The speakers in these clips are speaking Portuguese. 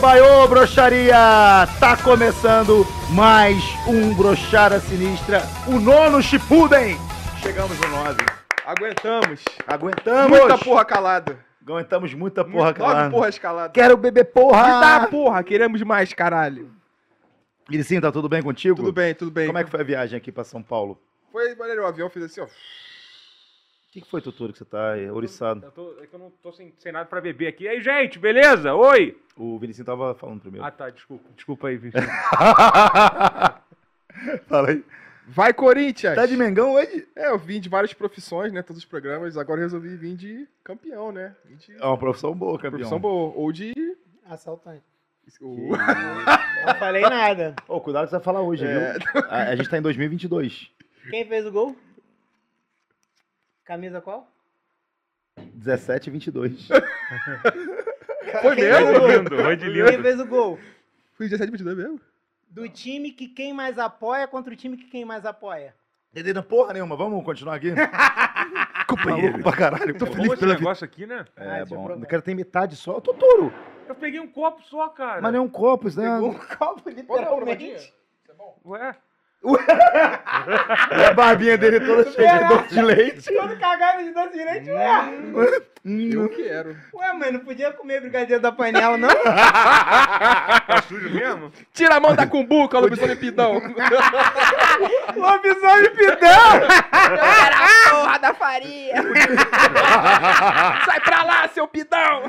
Atebaiô, broxaria! Tá começando mais um Brochara Sinistra, o nono Shippuden! Chegamos no 9. Aguentamos. Aguentamos! Muita porra calada. Aguentamos muita porra, Nove calada. porras caladas. Quero beber porra! Me dá porra, queremos mais, caralho. Iricinho, tá tudo bem contigo? Tudo bem, tudo bem. Como é que foi a viagem aqui pra São Paulo? Foi maneiro, o avião fez assim, ó. O que, que foi, Tuturo, que você tá aí, ouriçado? Eu tô, é que eu não tô sem, sem nada pra beber aqui. E aí, gente, beleza? Oi! O Vinicinho tava falando primeiro. Ah, tá, desculpa. Desculpa aí, Vinícius. Fala aí. Vai, Corinthians! Tá de Mengão hoje? É, eu vim de várias profissões, né? Todos os programas. Agora eu resolvi vir de campeão, né? De É uma profissão boa, campeão. profissão boa. Ou de. Assaltante. o- Não falei nada. Ô, cuidado que você vai falar hoje, É. viu? A, a gente tá em 2022. Quem fez o gol? Camisa qual? 17 e 22. Foi Quem mesmo? fez o gol? lindo, foi de Quem lindo. fez o gol? Fui 17 22 mesmo? Do time que quem mais apoia contra o time que quem mais apoia. Entendendo porra nenhuma, vamos continuar aqui? Maluco pra caralho. Tô feliz vida. negócio aqui, né? É, Ah, é bom. O cara tem metade só. Ô, Totoro, Eu peguei um copo só, cara. mas não é um copo, isso é Pegou um copo, literalmente. Isso é bom. Ué? A barbinha dele toda cheia de doce de leite. Todo cagado de doce de leite, ué. Eu quero. Ué, mãe, não podia comer brigadeiro da panela, não? Tá sujo mesmo? Tira a mão da cumbuca, lobisomem pidão. Lobisomem pidão! porra da farinha. Sai pra lá, seu pidão.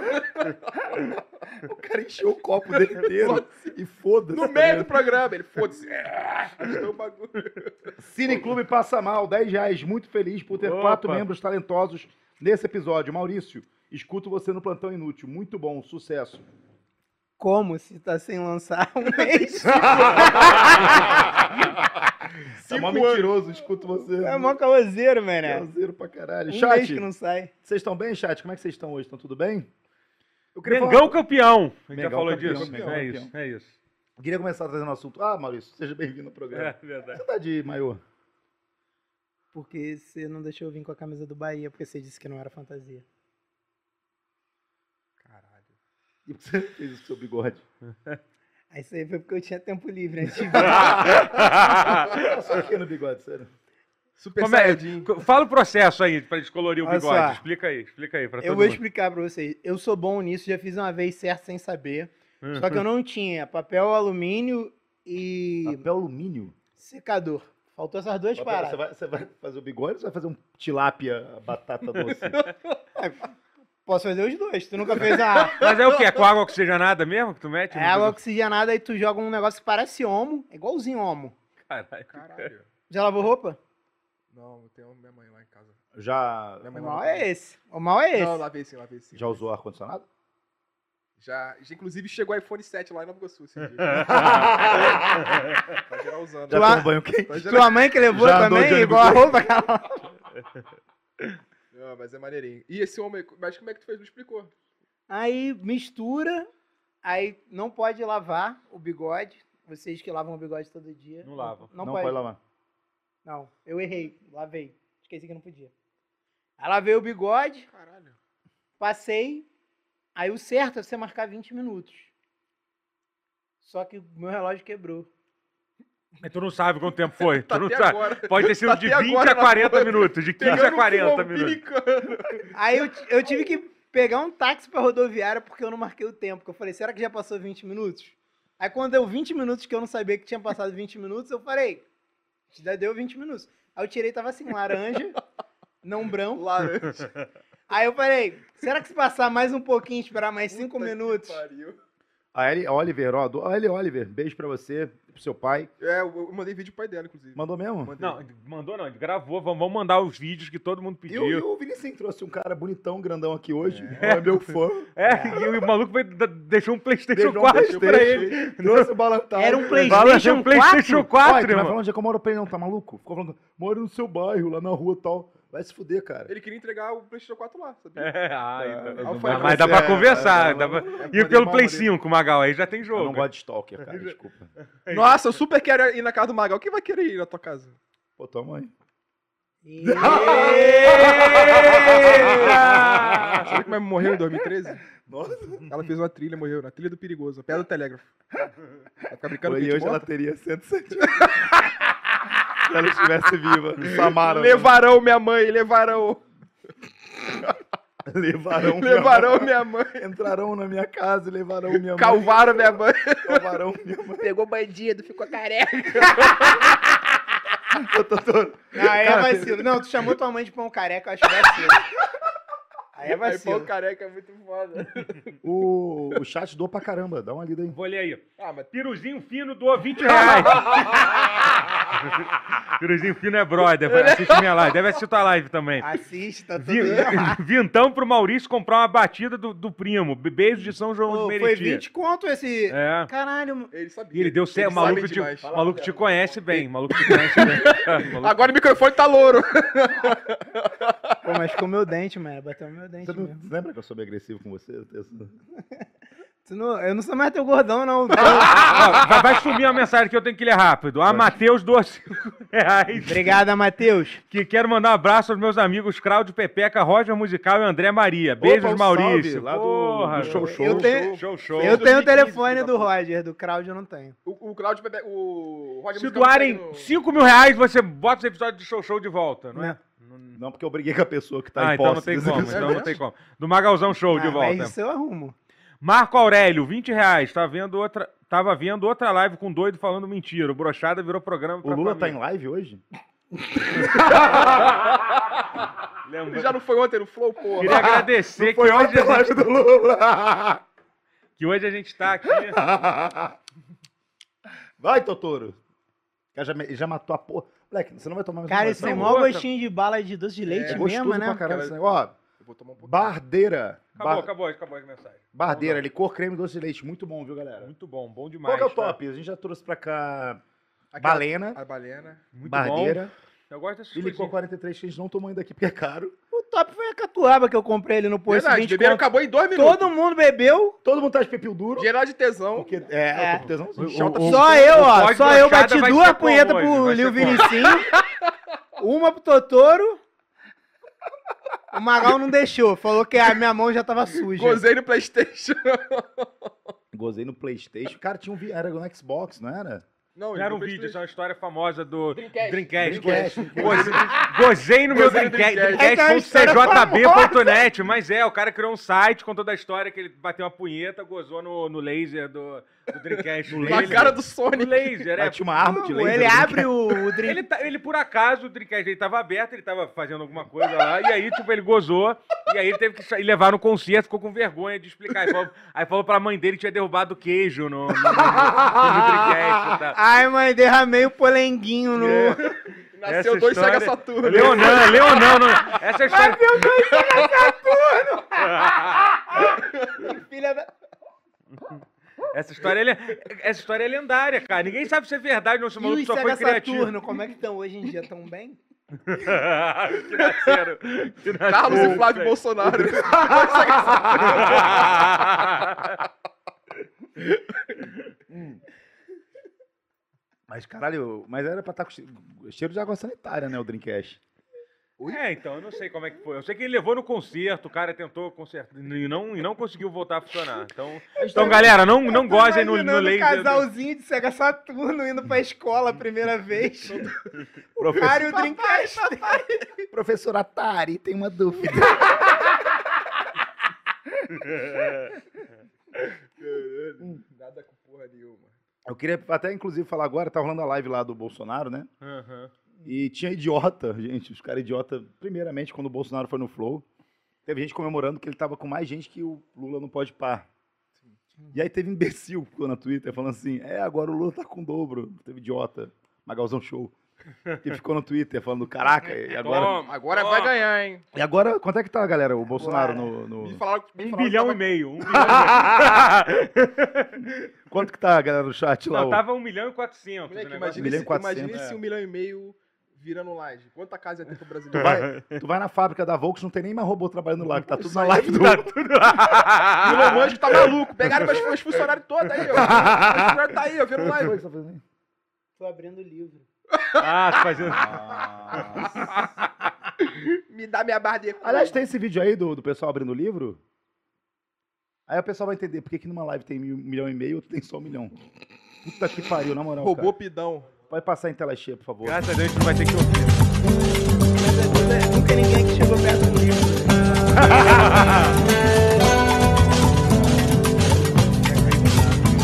O cara encheu o copo dele inteiro. e foda-se. No meio do programa, ele foda-se. Arrastou o bagulho. Cine Clube Passa Mal, 10 reais. Muito feliz por ter Opa. quatro membros talentosos nesse episódio. Maurício, escuto você no Plantão Inútil. Muito bom, sucesso. Como se tá sem lançar um mês? Tá mó mentiroso, escuto você. É mó caoseiro, mano. Caoseiro pra caralho. Um mês Chat, que não sai. vocês estão bem, chat? Como é que vocês estão hoje? Estão tudo bem? Eu queria Mengão falar- campeão. A gente já falou campeão, disso. Mengão é campeão. isso, é isso. Eu queria começar trazendo um assunto. Ah, Maurício, seja bem-vindo ao programa. É verdade. Você tá de maior? Porque você não deixou eu vir com a camisa do Bahia, porque você disse que não era fantasia. Caralho. E por que você fez isso com seu bigode? Aí isso aí foi porque eu tinha tempo livre antes de vir. Só aqui no bigode, sério. Super Como é? Saiyajin. Fala o processo aí pra descolorir o Olha bigode. só. Explica aí, explica aí pra Eu todo vou mundo. explicar pra vocês. Eu sou bom nisso, já fiz uma vez certo sem saber. Só Uhum. que eu não tinha papel alumínio e Papel alumínio. secador. Faltou essas duas Você paradas. vai, você vai fazer o bigode ou você vai fazer um tilápia batata doce? Posso fazer os dois. Tu nunca fez a. Mas é o quê? É com água oxigenada mesmo que tu mete? É no água bigode? oxigenada e tu joga um negócio que parece homo. É igualzinho homo. Caralho. Caralho. Já lavou roupa? Não, eu tenho minha mãe lá em casa. Já, O mal é esse. O mal é esse. Não, lavei sim, lavei sim. já usou ar-condicionado? Já, já, inclusive chegou o iPhone 7 lá em Nova Iguaçu esse dia. tá geral usando. Já tomou banho quente? Tá geral- Tua mãe que levou Já também, igual a roupa que ela... Não, mas é maneirinho. E esse homem, mas como é que tu fez? Não explicou. Aí mistura, aí não pode lavar o bigode. Vocês que lavam o bigode todo dia. Não lavam. Não, Não pode. pode lavar. Não, eu errei, lavei. Esqueci que não podia. Aí lavei o bigode, Caralho. passei. Aí o certo é você marcar 20 minutos. Só que o meu relógio quebrou. Mas tu não sabe quanto tempo foi. Tá tu não sabe. agora. Pode ter sido Tá de até 20 agora a na 40 porra. minutos. De 15 a Pegando 40 fogo, minutos. brincando. Aí eu, eu tive que pegar um táxi pra rodoviária porque eu não marquei o tempo. Que eu falei, será que já passou 20 minutos? Aí quando deu 20 minutos que eu não sabia que tinha passado 20 minutos, eu falei, já deu 20 minutos. Aí eu tirei, tava assim, laranja, não branco. Laranja. Aí eu falei, será que se passar mais um pouquinho, esperar mais 5 Puta que minutos? pariu. A Ellie Oliver, ó, do, a Ellie Oliver, beijo pra você, pro seu pai. É, eu, eu mandei vídeo pro pai dela, inclusive. Mandou mesmo? Mandei. Não, mandou não, ele gravou. Vamos vamos mandar os vídeos que todo mundo pediu. e o Vinicius trouxe um cara bonitão, grandão aqui hoje. É, meu fã. É, e o maluco foi, da- deixou um PlayStation Beijou um 4 pra ele. Trouxe o Balantar. Era um PlayStation um PlayStation 4? 4, Olha, tu vai irmão. falar onde é que eu moro pra ele, não, tá maluco? Ficou falando, moro no seu bairro, lá na rua e tal. Vai se fuder, cara. Ele queria entregar o PlayStation 4 lá, sabia? É, ah, É, então- não vai mas dá pra conversar. é, dá pra- É, E pelo Play dele. 5, Magal, aí já tem Eu jogo. não gosto de stalker, cara, desculpa. Nossa, eu super quero ir na casa do Magal. Quem vai querer ir na tua casa? Pô, tua mãe. Eita! Sabe como é que morreu em 2013? Nossa. Ela fez uma trilha, morreu. Na trilha do Perigoso, a pedra do telégrafo. Vai ficar brincando E hoje ela teria 107 anos. Se ela estivesse viva. no Samara. Levarão minha mãe, levarão. Levarão. minha Levarão mãe. minha mãe. Entrarão na minha casa e levarão minha mãe. Calvaram minha mãe. Calvarão minha mãe. Pegou bandido, ficou careca. Ô, Totoro. Não, aí é vacilo. Não, tu chamou tua mãe de pão careca, eu acho vacilo. Aí é Aí, pô, vacilo. careca é muito foda. O, o chat doou pra caramba. Dá uma lida aí. Vou ler aí. Ah, mas Piruzinho fino doa 20 reais. Piruzinho fino é brother. vai, Assiste minha live. Deve assistir tua live também. Assiste, tá tudo Vi- errado. Vintão pro Maurício comprar uma batida do, do primo. Beijo de São João Pô, de foi Meriti. 20 conto esse. É. Caralho. ele sabia. E ele deu certo. Maluco, te, maluco te conhece bem. O maluco te conhece bem. Agora o microfone tá louro. Pô, mas ficou meu dente, mano. Bateu meu dente Você mesmo. lembra que eu sou bem agressivo com você? Eu não- eu não sou mais teu gordão, não. Ó, vai, vai sumir a mensagem que eu tenho que ler rápido. A Matheus doa 5 reais. Obrigado, Matheus. Que quero mandar um abraço aos meus amigos Claudio Pepeca, Roger Musical e André Maria. Beijos, Opa, um Maurício. salve lá do- Porra, do Show Show. Eu tenho- Show, show. Eu tenho o 2015, telefone filho do Roger, do Claudio eu não tenho. O, o Claudio Bebe... O Roger Se Musical doarem tá indo- 5 mil reais, você bota esse episódio de show show de volta, não é? Não, porque eu briguei com a pessoa que tá ah, em então posse. não tem como. Então não tem como. Do Magalzão Show de Ah, volta. Mas isso eu arrumo. Marco Aurélio, 20 reais. Tá vendo outra, tava vendo outra live com doido falando mentira. O Brochada virou programa O Lula tá em família. live hoje? Lembra- Já não foi ontem no Flow, porra. Queria agradecer que Foi hoje, ontem a gente, live do Lula. que hoje a gente tá aqui. Vai, Totoro. Cara, já, já matou a porra. Moleque, você não vai tomar mais Cara, isso não. não, mó gostinho de bala de doce de leite É mesmo, né? pra caralho. Ó, vou tomar um pouquinho. Bardeira. Acabou, Ba- acabou, acabou as mensagens. Bardeira, licor creme doce de leite. Muito bom, viu, galera? Muito bom, bom demais. Qual que é o tá? top? A gente já trouxe pra cá Aquela- balena, A balena. Muito bardeira bom. Eu gosto dessas e licor coisinhas. 43 que a gente não tomou ainda aqui porque é caro. O top foi a catuaba que eu comprei ali no posto Verdade, 20 beberam, conto. acabou em dois minutos. Todo mundo bebeu, Todo mundo tá de pepil duro. Geral de tesão. Porque, é, É. eu tesão. O- tá o- só eu, o ó. Só eu bati duas punhetas pro Lil? Vinicinho, uma pro Totoro. O Magal não deixou, falou que a minha mão já tava suja. Gozei no Playstation. Gozei no Playstation. Cara, tinha um... Era no Xbox, não era? Não, Era um vídeo, essa é uma história famosa do Dreamcast. Dreamcast. Dreamcast. Gozei, gozei no meu Dreamcast. Dreamcast. É que é Dreamcast.cjb.net. Mas é, o cara criou um site com toda a história que ele bateu uma punheta, gozou no, no laser do, do Dreamcast. Na dele. cara do Sonic. laser, é. Tinha uma arma de laser. ele no abre o, o drink. Ele, tá- ele, por acaso, o Dreamcast ele tava aberto, ele tava fazendo alguma coisa lá, e aí, tipo, ele gozou, e aí ele teve que levar no concerto, ficou com vergonha de explicar. Aí falou, aí falou pra mãe dele que tinha derrubado queijo no, no, no, no Dreamcast. Tá? Ai, mãe, derramei o polenguinho no. Nasceu Essa dois história- Sega Saturno. Leonan, Leonan, não- essa história... Filha da. Essa história, é- essa história é lendária, cara. Ninguém sabe se é verdade ou se o maluco só foi criativo. Saturno, como é que estão hoje em dia? Tão bem? que nasceram. Que Carlos nasceram. e Flávio Bolsonaro. Mas, caralho, mas era pra estar com che- cheiro de água sanitária, né, o Dreamcast. É, então, eu não sei como é que foi. Eu sei que ele levou no concerto, o cara tentou consertar e não, e não conseguiu voltar a funcionar. Então, então galera, não, não gozem no, no laser. um casalzinho de Sega Saturno indo pra escola a primeira vez. Professor, Cara, e o Dreamcast. professor Atari, tem uma dúvida. Nada com porra nenhuma. Eu queria até, inclusive, falar agora, tá rolando a live lá do Bolsonaro, né? Aham. E tinha idiota, gente, os caras idiota, primeiramente, quando o Bolsonaro foi no Flow, teve gente comemorando que ele tava com mais gente que o Lula não pode par. E aí teve imbecil que ficou na Twitter falando assim, é, agora o Lula tá com o dobro. Teve idiota, Magalzão Show, que ficou no Twitter falando, caraca, e agora... Toma, Agora toma. vai ganhar, hein? E agora, quanto é que tá, galera, o Bolsonaro no... no- Me falaram, me Um falaram bilhão tava- e meio. Um bilhão Quanto que tá, galera, no chat lá? Não, o- tava um milhão e quatrocentos. Moleque, imagina, milhão e esse é. um milhão e meio virando laje. Quanta casa ia ter pro Tu brasileiro? vai, tu vai na fábrica da Volks, não tem nem mais robô trabalhando lá, que tá tudo Isso na live do... O Elon Musk tá maluco. Pegaram meus, meus funcionários todos aí, ó. Meus funcionários tá aí, ó, vendo Foi live. que você tá fazendo? Tô abrindo o livro. Ah, tô fazendo. Nossa. Me dá minha barra de Aliás, tem esse vídeo aí do, do pessoal abrindo o livro? Aí o pessoal vai entender por que que numa live tem mil- um milhão e meio, outro tem só um milhão. Puta que pariu, na moral. Robô cara. pidão. Pode passar em tela cheia, por favor. Graças a Deus a gente não vai ter que ouvir. Nunca ninguém que chegou perto do livro.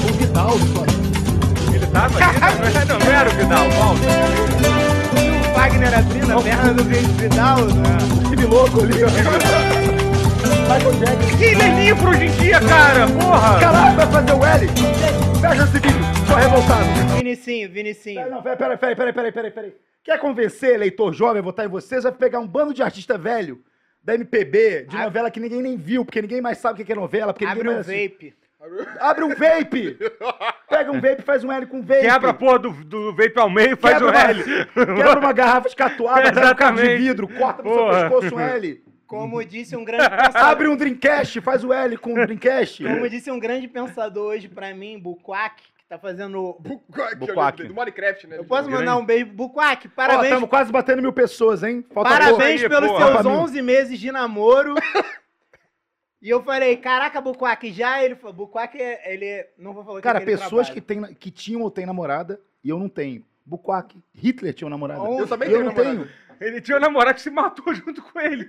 O Vidal, só. Ele tava ali? Não, não era o Vidal, volta. O Wagner abrindo a perna do Vidal. né? Aquele louco ali, ó. Michael Jackson. Ele é livro hoje em dia, cara, porra! Caralho, vai fazer o L? Fecha esse vídeo, só revoltado. Vinicinho, Vinicinho. Peraí, não, peraí, peraí, peraí, peraí, peraí, peraí, peraí. Quer convencer eleitor jovem a votar em vocês? Vai pegar um bando de artista velho da MPB, de Abre- novela que ninguém nem viu, porque ninguém mais sabe o que é novela, porque Abre ninguém um mais vape. Abre um vape! Pega um vape e faz um L com vape. Quebra a porra do, do vape ao meio e faz Quebra uma- L. Quebra uma garrafa de catuaba, um de vidro, corta no Porra. seu pescoço um L. Como disse um grande pensador. Abre um Dreamcast, faz o L com o Dreamcast. Como disse um grande pensador hoje pra mim, Buquac, que tá fazendo. Buquac. Buquac. Do Minecraft, né? Eu posso grande. mandar um beijo pro Buquac? Ó, Parabéns, estamos quase batendo mil pessoas, hein? Falta parabéns aí, pelos porra. seus Pra mim. 11 meses de namoro. E eu falei, caraca, Buquac, já? Ele falou, Buquac, é- ele é... Não vou falar Cara, que pessoas que, tem, que tinham ou têm namorada e eu não tenho. Buquac, Hitler tinha uma namorada. Eu Eu também E eu tenho não namorada. tenho. Ele tinha um namorado que se matou junto com ele.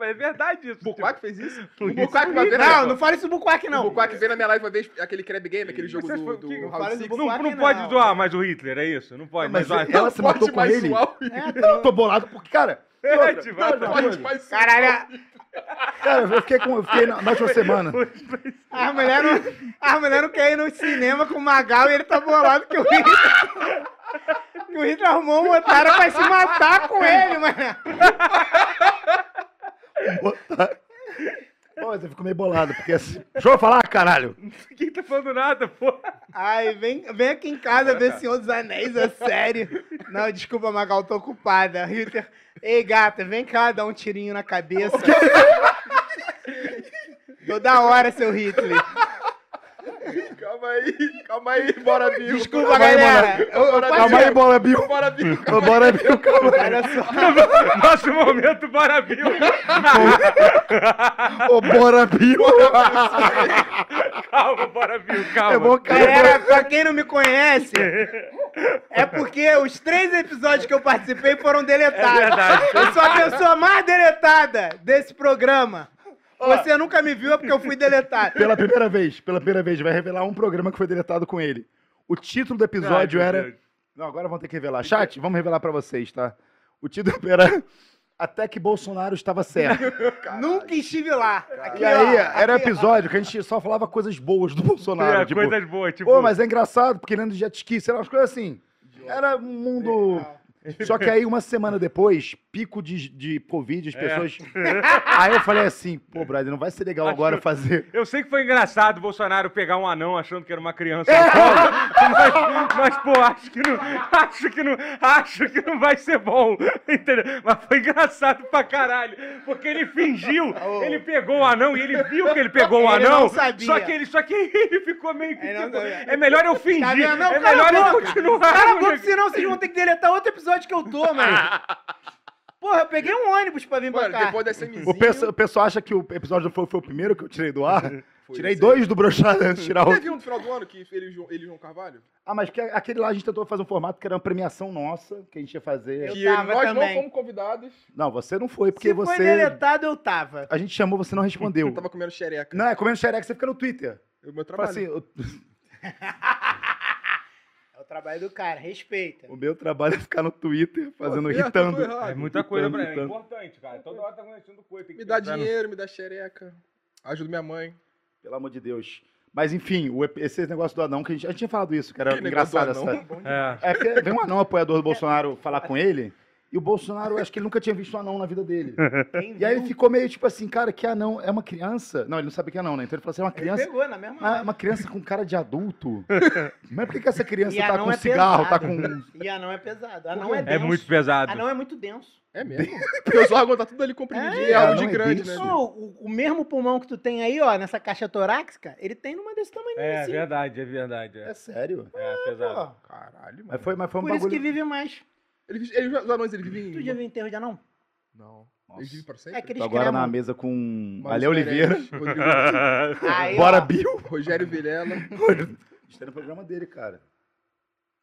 É verdade isso. Buquac fez isso? O uma vez... Não, não fala isso do Buquac, O não. Buquac veio na minha live uma vez, aquele Crab Game, aquele jogo do, foi- do Six. Buquac. Não, não não. pode zoar mais o Hitler, é isso? Não pode. Mas Mas, ela se Pode matou com mais ele. zoar o- É, Eu tô bolado porque, cara. E É, tipo, vai- não, Pode mais Caralho, Cara, eu fiquei, com, eu fiquei na, na última semana. a mulher, não, a mulher não quer ir no cinema com o Magal e ele tá bolado que o Hitler... que o Hitler arrumou um otário pra se matar com ele, mano. Pô, mas eu fico meio bolado, porque assim. Deixa eu falar, caralho. Ninguém tá falando nada, pô. Ai, vem, vem aqui em casa ver Senhor dos Anéis, é sério. Não, desculpa, Magal, tô ocupada. Hitler, ei, gata, vem cá dar um tirinho na cabeça. Toda hora, seu Hitler. Calma aí, calma aí, bora, Bill. Desculpa, Calma aí, galera. Eu, eu Bora, Calma aí, bola, Bill. Bora, Bill. Bora, Bill, calma aí. Olha só. Nosso momento, bora, Bill. Ô, Bora, Bill. Calma, bora, Bill, calma. É bom, cara. Galera, pra quem não me conhece, é porque os três episódios que eu participei foram deletados. É verdade. Eu sou a pessoa mais deletada desse programa. Você nunca me viu é porque eu fui deletado. Pela primeira vez, pela primeira vez, vai revelar um programa que foi deletado com ele. O título do episódio Ai, era. Deus. Não, agora vamos ter que revelar. Chat, vamos revelar pra vocês, tá? O título era Até que Bolsonaro estava certo. Nunca estive lá. Aqui, E aí, ó, era um ó. episódio que a gente só falava coisas boas do Bolsonaro. É, tipo, coisas boas, tipo. Pô, mas é engraçado, porque ele anda de jet ski, sei lá, umas coisas assim. Era um mundo. Só que aí, uma semana depois, pico de, de Covid, as É. pessoas. Aí eu falei assim, pô, brother, não vai ser legal Acho- agora fazer. Eu sei que foi engraçado o Bolsonaro pegar um anão achando que era uma criança. É. mas, mas, pô, acho que não. Acho que não. Acho que não vai ser bom. Entendeu? Mas foi engraçado pra caralho. Porque ele fingiu. Oh. Ele pegou o anão e ele viu que ele pegou o anão. não sabia. Só que ele, só que ele ficou meio que. Não tipo, é melhor eu fingir. Tá vendo? Não, é melhor eu continuar. Cala a boca, senão vocês vão ter que deletar outro episódio que eu tô, mano. Porra, eu peguei um ônibus pra vir pra Mano, cá. depois dessa. O, pesso- o pessoal acha que o episódio foi, foi o primeiro que eu tirei do ar. Foi Tirei esse dois do brochado antes de tirar outro. Teve um no final do ano que ele e o João- ele e o João Carvalho? Ah, mas que aquele lá a gente tentou fazer um formato que era uma premiação nossa, que a gente ia fazer. Eu que tava nós também. não fomos convidados. Não, você não foi, porque Se foi você. deletado, eu tava. A gente chamou, você não respondeu. Eu tava comendo xereca. Não, é comendo xereca, você fica no Twitter. O meu Fala trabalho. assim, o, É o trabalho do cara, respeita. o meu trabalho é ficar no Twitter fazendo, Pô, irritando. É muita coisa pra Irritando, É importante, cara. Toda hora tá acontecendo coisa. tem que Me dá pensar no- dinheiro, me dá xereca. Ajuda minha mãe. Pelo amor de Deus. Mas enfim, o esse negócio do anão, que a gente, a gente tinha falado isso, que era Que engraçado essa. É. É vem um anão apoiador do Bolsonaro falar com ele, e o Bolsonaro, acho que ele nunca tinha visto um anão na vida dele. Quem E aí ele ficou meio tipo assim, cara, que anão é uma criança. Não, ele não sabe que é anão, né? Então ele falou assim, é uma ele criança. pegou na mesma hora. uma criança com cara de adulto. Mas por que, que essa criança E tá com é cigarro, tá com. E anão é pesado. Anão é denso. É muito pesado. Anão é muito denso. É mesmo? Porque os órgãos tá tudo ali comprimidinho. É, É, algo de é grande, denso. né? Não, o, o mesmo pulmão que tu tem aí, ó, nessa caixa torácica, ele tem numa desse tamanho É assim. verdade, é verdade. É É, sério. é pesado. Pô, Caralho, mano. Mas foi, mas foi um Por isso bagulho. que vive mais. Ele, ele, os anões, ele vive Tu em... já viu enterro de anão? Não. Nossa. Eles vivem para É sempre? que eles Tô agora na mesa com Maurício Ale Oliveira. Aí, Bora, ó, Bill. Rogério Vilela. Está no programa dele, cara.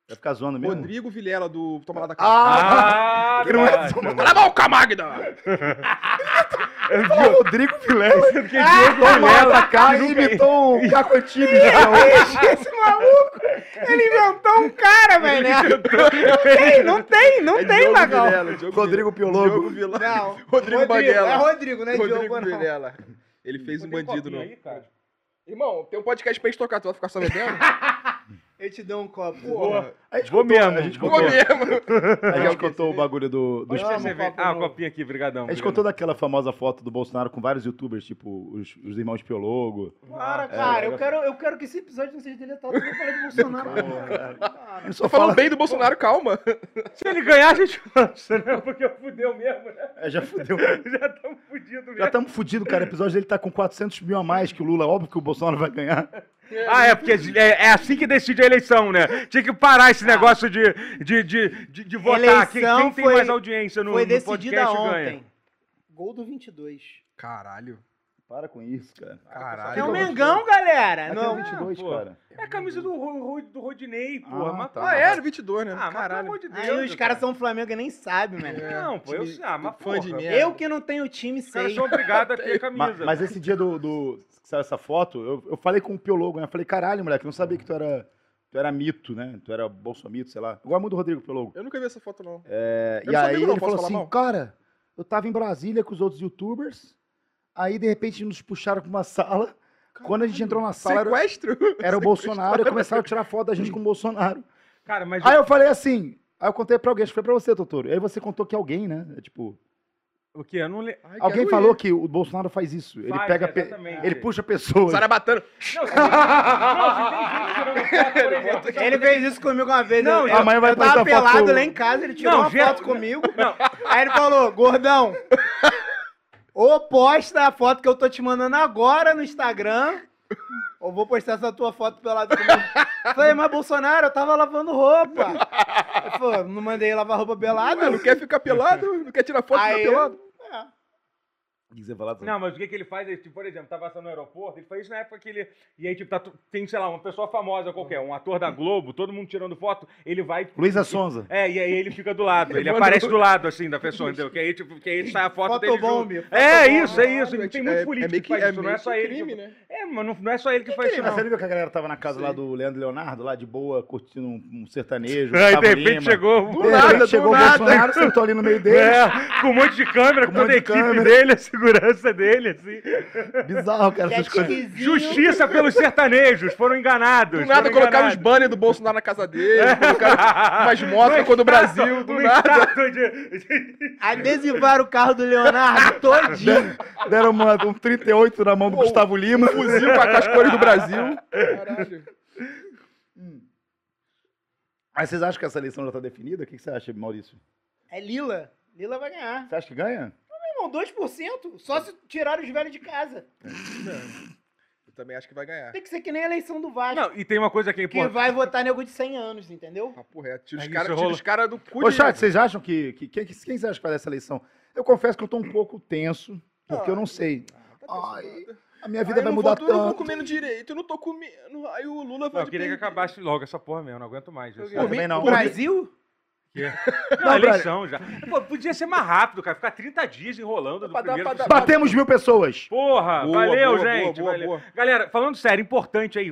Vai ficar zoando mesmo? Rodrigo Vilela do Toma lá da Casa. Ah! Ah, não é verdade. Cala a boca, Magda! Fala, Rodrigo Vilela. Porque Diego Tomou Vilela pra e nunca- imitou o Caco Antibes. Esse maluco, ele inventou um cara, velho. né? Tem, não tem, não É tem, Magal. Rodrigo. Piologo. Não, Rodrigo Banguela. É Rodrigo, não é Rodrigo Diogo, não. Vilela. Ele fez um bandido, não. aí, cara? Irmão, tem um podcast pra gente tocar, tu vai ficar só bebendo? Eu te dou um copo. Porra. A gente Vou contou, mesmo. A gente Vou contou, mesmo. a gente contou o bagulho do... copo Ah, o novo. copinho aqui, brigadão. A gente brigadão. contou daquela famosa foto do Bolsonaro com vários youtubers, tipo os, os irmãos Piologo. Para, É, cara, eu é. quero, eu quero que esse episódio não seja deletado, eu vou falar de Bolsonaro. cara. Cara. Ele só Tô falando fala... bem do Bolsonaro, calma. Se ele ganhar, a gente lança, né? Porque fudeu mesmo, né? É, já fudeu. Já estamos fudidos mesmo. Já estamos fudidos, cara. O episódio dele tá com 400 mil a mais que o Lula. Óbvio que o Bolsonaro vai ganhar. Ah, é, porque é, é assim que decide a eleição, né? Tinha que parar esse negócio de, de, de, de, de votar. Quem, Eleição quem tem foi- mais audiência no, Foi no decidida podcast ontem. ganha. Gol do 22. Caralho. Para com isso, cara. Caralho. É o Mengão, galera. Aqui Não, é 22, pô. cara. É a camisa do, Ro- do Rodinei, porra. Ah, mas tá. Ah, era 22, né? Ah, mas pelo Caralho. amor de Deus. Aí os caras são Flamengo e nem sabem, mano. É, Não, pô, eu sei. Ah, mas fã de porra, merda. Eu que não tenho time, Os caras sei. são obrigados a ter camisa. Mas, esse dia do, do que saiu essa foto, eu, eu falei com o Piologo, né? Eu falei, caralho, moleque, eu não sabia que tu era, tu era mito, né? Tu era bolsomito, sei lá. Gosto muito do Rodrigo Piologo. Eu nunca vi essa foto, não. É, Eu e aí não, ele falou assim, mal? cara, eu tava em Brasília com os outros youtubers, aí de repente nos puxaram pra uma sala. Quando a gente entrou na sala, era, Sequestro? era o Bolsonaro, e começaram a tirar foto da gente com o Bolsonaro. Cara, mas. Aí eu falei assim, aí eu contei pra alguém, acho que foi pra você, Totoro. Aí você contou que alguém, né? é Tipo, O quê? Eu não le... Ai, alguém falou ir. que o Bolsonaro faz isso. Ele Faz, pega, pe- exatamente. ele puxa pessoas. Sarabatana. Não, se tem, não, se tem gente tirando foto, por exemplo. Ele fez isso comigo uma vez. Não, eu, amanhã vai eu tava pelado foto- lá em casa, ele tirou Não, uma foto comigo. Não. Aí ele falou, gordão, ou posta a foto que eu tô te mandando agora no Instagram, ou vou postar essa tua foto pelado comigo. Falei, mas Bolsonaro, eu tava lavando roupa. Ele falou, não mandei lavar roupa pelado? Não quer ficar pelado? Não quer tirar foto Aí ficar pelado? É. Que você falar? Não, mas o que, que ele faz? Ele, tipo, por exemplo, tá passando no aeroporto, ele faz isso na época que ele. E aí, tipo, tá, tem, sei lá, uma pessoa famosa qualquer, um ator da Globo, todo mundo tirando foto, ele vai. Luísa Sonza. É, e aí ele fica do lado, ele aparece do lado, assim, da pessoa, entendeu? Que aí, tipo, que aí sai a foto dele. Fotobomb, junto. É isso, é isso. Tem muito é- político é meio que que- faz é isso, não é só ele. crime, né? É, mas não, não é só ele que faz isso, você viu que a galera tava na casa lá do Leandro Leonardo, lá de boa, curtindo um, um sertanejo. Aí, de repente, chegou. De nada, do chegou o. Bolsonaro, sentou ali no meio dele. É, com um monte de câmera, com toda a equipe dele, a segurança dele, assim. Bizarro, cara, essas coisas. Justiça pelos sertanejos, foram enganados. Do nada colocaram os banners do Bolsonaro na casa dele, colocaram umas motos da cor do Brasil, do Um nada. de- Adesivaram o carro do Leonardo todinho. Deram uma, um 38 na mão do Gustavo Lima. Fuzil com as cores do Brasil. Caralho. Mas vocês acham que essa eleição já tá definida? O que que você acha, Maurício? É Lila. Lila vai ganhar. Você acha que ganha? Irmão, 2%. Só se tirar os velhos de casa. Eu também acho que vai ganhar. Tem que ser que nem a eleição do Vasco. Não, e tem uma coisa que é que importante. vai votar nego de 100 anos, entendeu? Papo reto. Tira os É isso, caras tira rola. os cara do cu Ô, de- chat, vocês acham que, que quem, quem vocês acham que vai dessa eleição? Eu confesso que eu tô um pouco tenso, porque eu não sei. Ah, tá Ai, pensando. A minha vida Ai, eu vai não mudar vou, Eu não tanto. comendo direito, eu não tô comendo. Aí o Lula Não, vai eu queria que acabasse logo essa porra mesmo, não aguento mais. Isso. Eu também não. O Brasil? Não, a eleição já. Pô, podia ser mais rápido, cara. Ficar 30 dias enrolando do dar- primeiro dar- segundo. Batemos mil pessoas. Porra, Boa, valeu, boa, gente. boa, valeu. boa. Galera, falando sério, importante aí.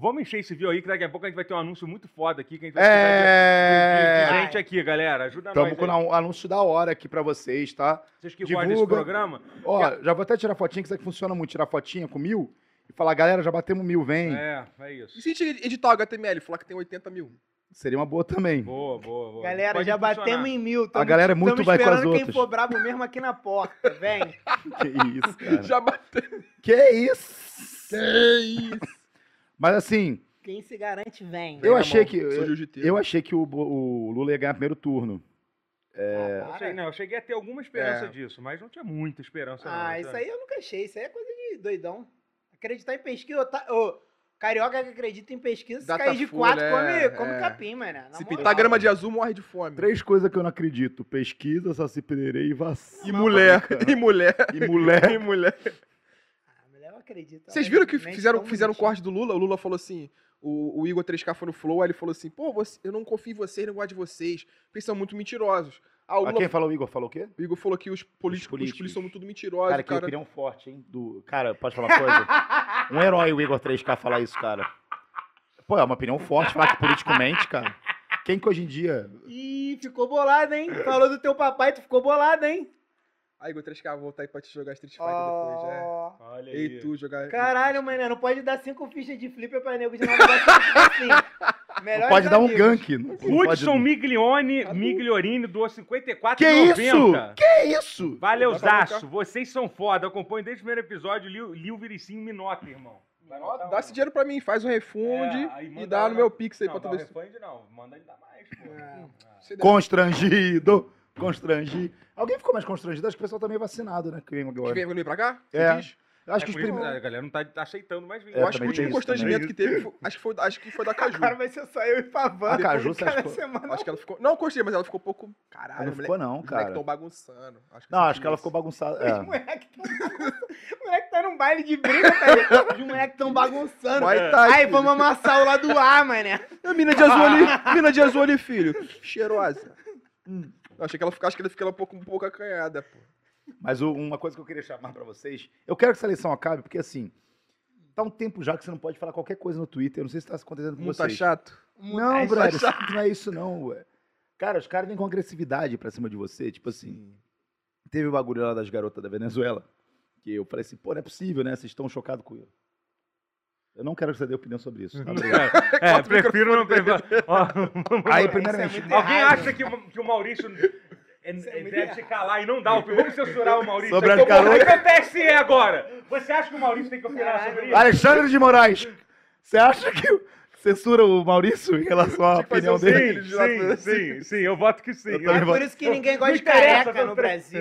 Vamos encher esse vídeo aí, que daqui a pouco a gente vai ter um anúncio muito foda aqui, que a gente vai É. de gente aqui, galera. Ajuda Estamos nós. com aí. um anúncio da hora aqui pra vocês, tá? Vocês que gostam desse divulga. programa. Ó, já vou até tirar fotinha, que isso aqui funciona muito. Tirar fotinha com mil falar, galera, já batemos mil, vem. É, é isso. E se a gente editar o HTML e falar que tem 80 mil? Seria uma boa também. Boa, boa, boa. Galera, Pode já funcionar. batemos em mil. Tamo- A galera é muito vai com as esperando quem outras. for brabo mesmo aqui na porta. Vem. Que isso, cara. Já bateu. que isso? Que isso? Mas assim, Quem se garante, vem. eu achei que. Eu, eu achei que o, o Lula ia ganhar primeiro turno. É, Eu cheguei, não, eu cheguei a ter alguma esperança É. disso, mas não tinha muita esperança. não, Ah, isso sabe? aí eu nunca achei. Isso aí é coisa de doidão. Acreditar em pesquisa. Eu- Carioca que acredita em pesquisa, se Data cair de full, quatro, né? come, come É. capim, mano. Na Se moral. pintar grama de azul, morre de fome. Três coisas que eu não acredito. Pesquisa, saci pererê e vacina. E mulher, e mulher, E mulher. e mulher. Ah, mulher eu acredito. Vocês ela viram que mente fizeram, tão fizeram corte do Lula? O Lula falou assim: o, o Igor 3K foi no Flow, aí ele falou assim: pô, você- eu não confio em vocês, não gosto de vocês, porque eles são muito mentirosos. Ah, o, Ah, Lula, quem falou o Igor? Falou o quê? o Igor falou que os políticos, os políticos. políticos são tudo mentirosos, Cara, cara. que opinião forte, hein? Do... Cara, pode falar uma coisa? Um herói, o Igor 3K, falar isso, cara. Pô, é uma opinião forte falar que político mente, cara. Quem que hoje em dia. Ih, ficou bolado, hein? Falou do teu papai, tu ficou bolado, hein? Aí, Igor 3K, vou voltar aí pra te jogar Street Fighter depois, é. Olha Ei, tu jogar. Caralho, mano, não pode dar cinco fichas de flipper pra nego de não dar cinco assim. Não Melhores pode dar um gank. Não, não. Hudson Miglione, Migliorini doou 54,90. Que isso? Que isso? Valeu, Zaço. Vocês são foda. Acompanho desde o primeiro episódio. Liu, Liu Viricinho Minota, irmão. Ó, Dá esse dinheiro pra mim, faz um refunde É, e dá no meu Pix aí Não, pra tu o ver se. refund não. Manda ele dar mais, pô. É. der. Constrangido. Constrangido. Alguém ficou mais constrangido? Acho que o pessoal tá meio vacinado, né? Que vem Que agora. vem vir pra cá? É. Eu acho É que os primeiros. A galera não tá aceitando mais vir. É, Eu acho que o último constrangimento também. que teve, foi- acho que foi, acho que foi da Caju. Vai ser só eu e Pavan. A Caju, você acha que- semana. Acho que ela ficou. Não, eu gostei, mas ela ficou um pouco. Caralho, Não os ficou, moleque- não, Os moleques cara. tão bagunçando. Acho que Não, eu acho que ela isso. ficou bagunçada. Os É. moleques tão. Os moleques tá num baile de briga, tá ligado? Os moleques tão bagunçando. Muay Thai, Aí, filho. vamos amassar o lado do ar, mané. É mina de azul ali, mina de azul ali, filho. Cheirosa. Hum. Eu achei que ela ficou, acho que ela ficou um pouco, um pouco acanhada, pô. Mas o- uma coisa que eu queria chamar pra vocês, eu quero que essa eleição acabe, porque assim, tá um tempo já que você não pode falar qualquer coisa no Twitter, eu não sei se tá acontecendo com Não tá vocês. chato? Não, Ai, brother, só não é isso não, ué. Cara, os caras vêm com agressividade pra cima de você, tipo assim, teve o bagulho lá das garotas da Venezuela, que eu falei assim, pô, não é possível, né, vocês estão chocados com isso. Eu não quero que você dê opinião sobre isso, tá? Obrigado. É, o prefiro não. Ó, Aí, primeiramente, é muito Alguém errado. acha que, o- que o Maurício é- é é- muito deve se calar e não dá? Vamos censurar o Maurício. Sobre aqui. as garotas- é que é o TSE agora? Você acha que o Maurício tem que opinar sobre isso? Alexandre de Moraes, você acha que censura o Maurício em relação à que fazer opinião dele? Sim, pra- sim, sim, eu voto que sim. Eu É por isso que ninguém gosta de careca no Brasil.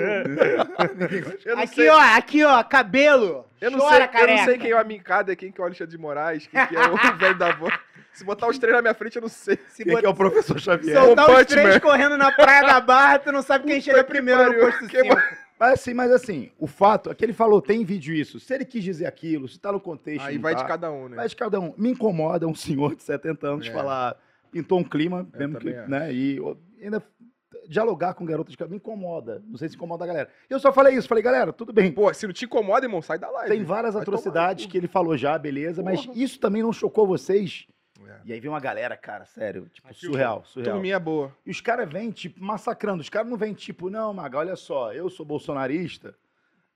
Aqui, sei, ó, aqui, ó, cabelo. eu não Chora, sei, eu não sei quem é o Amincada, quem que é o Alexandre de Moraes, quem que é o velho da van. Se botar os três na minha frente, eu não sei. Se Quem que é o professor Xavier? soltar os Punch três Man. correndo na praia da Barra, tu não sabe quem chega que primeiro no pariu. posto Que 5. Mas assim, mas assim, o fato é que ele falou, tem vídeo isso. Se ele quis dizer aquilo, se tá no contexto. Aí vai tá, de cada um, né? Vai de cada um. Me incomoda um senhor de 70 anos É. falar, pintou um clima, Eu mesmo que, acho. né? E ainda dialogar com garotas de cabelo me incomoda. Não sei se incomoda a galera. Eu só falei isso, falei, galera, tudo bem. Pô, se não te incomoda, irmão, sai da live. Tem várias tomar no atrocidades cu. que ele falou já, beleza, mas Porra. isso também não chocou vocês. É. E aí vem uma galera, cara, sério, tipo, Aqui, surreal, surreal. Turminha boa. E os caras vêm, tipo, massacrando. Os caras não vêm, tipo, não, Maga, olha só, eu sou bolsonarista,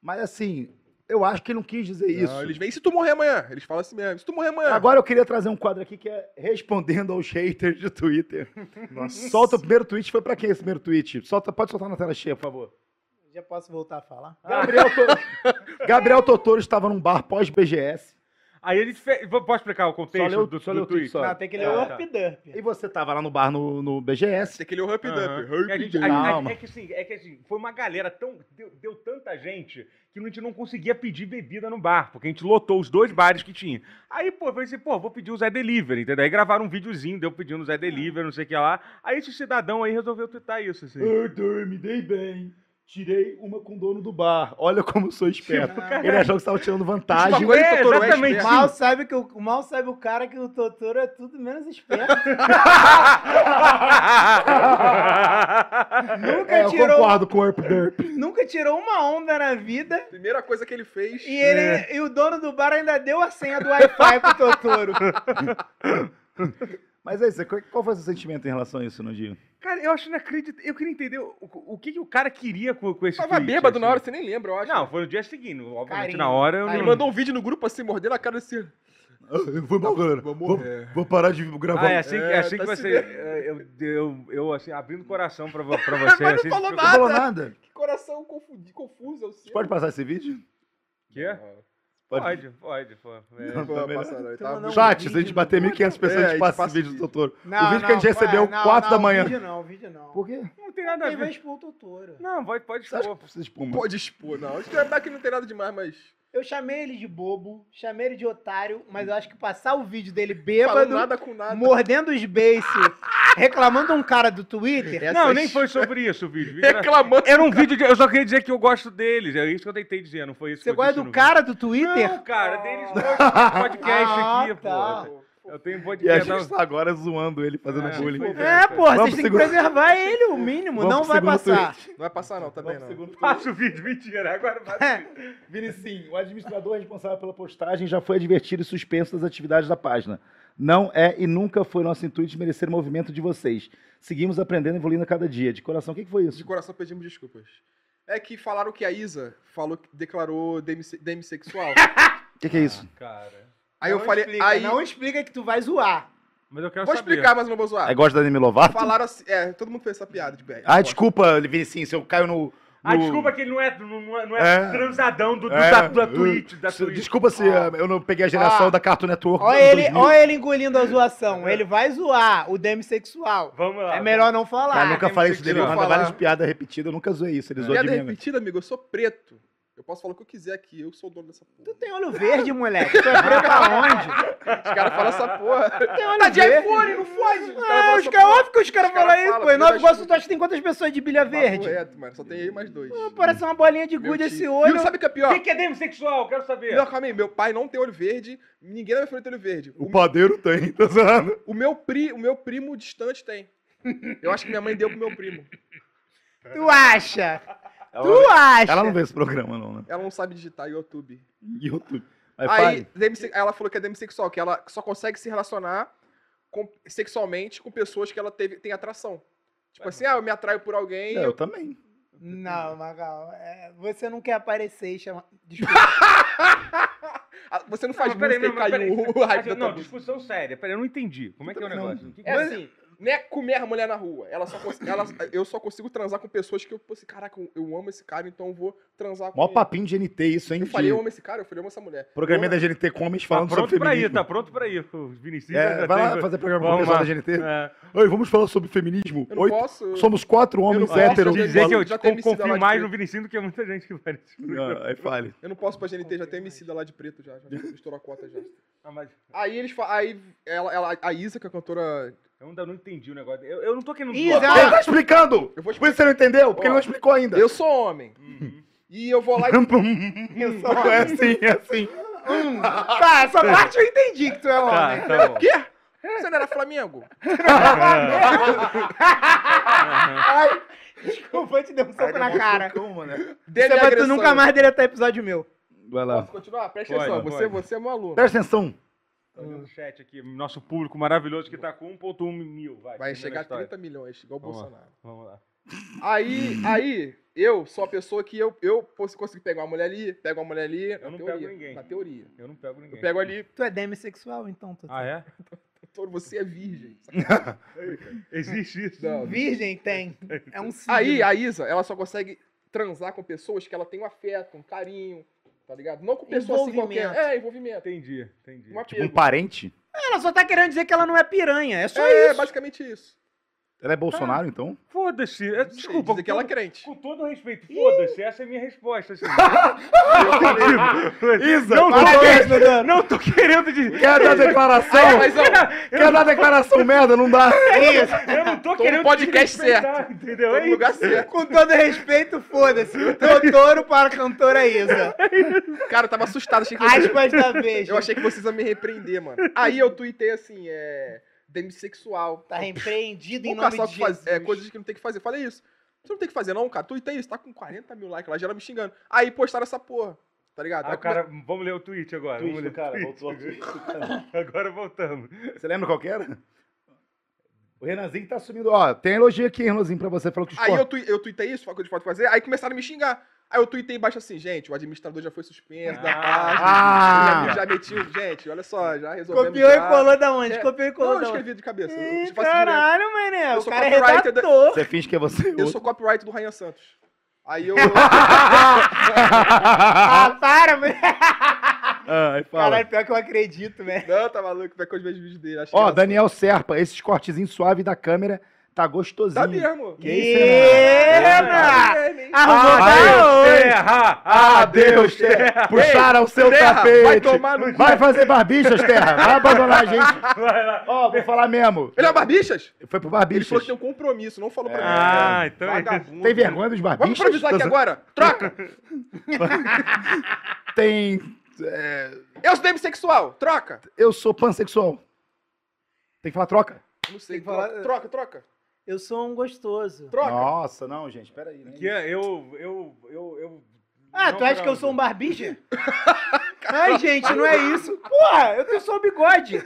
mas assim, eu acho que ele não quis dizer isso. Não, eles vêm, e se tu morrer amanhã? Eles falam assim mesmo, se tu morrer amanhã. Agora eu queria trazer um quadro aqui que é respondendo aos haters de Twitter. Solta o primeiro tweet. Foi pra quem esse primeiro tweet? Solta, pode soltar na tela cheia, por favor. Já posso voltar a falar? Gabriel, To- Gabriel Totoro estava num bar pós-BGS. Aí ele fez. Posso explicar o contexto Só leu- do, só do leu tudo, tweet? só. Não, tem que ler É, o tá. Up Dump. E você tava lá no bar no, no BGS. Tem que ler o Hump Aham. Dump. A gente- a- a- Calma. é que assim, é que assim, foi uma galera tão. Deu, deu tanta gente que a gente não conseguia pedir bebida no bar, porque a gente lotou os dois bares que tinha. Aí, pô, eu falei assim, pô, vou pedir o Zé Delivery, entendeu? Aí gravaram um videozinho, deu pedindo o Zé Delivery, não sei o que lá. Aí esse cidadão aí resolveu twittar isso, assim. Arthur, me dei bem. Tirei uma com o dono do bar. Olha como eu sou esperto. Tipo, Ele achou que você tava tirando vantagem. Tipo, agora É, é exatamente. esperto. Mal sabe, que o, mal sabe o cara que o Totoro é tudo menos esperto. Nunca É, eu tirou, concordo com o Herp Derp. nunca tirou uma onda na vida. Primeira coisa que ele fez. E, ele, e o dono do bar ainda deu a senha do Wi-Fi pro Totoro. Mas é isso, qual qual foi o seu sentimento em relação a isso, Nandinho? Cara, eu acho inacreditável. Eu queria entender o, o que, que o cara queria com, com esse Tava tweet, bêbado na assim. hora, você nem lembra, eu acho. Não, foi no dia seguinte. Obviamente, Carinho, na hora eu Ele não. mandou um vídeo no grupo assim, mordendo a cara assim. Foi mal, galera. Vou Vou, vou parar de gravar. Ah, é assim, que- é É, assim tá que você. é, Eu, eu, eu, assim, abrindo o coração pra, pra você. Mas não assim, falou você- Não falou nada. nada. Que coração confuso, confuso é o seu. Você pode passar esse vídeo? Quê? Pode, pode, pô. É. Não. Não, ele Tu tava mandou um Chat, se a gente bater do- 1.500 pessoas, É, a gente passa passa esse vídeo do. Totoro. Não, o vídeo que a gente não, recebeu, não, 4 da não, manhã. Vídeo não, vídeo não. Por quê? Não tem nada a Quem vai ver. expor o Totoro? Não, pode, pode expor. espuma? Pode expor, não. Acho que é que não tem nada demais, mas. Eu chamei ele de bobo, chamei ele de otário, mas eu acho que passar o vídeo dele Falando bêbado, nada com nada. mordendo os beiços, reclamando um cara do Twitter. Essa Não, é nem foi sobre isso o vídeo. Era- Reclamando. Era um vídeo de. Eu só queria dizer que eu gosto deles. É isso que eu tentei dizer, não foi isso Você que eu gosta disse do cara do vídeo. Twitter? Não, cara, deles do podcast Ah, aqui, tá. pô. Eu tenho um E a podcast. gente tá agora zoando ele, fazendo É, bullying. É, porra, Vamos vocês têm que segundo- preservar ele, o mínimo. Vamos não vai passar. tweet. Não vai passar, não, também Vamos não. Faça o vídeo, mentira. Agora vai. Vini, sim, o administrador responsável pela postagem já foi advertido e suspenso das atividades da página. Não é e nunca foi nosso intuito de merecer o movimento de vocês. Seguimos aprendendo e evoluindo a cada dia. De coração, o que, que foi De isso? coração pedimos desculpas. É que falaram que a Isa falou, que declarou demissexual. O que, que é isso? Cara. Aí Não eu falei. explica, aí, Não explica que tu vai zoar. Mas eu quero vou saber. explicar, mas não vou zoar. É gosta da Demi Lovato? Falaram assim. É, todo mundo fez essa piada de BR. Ah, desculpa, Vini, sim, se eu caio no... Ah, desculpa que ele não é, não é, não É. é transadão do, do- É. da, da Twitch. Da Twitch. Desculpa se eh, eu não peguei a geração Ah. da Cartoon Network. Olha ele, 2000. olha ele engolindo a zoação. Ele vai zoar o demissexual. Vamos lá. É melhor não falar. Cara, nunca falei isso dele, manda Falar. várias piadas repetidas, eu nunca zoei isso. Ele zoou de Piada mim. agora. repetida, amigo. Eu sou preto. Eu posso falar o que eu quiser aqui. Eu sou o dono dessa porra. Tu tem olho verde, moleque. Tu é preto aonde? Os caras falam essa porra. Tem olho Tá de verde. iPhone, não fode! Os caras Ah, os porra. óbvio que os caras cara falam isso, pô. Em Nova Iguaçu, tu acha que tem quantas pessoas de bilha verde? Papo reto, mano. Só tem aí mais dois. Ah, Parece uma bolinha de Meu gude esse E olho. sabe o que é O pior? que, que é demissexual? Quero saber. Não, calma aí. Meu pai não tem olho verde. Ninguém na minha família tem olho verde. O padeiro tem, tá zoando? O meu, pri, o meu primo distante tem. Eu acho que minha mãe deu pro meu primo. Tu acha? Ela, Tu acha? ela não vê esse programa, não, né? Ela não sabe digitar YouTube. YouTube. Mas Aí, demisse- ela falou que é demissexual, que ela só consegue se relacionar com- sexualmente com pessoas que ela teve, tem atração. Tipo assim, ah, eu me atraio por alguém. É, eu eu- também. Não, Magal. é, você não quer aparecer e chamar. Desculpa. Ah, Você não faz Não, peraí, música não, e cai peraí. o, o hype da Não, discussão séria. Peraí, eu não entendi. Como é que é o Não. negócio? O que que É é? assim, não é comer a mulher na rua. Ela só cons- ela- eu só consigo transar com pessoas que eu, assim, caraca, eu- eu amo esse cara, então eu vou transar com Mó ele. papinho de NT isso, hein? Eu falei, eu amo esse cara, eu falei, eu amo essa mulher. Programinha Eu- da GNT Comes Tá falando pronto sobre pra ir, feminismo. tá pronto pra ir. O Vinicius É, vai lá tem- fazer programa com o pessoal lá. da GNT. É. Oi, vamos falar sobre feminismo. Eu não Oito- posso. Somos quatro homens posso héteros. dizer Dizer que eu Já lá confio mais no Vinicius do que muita gente que vai nesse programa. Aí fale. Eu não posso pra GNT, já tem homicida lá de preto já. Já estourou a cota já. Ah, mas Aí eles fa- Aí ela, ela, a Isa, que é a cantora. Eu ainda não entendi o negócio. Eu, eu não tô querendo zoar. Ele tá explicando! Eu vou Por isso você não entendeu? Porque Ó, ele não explicou ainda. Eu sou homem. Uhum. E eu vou lá e. Eu sou É assim, é assim. Hum, tá, essa parte eu entendi que tu é homem. Tá, tá bom. Quê? Você não era Flamengo? Ai, desculpa, eu te dei um soco na cara. Como, né? Dele Você vai tu nunca mais deletar episódio meu. Vai lá. Posso continuar? Presta Pode, atenção. Você, pode. você é meu aluno. Presta atenção. Tá vendo o chat aqui, nosso público maravilhoso que tá com 1.1 mil. Vai, Vai chegar a história. 30 milhões, igual o Vamos lá. Bolsonaro. Vamos lá. Aí, aí, eu sou a pessoa que eu, eu posso- consigo pegar uma mulher ali, pego uma mulher ali. Eu na não teoria, pego ninguém. Na teoria. Eu não pego ninguém. Eu pego ali, Tu é demissexual, então, tu. Ah, é? doutor, você é virgem. Existe isso. Não. Virgem tem. É um signo. Aí, a Isa, ela só consegue transar com pessoas que ela tem um afeto, um carinho, tá ligado? Não com pessoas assim qualquer. Envolvimento. É, envolvimento. Entendi, entendi. Um Tipo um parente? Ela só tá querendo dizer que ela não é piranha. É só é, isso. basicamente isso. Ela é Bolsonaro, então? Foda-se. é, Desculpa, dizer que ela é com, crente. com todo respeito, foda-se. Essa é a minha resposta. Assim. Isa, não, tô parabéns, querendo, não tô querendo dizer. Quer dar declaração? Mas, ó, Quer dar declaração merda? Não dá. Isso. Eu não tô Tô querendo podcast desrespeitar, Entendeu? tô É no lugar certo. Com todo respeito, foda-se. Doutor para a cantora Isa. Cara, eu tava assustado. Achei que vocês, Aspas da vez. eu achei que vocês iam me repreender, mano. Aí eu tuitei assim, é. Demissexual. Tá repreendido em nome de. Jesus. É, coisas que não tem que fazer. Falei isso. Você não tem que fazer, não, cara. Tuitei isso, tá com 40 mil likes lá, já era me xingando. Aí postaram essa porra. Tá ligado? Ah, cara, vamos ler o tweet agora. Tweet vamos ler cara, o tweet. voltou ao tweet. Agora voltamos. Você lembra qual que era? O Renanzinho tá sumindo. Ó, tem elogio aqui, Renanzinho, pra você. Falou que os Aí eu, tui, eu tuitei isso, foi o que a gente pode fazer. Aí começaram a me xingar. Aí eu tuitei embaixo assim, gente, o administrador já foi suspenso da página. Ah! Já, já meti, o- gente, olha só, já resolvemos. Copiou já. e colou da onde? É. Copiou e Não, colou eu da onde? escrevi de cabeça. eu Ih, direto. caralho, mané. Eu O sou cara é da-. Você finge que é você. Eu sou copyright do Ryan Santos. Aí eu. Ah, para, velho. Ah. Caralho, pior que eu acredito, velho. Não, tá maluco, vai com os meus vídeos dele. acho Ó. Daniel Serpa, esses cortezinhos suaves da câmera tá gostosinho. Tá mesmo. Que isso, Eita! Tá mesmo, hein? Arrumou Ah, da Aí, onde? Serra! Adeus, terra. Puxaram o seu Terra, tapete. vai tomar no Vai fazer barbichas, terra. Vai abandonar a gente. Vai lá. Ó, vou falar mesmo. Ele é o Barbichas? Foi pro Ele barbichas. falou que tem um compromisso, não falou pra mim. Ah, então é- Vagabundo. Tem vergonha dos Vamos barbichas? improvisar aqui agora. Troca. Tem... é, Eu sou demissexual. Troca. eu sou pansexual. Tem que falar troca. Não sei. Tem que falar- Troca, troca, troca. Eu sou um gostoso. Troca. Nossa, não, gente, peraí. Né? Que é, eu, eu, eu, eu... Ah, não tu acha que eu sou um barbija? Ai, gente, não é isso. Porra, eu tenho só um bigode.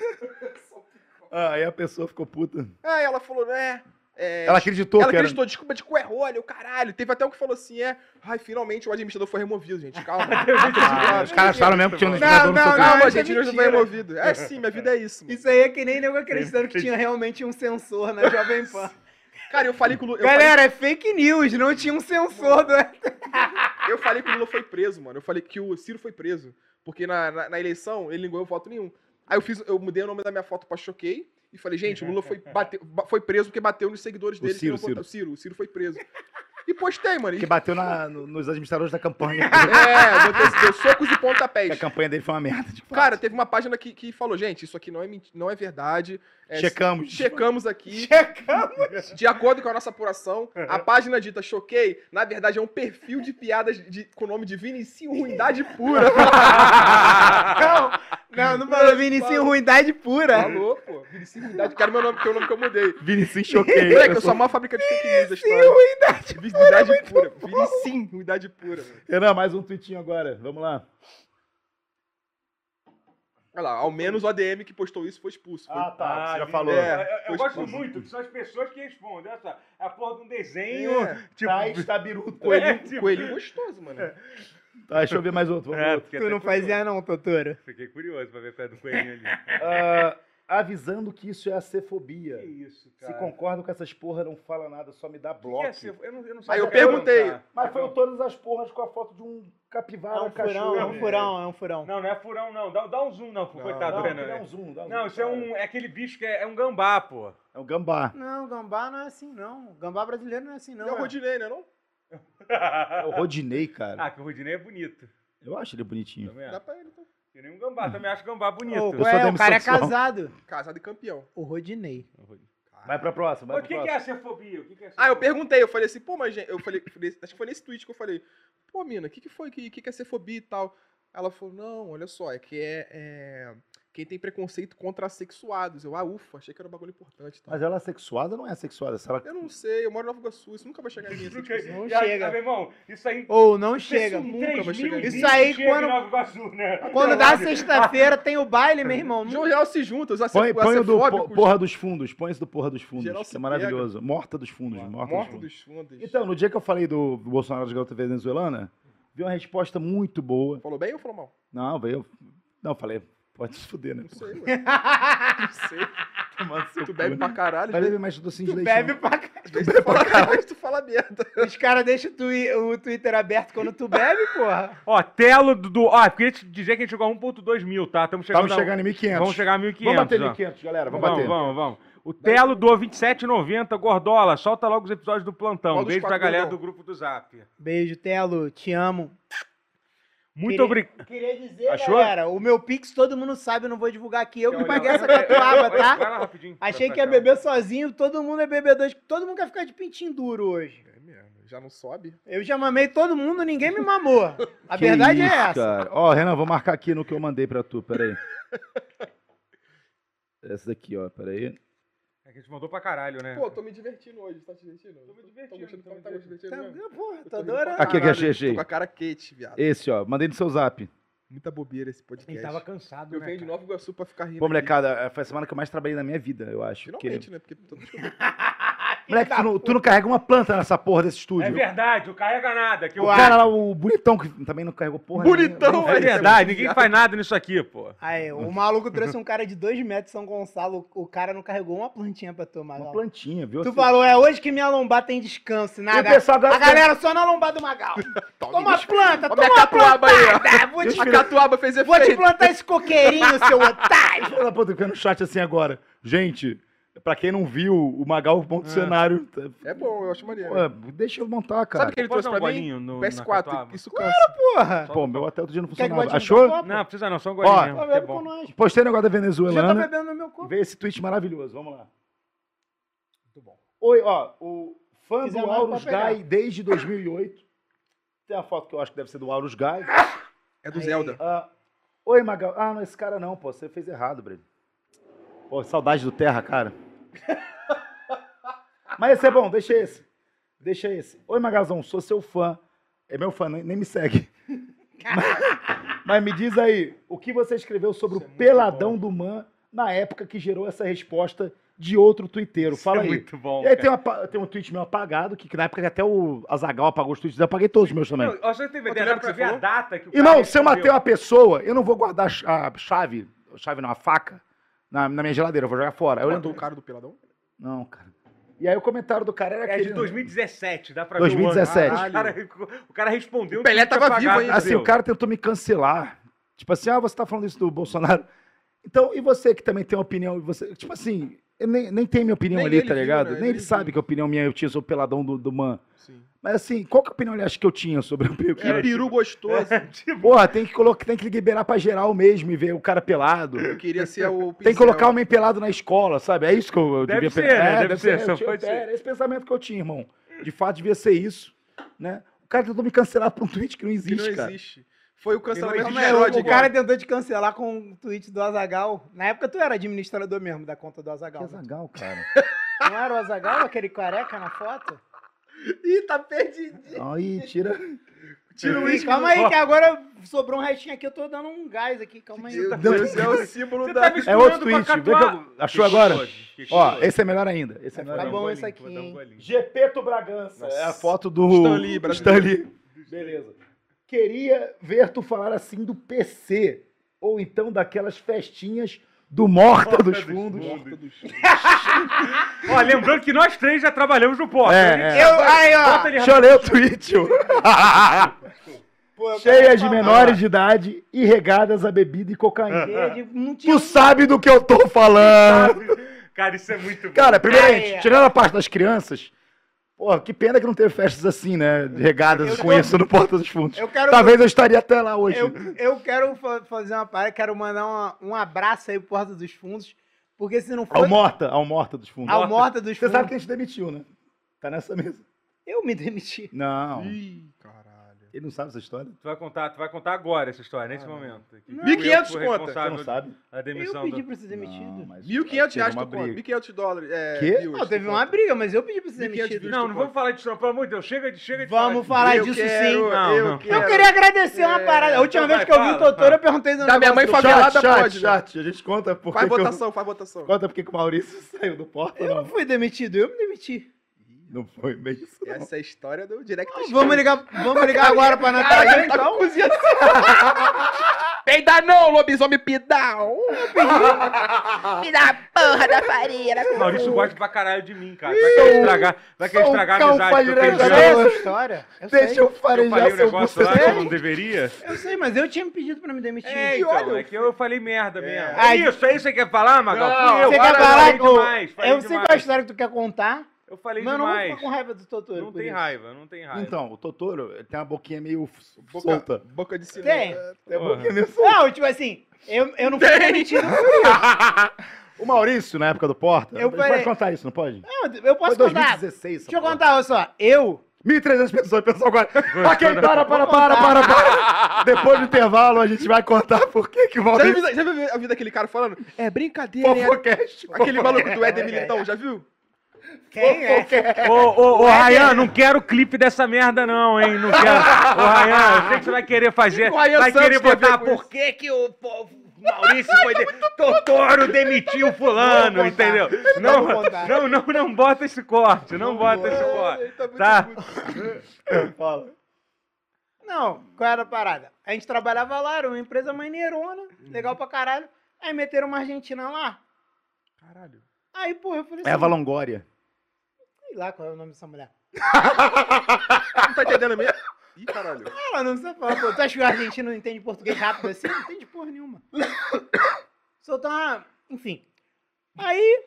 Ah, aí a pessoa ficou puta. Aí ela falou, né? É, Ela acreditou ela que era... acreditou, desculpa de cu é rolha, o caralho. Teve até um que falou assim, é. Ai, finalmente o administrador foi removido, gente. Calma. Ah, os caras acharam mesmo que tinha um Não, administrador no não, seu não. Calma, isso é gente, não foi removido. É sim, minha vida é isso. mano. Isso aí é que nem nego acreditando que tinha realmente um sensor na Jovem Pan. Cara, eu falei que o Lula. Eu falei, Galera, é fake news, não tinha um sensor do... eu falei que o Lula foi preso, mano. Eu falei que o Ciro foi preso. Porque na, na, na eleição ele não ganhou voto nenhum. Aí eu fiz, eu mudei o nome da minha foto pra Choquei e falei, gente, o Lula foi, bateu, ba- foi preso porque bateu nos seguidores O dele. que Ciro, não votaram. O Ciro, o Ciro foi preso. E postei, mano. Que bateu na- no- nos administradores da campanha. é, deu, deu socos e Que pontapés. a campanha dele foi uma merda. de fato. Cara, teve uma página que, que falou, gente, isso aqui não é, não é verdade. É, checamos. Checamos aqui. Checamos. De acordo com a nossa apuração, a página dita Choquei, na verdade, é um perfil de piadas de- com o nome de Vinicinho Ruindade Pura. Não, não, não falou Vinicinho ruindade pura. Falou, pô. Vinicinho Ruindade, que era meu nome, que é o nome que eu mudei. Vinicius choquei. Moleque, eu sou a maior fábrica de fake news da história. ruindade Ruindade pura. Vinicinho Ruindade Pura. Renan, mais um tweetinho agora. Vamos lá. Olha lá, ao menos o ADM que postou isso foi expulso. Foi... Ah, tá. Você já falou. É, É, eu- eu, gosto muito, que são as pessoas que respondem. Olha só, é a porra de um desenho. É. Tipo, Tá, está biruta. Coelhinho, É, tipo- coelhinho gostoso, mano. Tá, deixa eu ver mais outro. É, Tu não curioso. fazia não, doutora. Fiquei curioso pra ver perto do coelhinho ali. Ah, avisando que isso é a cefobia. Que isso, Se cara. concordo com essas porra, não fala nada, só me dá O que bloco. é eu não, eu não sei Aí se eu quero perguntei. perguntar. Mas foi todas as porras com a foto de um capivara, É um furão, cachorro. é um furão, é um furão. Não, não é furão, não. Dá, dá um zoom, não, Não, coitado Não, do Renan. é um zoom. dá um Não, zoom, isso é cara. um. É aquele bicho que é, é um gambá, pô. É um gambá. Não, gambá não é assim, não. Gambá brasileiro não é assim, não. Não é o é. Rodinei, né, não? É o Rodinei, cara. ah, que o Rodinei é bonito. Eu acho ele bonitinho. Dá pra ele, então. Tem nenhum gambá, também acho gambá bonito. Ô, Eu ué, o cara é casado. Casado e campeão. O Rodinei. Vai pra próxima, vai Mas o pra que, que próxima. é a cefobia? O que, que é a Ah, eu perguntei, eu falei assim, pô, mas gente, eu falei, falei- acho que foi nesse tweet que eu falei, pô, mina, o que, que foi? O que, que, que é ser fobia e tal? Ela falou, não, olha só, é que é, é quem tem preconceito contra assexuados. Eu, ah, ufa, achei que era um bagulho importante. tal. Mas ela é sexuada ou não é sexuada? Se ela... Eu não sei, eu moro em Nova Iguaçu, isso nunca vai chegar em mim. Não aí, chega. ah, meu irmão, isso aí. Ou não chega. Isso, nunca vai chegar 3020 Isso aí, chega quando- em Nova Iguaçu, né? Quando dá Caralho. sexta-feira, tem o baile, meu irmão. João Real se junta, os Põe, põe o do. Porra dos Fundos. Põe esse do Porra dos Fundos. Geral Que é maravilhoso. Morta dos Fundos. Morta, Morto dos Fundos. dos fundos. Então, no dia que eu falei do, Bolsonaro das garota venezuelana, vi uma resposta muito boa. Falou bem ou falou mal? Não, veio. Não, falei, pode se fuder, né? Não sei, ué. Não sei. Seu Tu cu, bebe né? pra caralho, Vai às beber mais docinho de Tu leite. bebe não. pra caralho. tu fala, às vezes tu fala merda. Os caras deixam o, twi- o Twitter aberto quando tu bebe, porra. Ó, telo do. do- Ó, queria te dizer que a gente chegou a 1.2 mil, tá? Estamos chegando. Estamos a- chegando em 1.500. Vamos chegar a 1.500. Vamos bater ó. 1.500, galera. Vamos, Vamos, bater. vamos, vamos. O Telo doou 27,90. Gordola, solta logo os episódios do plantão. Logo os Beijo pra quatro galera gordão. do grupo do Zap. Beijo, Telo. Te amo. Muito obrigado. Queria dizer, Achou? galera, o meu Pix todo mundo sabe, eu não vou divulgar aqui. Eu que paguei essa catuaba, Vai tá? lá rapidinho. Achei que ia beber sozinho, todo mundo é bebedor. Todo mundo quer ficar de pintinho duro hoje. É mesmo, já não sobe? Eu já mamei todo mundo, ninguém me mamou. A Que verdade é isso, essa. Cara. Ó, Renan, vou marcar aqui no que eu mandei pra tu, peraí. Essa daqui, ó, peraí. É que a gente mandou pra caralho, né? Pô, tô me divertindo hoje, tá te divertindo? Tô me divertindo, Tô gostando, tô me tá divertindo Tá, mesmo? porra, tô pra adorando. Aqui, aqui, achei, achei. Tô com a cara quente, viado. Esse, ó, mandei no seu zap. Muita bobeira esse podcast. Ele tava cansado, Eu né, venho de? Nova Iguaçu pra ficar rindo. Pô, aqui. molecada, foi a semana que eu mais trabalhei na minha vida, eu acho. Finalmente, Porque... né? Porque que eu Moleque, tu não, tu não carrega uma planta nessa porra desse É estúdio. verdade, o carrega nada. Que o cara lá, o bonitão, que também não carregou porra Bonitão, nenhuma. É verdade, ninguém faz nada nisso aqui, pô. Aí, o maluco trouxe um cara de 2 metros de São Gonçalo, o cara não carregou uma plantinha pra tomar. Uma plantinha, viu? Tu Assim. falou, é hoje que minha lombar tem descanso. E Na o pessoal a agora- galera só na lombar do Magal. Toma planta, Ó, toma minha catuaba aí, ó. plantada. Vou te, A catuaba fez vou te efeito. plantar esse coqueirinho, seu otário. Filha da puta, fica no chat assim agora. Gente, Pra quem não viu, o Magal monta o Ah. cenário. É bom, eu acho maneiro. Pô, deixa eu montar, cara. Sabe o que ele trouxe dar pra mim? golinho no, na PS4, catuaba? isso cansa. Porra! Pô, meu até outro dia não Quer que funcionava. no Achou? copo? Não, precisa não, só um golinho Ó, mesmo, Tá que é bebendo com bom. nós. Postei o negócio da Já tá venezuelana. bebendo no meu copo. Veio esse tweet maravilhoso. Vamos lá. Muito bom. Oi, ó, o fã Quiser do mais, Aurus pode pegar. Guy desde 2008. Tem a foto que eu acho que deve ser do Aurus Guy. É do Aí. Zelda. Ah, Oi, Magal. Ah, não, esse cara não, pô. Você fez errado, Breno. Pô, saudade do Terra, cara. Mas esse é bom, deixa esse. Deixa esse. Oi, Magalzão, sou seu fã. É meu fã, nem, me segue. mas, mas me diz aí, o que você escreveu sobre Isso é o muito peladão do Man na época que gerou essa resposta de outro twitteiro? Fala Isso aí. é muito bom. E aí tem, uma, tem um tweet meu apagado, que, que na época que até o Azagal apagou os tweets, eu apaguei todos os meus também. Não, ó, você tem Mas tu ideia, pra que ver a data que o Irmão, cara se eu matei uma pessoa, eu não vou guardar a ch- a chave, chave não, a faca, na, na minha geladeira, eu vou jogar fora. Eu lembro... do cara do peladão? Não, cara. E aí o comentário do cara era É aquele... de 2017, dá pra 2017. ver o ano. Caralho, O cara, o cara respondeu... O Pelé tava vivo ainda. Assim, o cara tentou me cancelar. Tipo assim, ah, você tá falando isso do Bolsonaro. Então, e você que também tem uma opinião, você, tipo assim, eu nem, nem tem minha opinião Nem ali, ele tá viu, ligado? né? Nem ele ele sabe viu. que a opinião minha eu tinha sobre o peladão do, do man. Sim. Mas assim, qual que a opinião ele acha que eu tinha sobre o peru? Que peru gostoso. Tipo, Porra, tem que, colocar, tem que liberar pra geral mesmo e ver o cara pelado. Eu queria ser o Tem que colocar homem pelado na escola, sabe? É isso que eu, eu Deve devia ser, pensar. né? É, Deve ser, só Eu tinha- pode ser. Era esse pensamento que eu tinha, irmão. De fato, devia ser isso, né? O cara tentou me cancelar por um tweet que não Que existe, não cara. existe. Foi o cancelamento de Schrödinger. o, cara tentou te cancelar com um tweet do Azagal. Na época tu era administrador mesmo da conta do Que Azagal. Azagal, cara. Não era o Azagal, aquele careca na foto? Ih, tá perdidinho. Aí, tira. Tira o uísque calma do- aí, que agora sobrou um restinho aqui, eu tô dando um gás aqui, calma aí. Meu Deus, é o símbolo da... tá É outro. Vê que eu- Achou agora? Ó, esse é melhor ainda. Esse é melhor Tá bom esse aqui, golinho. Gepeto Bragança. É a foto do Stan Lee, brasileiro. Stan Lee. Beleza. Queria ver tu falar assim do PC. Ou então daquelas festinhas do Morta dos Fundos. Ó, lembrando que nós três já trabalhamos no Porta. É, é. Eu, aí, ó. Deixa eu ler o tweet. Pô, Cheias de falar. menores de idade e regadas a bebida e cocaína. Cheia Tu sabe do que eu tô falando. Cara, isso é muito bom. Cara, primeiramente, Ai, tirando a parte das crianças, porra, que pena que não teve festas assim, né? Regadas Eu com isso no Porta dos Fundos. Eu quero, Talvez eu estaria até lá hoje. eu, eu quero fa- fazer uma parada, quero mandar uma- um abraço aí pro Porta dos Fundos, porque se não for Ao Morta, ao Morta dos Fundos. ao Morta dos Você Fundos, sabe que a gente demitiu, né? Tá nessa mesa. eu me demiti. Não. Ih. Ele não sabe essa história? Tu vai contar, tu vai contar agora essa história, nesse Ah, momento. Que Não. fui eu que 1.500 fui conta. Você não sabe? da demissão Eu pedi do... pra ser demitido. Não, mas 1.500 teve reais uma tu conta. briga. 1.500 dólares. É, Quê? views, Não, teve uma briga, mas eu pedi pra ser 1.500 demitido. Não, não vamos falar disso não, pelo amor de Deus. Chega de, chega de Vamos falar disso quero, sim. Não, eu não. quero. Eu queria agradecer uma É, parada. A última então vez vai, que eu vi o fala, fala. eu perguntei no Da minha mãe favelada pode, né? chat. A gente conta por Faz que que votação, faz votação. Conta porque que o Maurício saiu do Porta, Eu não. fui demitido, eu me demiti. Não foi bem isso, não. Essa é a história do Direct Vamos ligar, vamos ligar agora pra Natália, tá então? cozinha Peida não, lobisomem pidão. Me dá a porra da farinha. né? Maurício gosta pra caralho de mim, cara. Vai querer estragar, vai querer um estragar a amizade que eu da essa história. Eu Deixa sei. eu Eu falei farejar o seu negócio lá que eu não deveria. Eu sei, mas eu tinha me pedido pra me demitir. É, então, olha, é que eu falei merda mesmo. Ah, É isso, é isso que você quer falar, Magal? Não, Fui eu, Você quer falar demais, Eu sei qual é a história que tu quer contar, Eu falei não vou demais. ficar com raiva do Totoro. Não tem isso. raiva, não tem raiva. Então, o Totoro ele tem uma boquinha meio Boca, solta. boca de cima. Tem. Tem a Porra. boquinha meio solta. Não, tipo assim, eu, eu não fui demitido. O Maurício, na época do Porta, Eu falei- pode contar isso, não pode? Não, eu posso Foi contar. 2016. Deixa eu contar, olha só. Eu, 1.300 pessoas, pessoal agora. Ok, para, para, para, para, para. Depois do intervalo, a gente vai contar por que que o Já viu, já viu a vida daquele cara falando? É brincadeira, é... Fofocast. Aquele maluco do Éder Militão, já viu? Quem é? Ô, ô, ô, Rayan, não quero clipe dessa merda, não, hein? Não quero. Ô, Rayan, eu sei que você vai querer fazer. Vai Santos querer botar por que que o Maurício foi. De... Totoro demitiu fulano, entendeu? Não, não, não, não bota esse corte, não bota esse corte. Tá Tá. Fala. Não, qual era a parada? A gente trabalhava lá, era uma empresa maneirona, legal pra caralho. Aí meteram uma argentina lá. Caralho. Aí, porra, eu falei É assim, Eva Longoria. Sei lá qual é o nome dessa mulher. Não tá entendendo mesmo? Ih, caralho. Ela não sabe falar, pô, tu acha que o argentino não entende português rápido assim? Não entende porra nenhuma. Soltou uma... Enfim. Aí,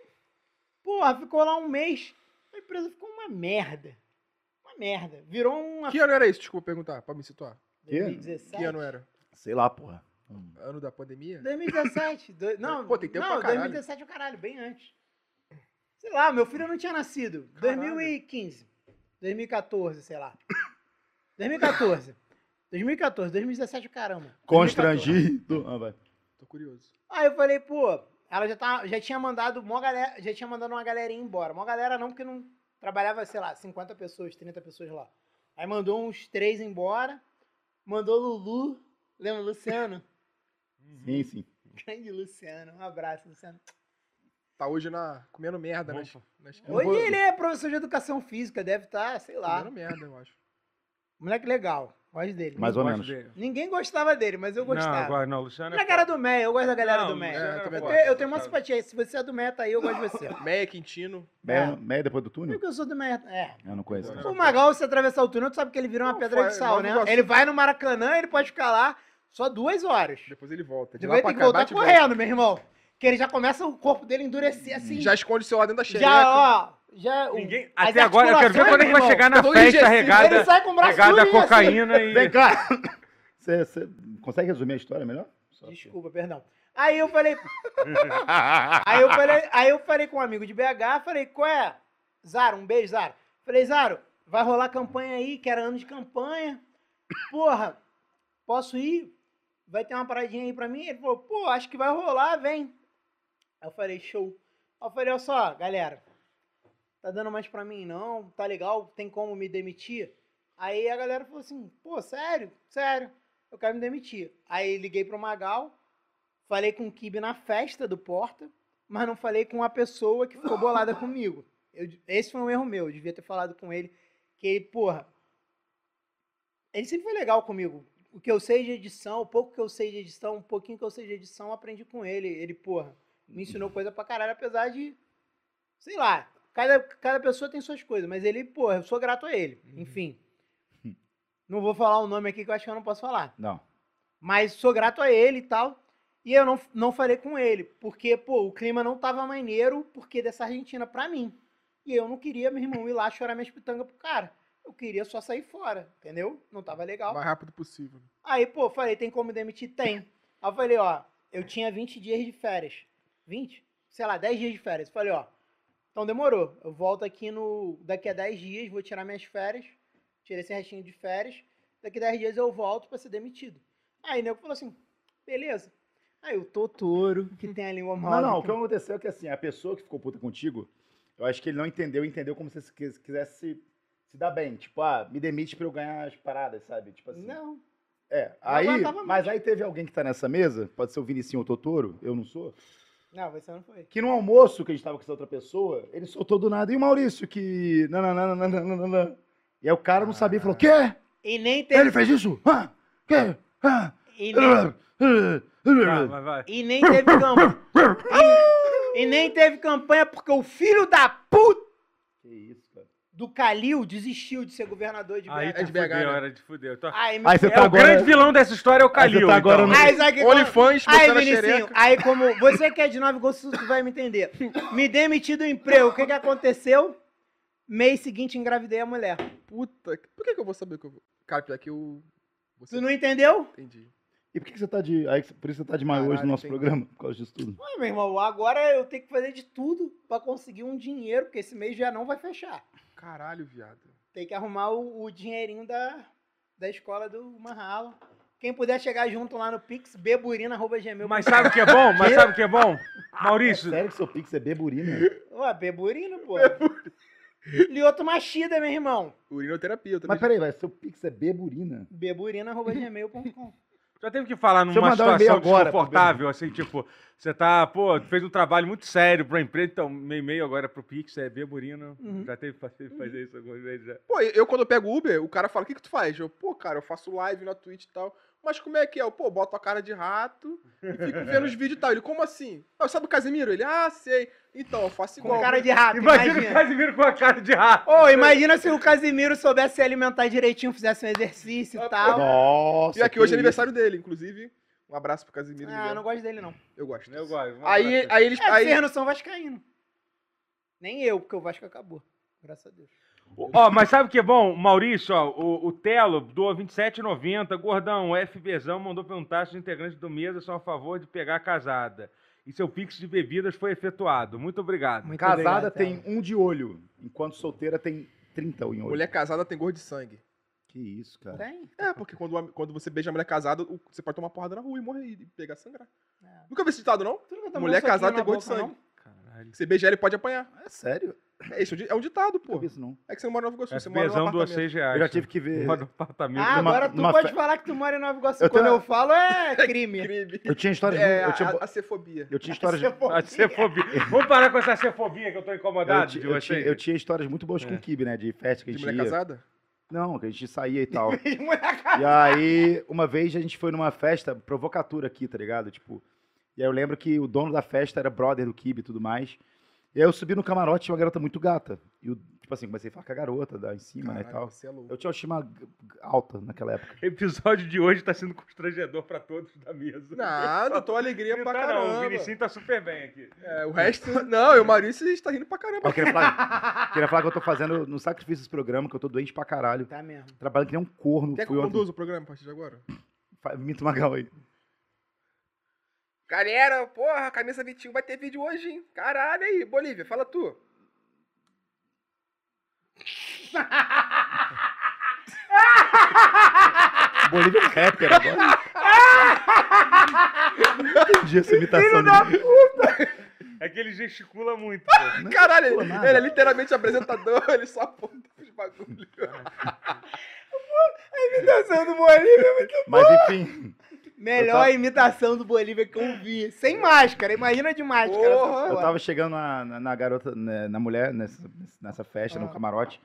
Porra, ficou lá um mês. A empresa ficou uma merda. Uma merda. Virou uma. Que ano era isso? Desculpa perguntar, pra me situar. Que ano? 2017. Que ano era? Sei lá, porra. Ano da pandemia? 2017. Do- Não, Pô, tem tempo não, pra caralho. 2017 é o caralho, bem antes. Sei lá, meu filho não tinha nascido. Caralho. 2015. 2014, sei lá. 2014. 2014, 2017 o caramba. 2014. Constrangido. Ah, vai. Tô curioso. Aí eu falei, pô, ela já, tá, já tinha mandado uma galera, já tinha mandado uma galerinha embora. Uma galera não, porque não trabalhava, sei lá, 50 pessoas, 30 pessoas lá. Aí mandou uns três embora, mandou Lulu, lembra Luciano? Sim, sim. Grande Luciano, um abraço, Luciano. Tá hoje na. comendo merda nas, Vamos. nas Eu Hoje vou- ele é professor de educação física, deve estar, sei lá. Comendo merda, eu acho. Moleque legal, gosto dele. Mais ou menos. dele. Ninguém gostava dele, mas eu Não, gostava. agora não, Luciano Ele é cara do Meia, eu gosto da galera Não, do Meia. É, é eu, foda, tenho, eu tenho uma simpatia. Se você é do Meia, tá aí, eu gosto de você. Meia Quintino. Meia, meia depois do túnel? que eu sou do Meia? É. Eu não conheço. O Magal, se atravessar o túnel, tu sabe que ele vira uma Não, pedra de sal, né? Ele vai no Maracanã, ele pode ficar lá só duas horas. Depois ele volta. De Ele vai pra ter que voltar correndo, meu irmão. Que ele já começa o corpo dele endurecer assim. Já esconde o celular dentro da xereca. já ó. Já, Ninguém, as até agora, eu quero ver quando é que vai chegar na festa regada, Ele sai com o braço regada a durinho assim. cocaína e... Vem cá! Você, você consegue resumir a história melhor? Só Desculpa, perdão. Aí eu falei. aí, eu falei aí eu falei com um amigo de BH, falei, qual é? Zaro, um beijo, Zaro. Falei, Zaro, vai rolar campanha aí, que era ano de campanha. Porra, posso ir? Vai ter uma paradinha aí pra mim? Ele falou, pô, acho que vai rolar, vem. Aí eu falei, show. Aí eu falei, olha só, galera, tá dando mais pra mim não? Tá legal? Tem como me demitir? Aí a galera falou assim, pô, sério? Sério, eu quero me demitir. Aí liguei pro Magal, falei com o Kibe na festa do Porta, mas não falei com a pessoa que ficou bolada comigo. Eu- esse foi um erro meu, eu devia ter falado com ele, que ele, porra, ele sempre foi legal comigo. O que eu sei de edição, o pouco que eu sei de edição, um pouquinho que eu sei de edição, aprendi com ele. Ele, porra, me ensinou coisa pra caralho, apesar de, sei lá, cada, cada pessoa tem suas coisas, mas ele, porra, eu sou grato a ele. Enfim. Não vou falar o nome aqui que eu acho que eu não posso falar. Não. Mas sou grato a ele e tal. E eu não, não falei com ele, porque, pô, o clima não tava maneiro porque dessa Argentina pra mim. E eu não queria, meu irmão, ir lá chorar minhas pitangas pro cara. Eu queria só sair fora, entendeu? Não tava legal. O mais rápido possível. Aí, pô, falei, tem como demitir? Tem. Aí eu falei, ó, eu tinha 20 dias de férias. 20? Sei lá, 10 dias de férias. Falei, ó, então demorou. Eu volto aqui no. Daqui a 10 dias, vou tirar minhas férias. Tirei esse restinho de férias. Daqui a 10 dias eu volto pra ser demitido. Aí o nego falou assim, beleza. Aí o Totoro, que tem a língua mal. Não, não, o que aconteceu é que assim, a pessoa que ficou puta contigo, eu acho que ele não entendeu, entendeu como se quisesse se, se dar bem. Tipo, ah, me demite pra eu ganhar as paradas, sabe? Tipo assim. Não. É, aí, mas aí teve alguém que tá nessa mesa, pode ser o Vinicinho ou o Totoro, eu não sou, Não, você não foi. que no almoço que a gente tava com essa outra pessoa, ele soltou do nada, e o Maurício, que... Não, não, não, não, não, não, não. E aí o cara não sabia, falou, quê? E nem teve. Ele fez isso? Ah, quê? Ah, E nem, Tá, vai, vai. e nem teve campanha. E, e nem teve campanha porque o filho da puta Que isso. Do Calil desistiu de ser governador de Aí BH. tu de BH, fudeu, né? era de fuder. Tô- Aí, Aí você É tá o agora... grande vilão dessa história é o Calil. tá agora então. no- Aí, sabe que OnlyFans, Aí, Vinicinho, aí como você que é de Nova Iguaçu, tu vai me entender. Me demiti do emprego, o que que aconteceu? Mês seguinte engravidei a mulher. Puta, por que, que eu vou saber que eu vou. Cara, pior que eu. Você... Tu não entendeu? Entendi. E por que, que você tá de... Aí, por isso você tá de maio hoje no nosso entendi. programa, por causa disso tudo. Ué, meu irmão, agora eu tenho que fazer de tudo pra conseguir um dinheiro, porque esse mês já não vai fechar. Caralho, viado. Tem que arrumar o, o dinheirinho da, da escola do Marralo. Quem puder chegar junto lá no Pix, beburina.gmail. Mas sabe o que é bom? Mas sabe o que é bom? Maurício, Sério que seu Pix é beburina? Ué, beburina, pô. Lioto Machida, meu irmão. Urinoterapia, eu também. Mas peraí, mas seu Pix é beburina? beburina.gmail.com. já teve que falar numa um situação agora, desconfortável, assim, tipo, você tá, pô, fez um trabalho muito sério pra empresa, então, meio e-mail agora pro Pix, é Beburino. Uhum. Já teve que fazer, fazer isso algumas vezes já. Pô, eu quando eu pego Uber, o cara fala, o que que tu faz? Eu, pô, cara, eu faço live na Twitch e tal. Mas como é que é? Eu, pô, boto a cara de rato e fico vendo os vídeos e tal. Ele, como assim? Ah, sabe o Casemiro? Ele, ah, sei. Então, eu faço igual. Com cara de rato, Imagina, imagina. o Casimiro com a cara de rato. Ô, imagina se o Casimiro soubesse se alimentar direitinho, fizesse um exercício e tal. Nossa, E aqui hoje é aniversário dele, inclusive. Um abraço pro Casimiro. Ah, Miguel. não gosto dele, não. Eu gosto. Eu gosto. um Aí, aí eles. É, aí, vocês não são vascaíno. Nem eu, porque o Vasco acabou. Graças a Deus. Ó, mas sabe o que é bom? Maurício, ó, o, o Telo doou 27,90. Gordão, o FBzão mandou perguntar se os integrantes do Mesa são a favor de pegar a casada. E seu pix de bebidas foi efetuado. Muito obrigado. Muito Casada obrigado, tem Telo. um de olho, enquanto solteira tem 30 em olho. Mulher casada tem gosto de sangue. Que isso, cara. Tem? É, porque quando, quando você beija a mulher casada, você pode tomar porrada na rua e morrer e pegar sangrar. É. Nunca viu esse ditado, não? Mulher casada tem gosto de sangue. Caralho. Você beijar ele pode apanhar. É sério? É isso, é um ditado, pô. Não vi isso, não. É que você não mora no Nova Iguaçu, você mora no FBzão doou apartamento. 6 reais. Eu já tive que ver. Mora no apartamento. Ah, Numa- agora tu numa pode fe- falar que tu mora em Nova Iguaçu. Eu Quando tenho- eu falo é crime. Crime. Eu tinha histórias. É, eu tinha, a, a cefobia. eu tinha histórias. A cefobia. Vamos parar com essa cefobia que eu tô Eu, incomodado ti- de eu vocês. tinha, eu tinha histórias muito boas com É. o Kibe, né? De festa que a De gente mulher ia. casada? Não, que a gente saía e tal. E aí, uma vez a gente foi numa festa, provocatura aqui, tá ligado? Tipo, e aí eu lembro que o dono da festa era brother do Kibe e tudo mais. E aí eu subi no camarote, tinha uma garota muito gata. E, o- tipo assim, comecei a falar com a garota da em cima, né, e Caralho, tal. você é louco. Eu tinha uma estima alta naquela época. O episódio de hoje tá sendo constrangedor pra todos da mesa. Nada, tô alegria Não pra tá, não. O caramba. Vinicinho tá super bem aqui. É, o resto. Não, eu e o Maurício está rindo pra caramba. Eu queria falar, queria falar que eu tô fazendo no sacrifício desse programa, que eu tô doente pra caralho. Tá mesmo. Trabalhando que nem um corno. Quer que eu conduza o programa a partir de agora? Minto Magal aí. Galera, porra, a camisa 21 vai ter vídeo hoje, hein? Caralho aí, Bolívia, fala tu. Bolívia é um rapper agora. Não entendi essa imitação dele. É que ele gesticula muito. pô. Caralho, ele, nada. ele é literalmente apresentador, ele só aponta os bagulhos. Imitação do Bolívia é muito Mas enfim, Melhor imitação do Bolívia que eu vi. Sem máscara, imagina de máscara. Porra. eu tava chegando na, na, na garota, né, na mulher, nessa, nessa festa, no camarote.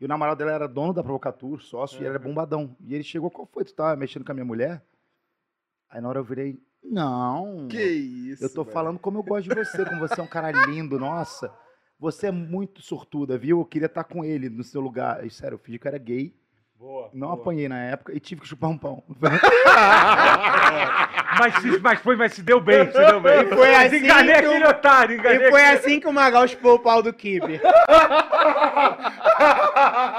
E o namorado dela era dono da Provocatur, sócio, e ele era bombadão. E ele chegou, qual foi? Tu tava mexendo com a minha mulher? Aí na hora eu virei, não. Que isso. Eu tô velho. falando como eu gosto de você, como você é um cara lindo, nossa. Você é muito sortuda, viu? Eu queria estar com ele no seu lugar. E, sério, eu fingi que eu era gay, Boa. não boa. apanhei na época e tive que chupar um pão. Mas, se- mas foi, mas se deu bem, se deu bem. E foi assim enganei que o- aquele otário, enganei E foi aquele- assim que o Magal chupou o pau do Kibe.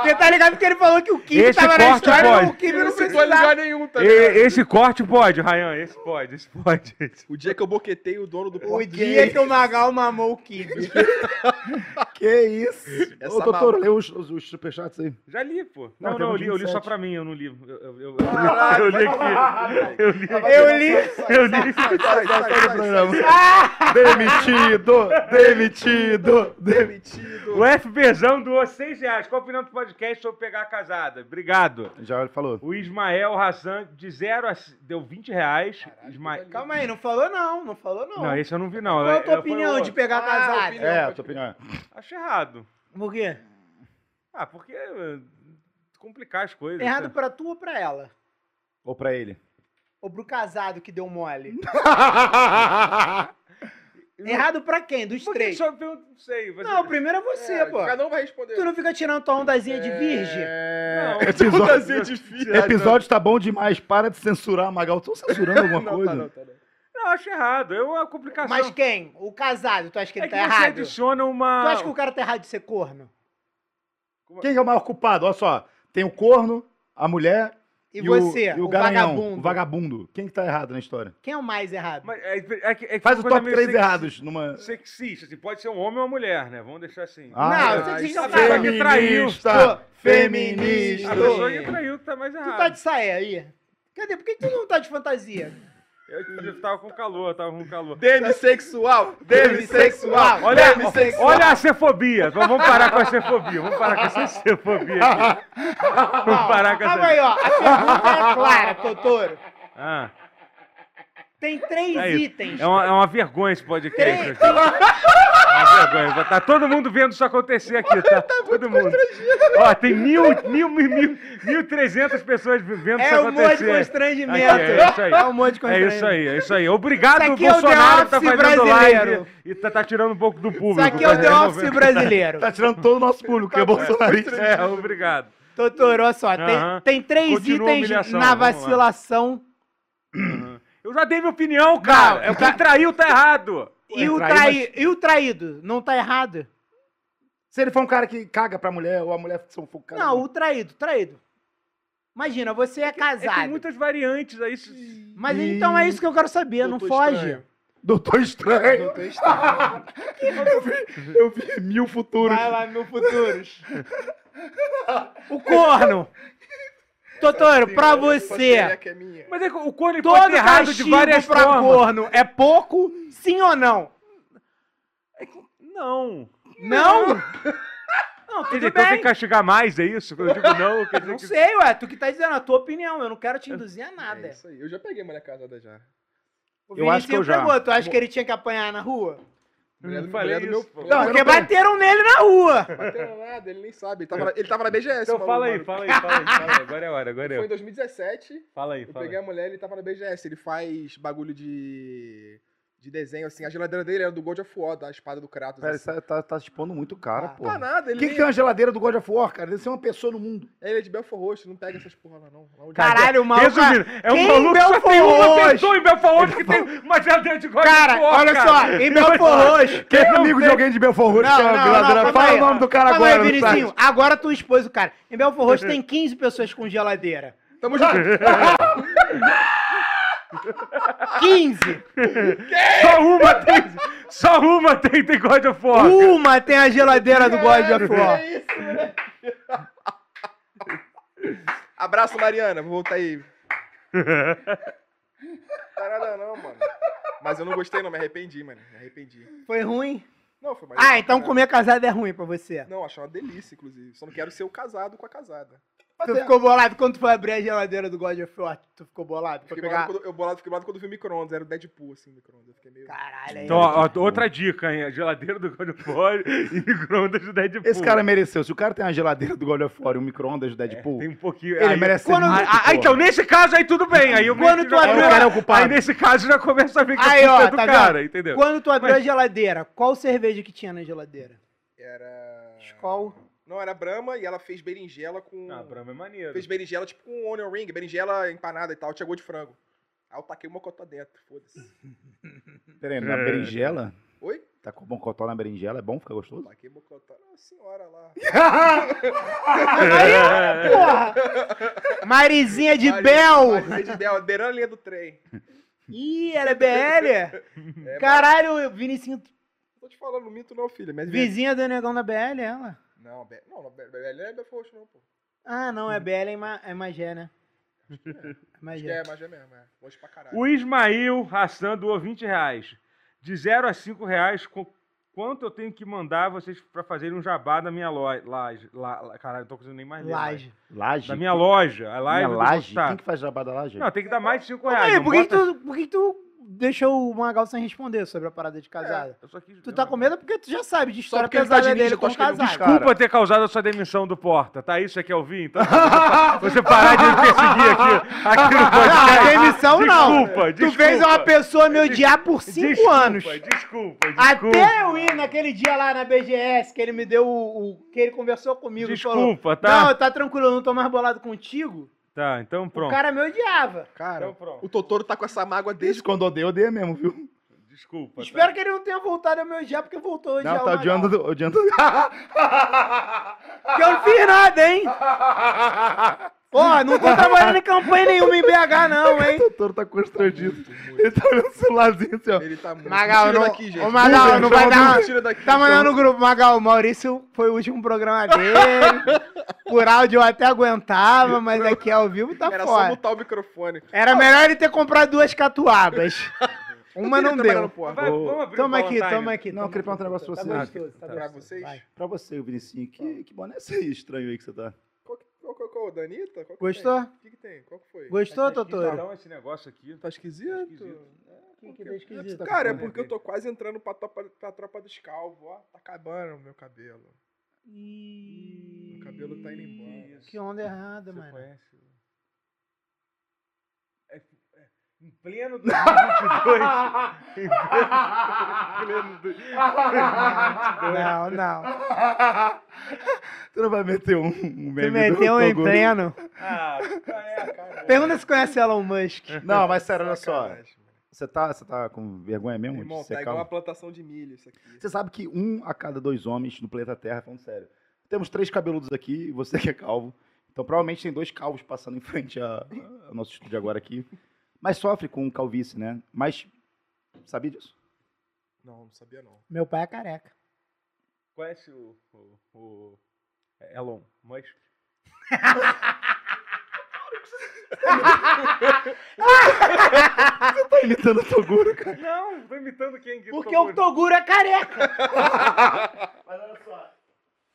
Porque tá ligado que ele falou que o Kibe Esse tava na história pode. o Kibe Ele não precisou precisava. ligar nenhum, tá E- ligado? Esse corte pode, Ryan, esse pode, esse pode. O dia que eu boquetei o dono do O porto dia que o Magal mamou o Kibe. que isso? Essa Ô, doutor, mal- lê os, os, os superchats aí. Já li, pô. Não, Não, não, eu li, eu li só 27. pra mim, eu não li. Eu, eu, eu, Caralho, eu li vai aqui. Eu li. Eu li. Eu li. Sai, sai, sai, sai, programa. sai, Demitido! Demitido! Demitido. O FBzão doou 6 reais. Qual opinião do podcast sobre pegar a casada? Obrigado. Já falou. O Ismael Hassan, de 0 a... deu 20 reais. Isma... Calma aí, não falou não, não falou não. Não, esse eu não vi, não. Qual é a tua eu- opinião de pegar Ah, casado? opinião. É, a tua opinião é. Acho errado. Por quê? Ah, porque... eh, Complicar as coisas. Errado né? pra tu ou pra ela? Ou pra ele. Ou pro casado que deu mole? Errado pra quem? Dos Por que três? só eu não sei. você- Não, primeiro é você, É, pô. Cada um vai responder. Tu não fica tirando tua ondazinha de virgem? É... Não. Episódio- Fantasia de filha. Episódio tá bom demais. Para de censurar, Magal. Estão censurando alguma Não, coisa? tá, não, tá, não. Não, acho errado. Eu, a complicação... Mas quem? O casado, tu acha que ele é que tá você errado? adiciona uma... Tu acha que o cara tá errado de ser corno? Quem é o maior culpado? Olha só. Tem o corno, a mulher E, o- você, e o, o, garanhão, vagabundo? o vagabundo. Quem que tá errado na história? Quem é o mais errado? Mas é, é é Faz o top meio 3 sexi- errados numa... Sexista, assim, pode ser um homem ou uma mulher, né? Vamos deixar assim. Ah, não, é. você diz que Ah, tá que traiu. Feminista! Feminista. A pessoa que traiu tá mais Tu errado. tá de saia aí? Cadê? Por que que tu não tá de fantasia? Eu, tava com calor, tava com calor. Demissexual! Demissexual! Olha, Demissexual! olha a cefobia. Vamos parar com a cefobia. Vamos parar com essa cefobia aqui. Vamos parar com Calma aí, essa. ó. A pergunta é clara, Totoro. Ah, Tem três é itens. É uma, é uma vergonha esse podcast. Aqui. É uma vergonha. Tá todo mundo vendo isso acontecer aqui, tá? Todo mundo. Ó, tem mil, mil, mil, mil, mil trezentas pessoas vendo isso É um monte de acontecer. constrangimento. Aqui, é isso aí. É um monte de É constrangimento. isso aí, é isso aí. Obrigado, Isso aqui é o Bolsonaro, que tá fazendo brasileiro. live e tá, tá tirando um pouco do público. Isso aqui é o tá The Office brasileiro. Tá tirando todo o nosso público, que é bolsonarista. É, obrigado. Totoro, olha só. Tem, tem três Continua itens na vamos lá. Eu já dei minha opinião, cara. Não, é quem traiu tá errado. E o, trai... e o traído? Não tá errado? Se ele for um cara que caga pra mulher, ou a mulher são um cara. Não, o traído, traído. Imagina, você é É, casado. tem muitas variantes aí. isso- Mas então é isso que eu quero saber, não Doutor foge. Estranho. Doutor Estranho. Doutor Estranho. eu, vi, eu vi mil futuros. Vai lá, meu futuros. o corno. Totoro, pra você, É é. Mas é que o corno todo pode errado de várias pra formas. corno é pouco, sim ou não? Não. Não? Não, Quer dizer, então tem que castigar mais, é isso? Quando eu digo não, quer dizer Não que... sei, ué, tu que tá dizendo a tua opinião, eu não quero te induzir a nada. É isso aí. Eu já peguei mulher casada já. O Eu acho que eu já. pegou, tu acha que ele tinha que apanhar na rua? Mulher Não do- falei mulher do meu- mulher eu Porque não tenho- bateram nele na rua. Bateu nada, ele nem sabe. Ele tava, na- ele tava na BGS. Então fala aí, fala aí, fala aí, fala aí. Agora é a hora, agora é a Foi em hora. 2017. Fala aí, Eu fala peguei aí. a mulher, ele tava na BGS. Ele faz bagulho de. De desenho, assim. A geladeira dele era do God of War, da espada do Kratos. Pera, assim. tá, tá expondo muito o cara, Ah, pô. Tá nada, ele Quem nem- que tem uma geladeira do God of War, cara? Deve ser uma pessoa no mundo. Ele é de Belfort Roxo, não pega essas porra lá, não. Lá Caralho, o maluco. Resumindo, é um maluco que só tem uma pessoa em Belfort Roxo que tem uma geladeira de God Cara, of War, olha cara. só, em Belfort Roxo. Quem é não amigo de alguém de Belfort Roxo? Não, que tem uma não, geladeira? não, Fala o nome do cara agora. aí. Vinicinho. Agora tu expôs o cara. Em Belfort Roxo tem 15 pessoas com geladeira. Tamo junto. 15! Só uma tem, só uma tem, tem God of War. Uma tem a geladeira do God of War. É isso, né? Abraço, Mariana. Vou voltar aí. Não tá nada não, mano. Mas eu não gostei, não. Me arrependi, mano. Me arrependi. Foi ruim? Não, foi mais. Ah, então comer casado é ruim pra você. Não, achei uma delícia, inclusive. Só não quero ser o casado com a casada. Tu ficou bolado quando tu foi abrir a geladeira do God of War? Tu ficou bolado? Fiquei pegar... bolado quando, eu bolado, fiquei bolado quando vi o micro-ondas. Era o Deadpool, assim, o micro-ondas. Eu fiquei meio... Caralho, aí. Então, ó, ó, outra dica, hein? A geladeira do God of War e micro-ondas do Deadpool. Esse cara mereceu. Se o cara tem uma geladeira do God of War e um micro-ondas do Deadpool, Tem um pouquinho... ele aí- merece quando- muito, Ah, ah, então, nesse caso aí tudo bem. Aí eu Quando tu abriu- o cara é ocupado. Aí nesse caso já começa a ver que Aí, a culpa ó, é do tá cara, vendo? entendeu? Quando tu abriu Mas- a geladeira, qual cerveja que tinha na geladeira? Era... Skol. Não, era Brahma e ela fez berinjela com... Ah, Brahma é maneiro. Fez berinjela tipo com onion ring, berinjela empanada e tal. Tinha gosto de frango. Aí eu taquei o mocotó dentro, foda-se. Pera aí, na berinjela? Oi? Tá com mocotó na berinjela? É bom? Fica gostoso? Taquei o mocotó. Não, senhora lá. Porra! Marizinha de Bel! Marizinha de Bel, beirando a linha do trem. Ih, ela é BL? É, Caralho, Vinicinho, Tô te falando, não minto não, filha. Mas vizinha do negão da BL, ela. Não, Be... não, Be- não é Belfort Roxo não, pô. Ah, não, é BL em, Ma em Magé, né? É Acho que Magé. é, mas é mesmo, é. Longe pra caralho. O Ismail Hassan doou 20 reais. De 0 a 5 reais, qu- quanto eu tenho que mandar vocês pra fazerem um jabá da minha loja? Laje, la, la- caralho, não tô conseguindo nem mais ler. Laje. Laje? Da minha loja. A laje. Minha laje? Quem que faz jabá da laje? Não, tem que dar mais de 5 Calma reais. aí, por que, tu, por que tu deixou o Magal sem responder sobre a parada de casada? Eu só quis- Tu tá com medo porque tu já sabe de história ele tá pesada de ninja, dele tu com casado. Cara. Desculpa ter causado a sua demissão do Porta, tá? Isso é que eu vi, então. Você parar de me perseguir aqui, aqui no podcast. Não, demissão não. Desculpa, Tu desculpa. fez uma pessoa me odiar por cinco Desculpa, anos. Desculpa, desculpa. Até eu ir naquele dia lá na BGS, que ele me deu o. o- que ele conversou comigo e falou. Desculpa, tá? Não, tá tranquilo, eu não tô mais bolado contigo. Tá, então O pronto. cara me odiava. Cara, Então pronto. o Totoro tá com essa mágoa desde quando odeia, odeia mesmo, viu? Desculpa. Espero que ele não tenha voltado a me odiar, porque voltou a odiar Não, o tá odiando. odiando... Porque eu não fiz nada, hein? Ó, não tô trabalhando em campanha nenhuma em BH, não, hein? o doutor tá constrangido. Ele tá olhando o celularzinho assim, ó. Ele tá muito. Magal, Tira não- daqui, gente. Ô, Magal, não vai dar- Tira daqui. Tá mandando no grupo, Magal, o Maurício foi o último programa dele. Por áudio eu até aguentava, mas aqui ao vivo tá Era só fora. mutar o microfone. Era melhor ele ter comprado duas catuabas. Uma não deu. Vai, vamos abrir Toma o aqui, toma aqui. Não, eu queria perguntar um negócio pra Tá você. gostoso, tá Pra vocês? Vai. Pra você, Vinicinho, que, que boné é esse aí estranho aí que você tá? Qual, qual, qual, qual, da Anitta? Qual que Gostou? O que, que tem? Qual que foi? Gostou, Tá Totoro? Então esse negócio aqui. Tá esquisito? esquisito. Que que tá esquisito? Cara, é com porque eu tô quase entrando pra tropa, pra tropa dos calvos, ó. Tá acabando o meu cabelo. Ih, Meu cabelo tá indo embora. Que onda errada, Você mano. conhece? É, é, em pleno 2022. em pleno, do- Não, não. Tu não vai meter um, um meme Tu meteu do em pleno. Ah, é, cara. Pergunta se conhece Elon Musk. Não, mas sério, olha só. Você tá, você tá com vergonha mesmo? Irmão, tá igual calvo? uma plantação de milho isso aqui. Você sabe que um a cada dois homens no planeta Terra, falando sério. Temos três cabeludos aqui e você que é calvo. Então provavelmente tem dois calvos passando em frente a- ao nosso estúdio agora aqui. Mas sofre com calvície, né? Mas sabia disso? Não, não sabia não. Meu pai é careca. Conhece o, o, o Elon Musk? Tá imitando o Toguro, cara. Não, tô imitando quem? que Porque tô- o Toguro é careca. Mas olha só,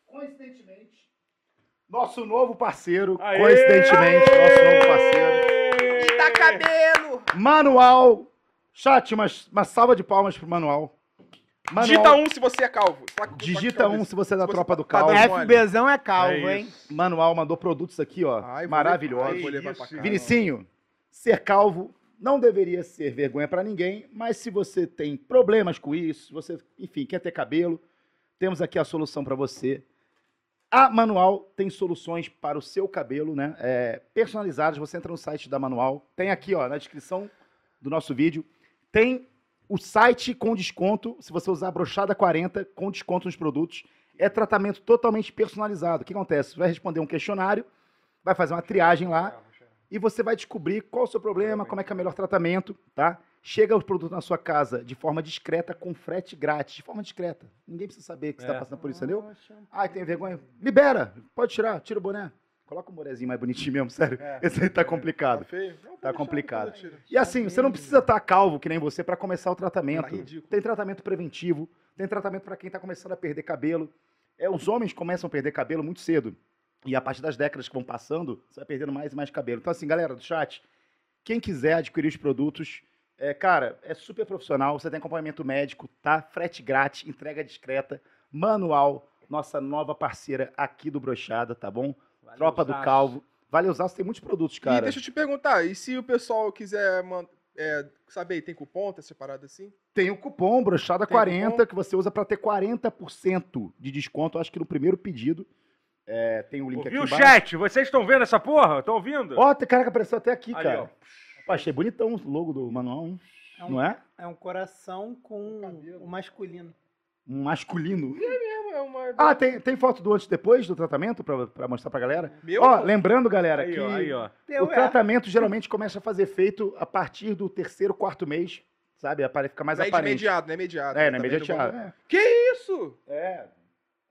coincidentemente, nosso novo parceiro, Aê! coincidentemente, nosso novo parceiro, Cabelo. Manual. Chat, uma, uma salva de palmas pro Manual. Manual, Digita um se você é calvo. Com- Digita um se você é da tropa do tá calvo. FBzão é calvo, É hein? Manual mandou produtos aqui, ó, Ai, vou maravilhosos. ai. Vinicinho, ser calvo não deveria ser vergonha pra ninguém, mas se você tem problemas com isso, se você, enfim, quer ter cabelo, temos aqui a solução pra você. A Manual tem soluções para o seu cabelo, né? É, personalizadas. Você entra no site da Manual, tem aqui, ó, na descrição do nosso vídeo, tem o site com desconto. Se você usar a brochada 40 com desconto nos produtos, é tratamento totalmente personalizado. O que acontece? Você vai responder um questionário, vai fazer uma triagem lá e você vai descobrir qual o seu problema, como é que é o melhor tratamento, tá? Chega o produto na sua casa de forma discreta, com frete grátis, de forma discreta. Ninguém precisa saber que você É. está passando por isso, entendeu? Ai, tem vergonha? Libera, pode tirar, tira o boné. Coloca o bonezinho mais bonitinho mesmo, sério. É. Esse aí tá Tá complicado. feio? Não, pode Tá complicado. E assim, você não precisa estar calvo que nem você para começar o tratamento. Tá ridículo. Tem tratamento preventivo, tem tratamento para quem tá começando a perder cabelo. É, os homens começam a perder cabelo muito cedo. E a partir das décadas que vão passando, você vai perdendo mais e mais cabelo. Então, assim, galera do chat, quem quiser adquirir os produtos, é, cara, é super profissional. Você tem acompanhamento médico, tá? Frete grátis, entrega discreta, manual, nossa nova parceira aqui do Brochada, tá bom? Valeu, Tropa do. Calvo. Vale usar, tem muitos produtos, E cara. deixa eu te perguntar, e se o pessoal quiser é, saber, tem cupom, tem essa parada assim? Tem o cupom Brochada Tem 40 cupom? que você usa para ter 40% de desconto, acho que no primeiro pedido. É, tem o link Ouviu o aqui embaixo. chat? Vocês estão vendo essa porra? Estão ouvindo? Ó, tem cara que apareceu até aqui, Ali, cara. ó. Pô, achei bonitão o logo do manual, hein? É um, não é? é um coração com o masculino. Um masculino. É uma... Ah, tem, tem foto do antes e depois do tratamento pra, pra mostrar pra galera? Meu? Ó, lembrando, galera, Aí, que ó, aí, ó. o é. tratamento geralmente começa a fazer efeito a partir do terceiro, quarto mês, sabe? Fica mais não é aparente. imediato, não é imediato. É, né? não é Também imediato. É. Que isso? é.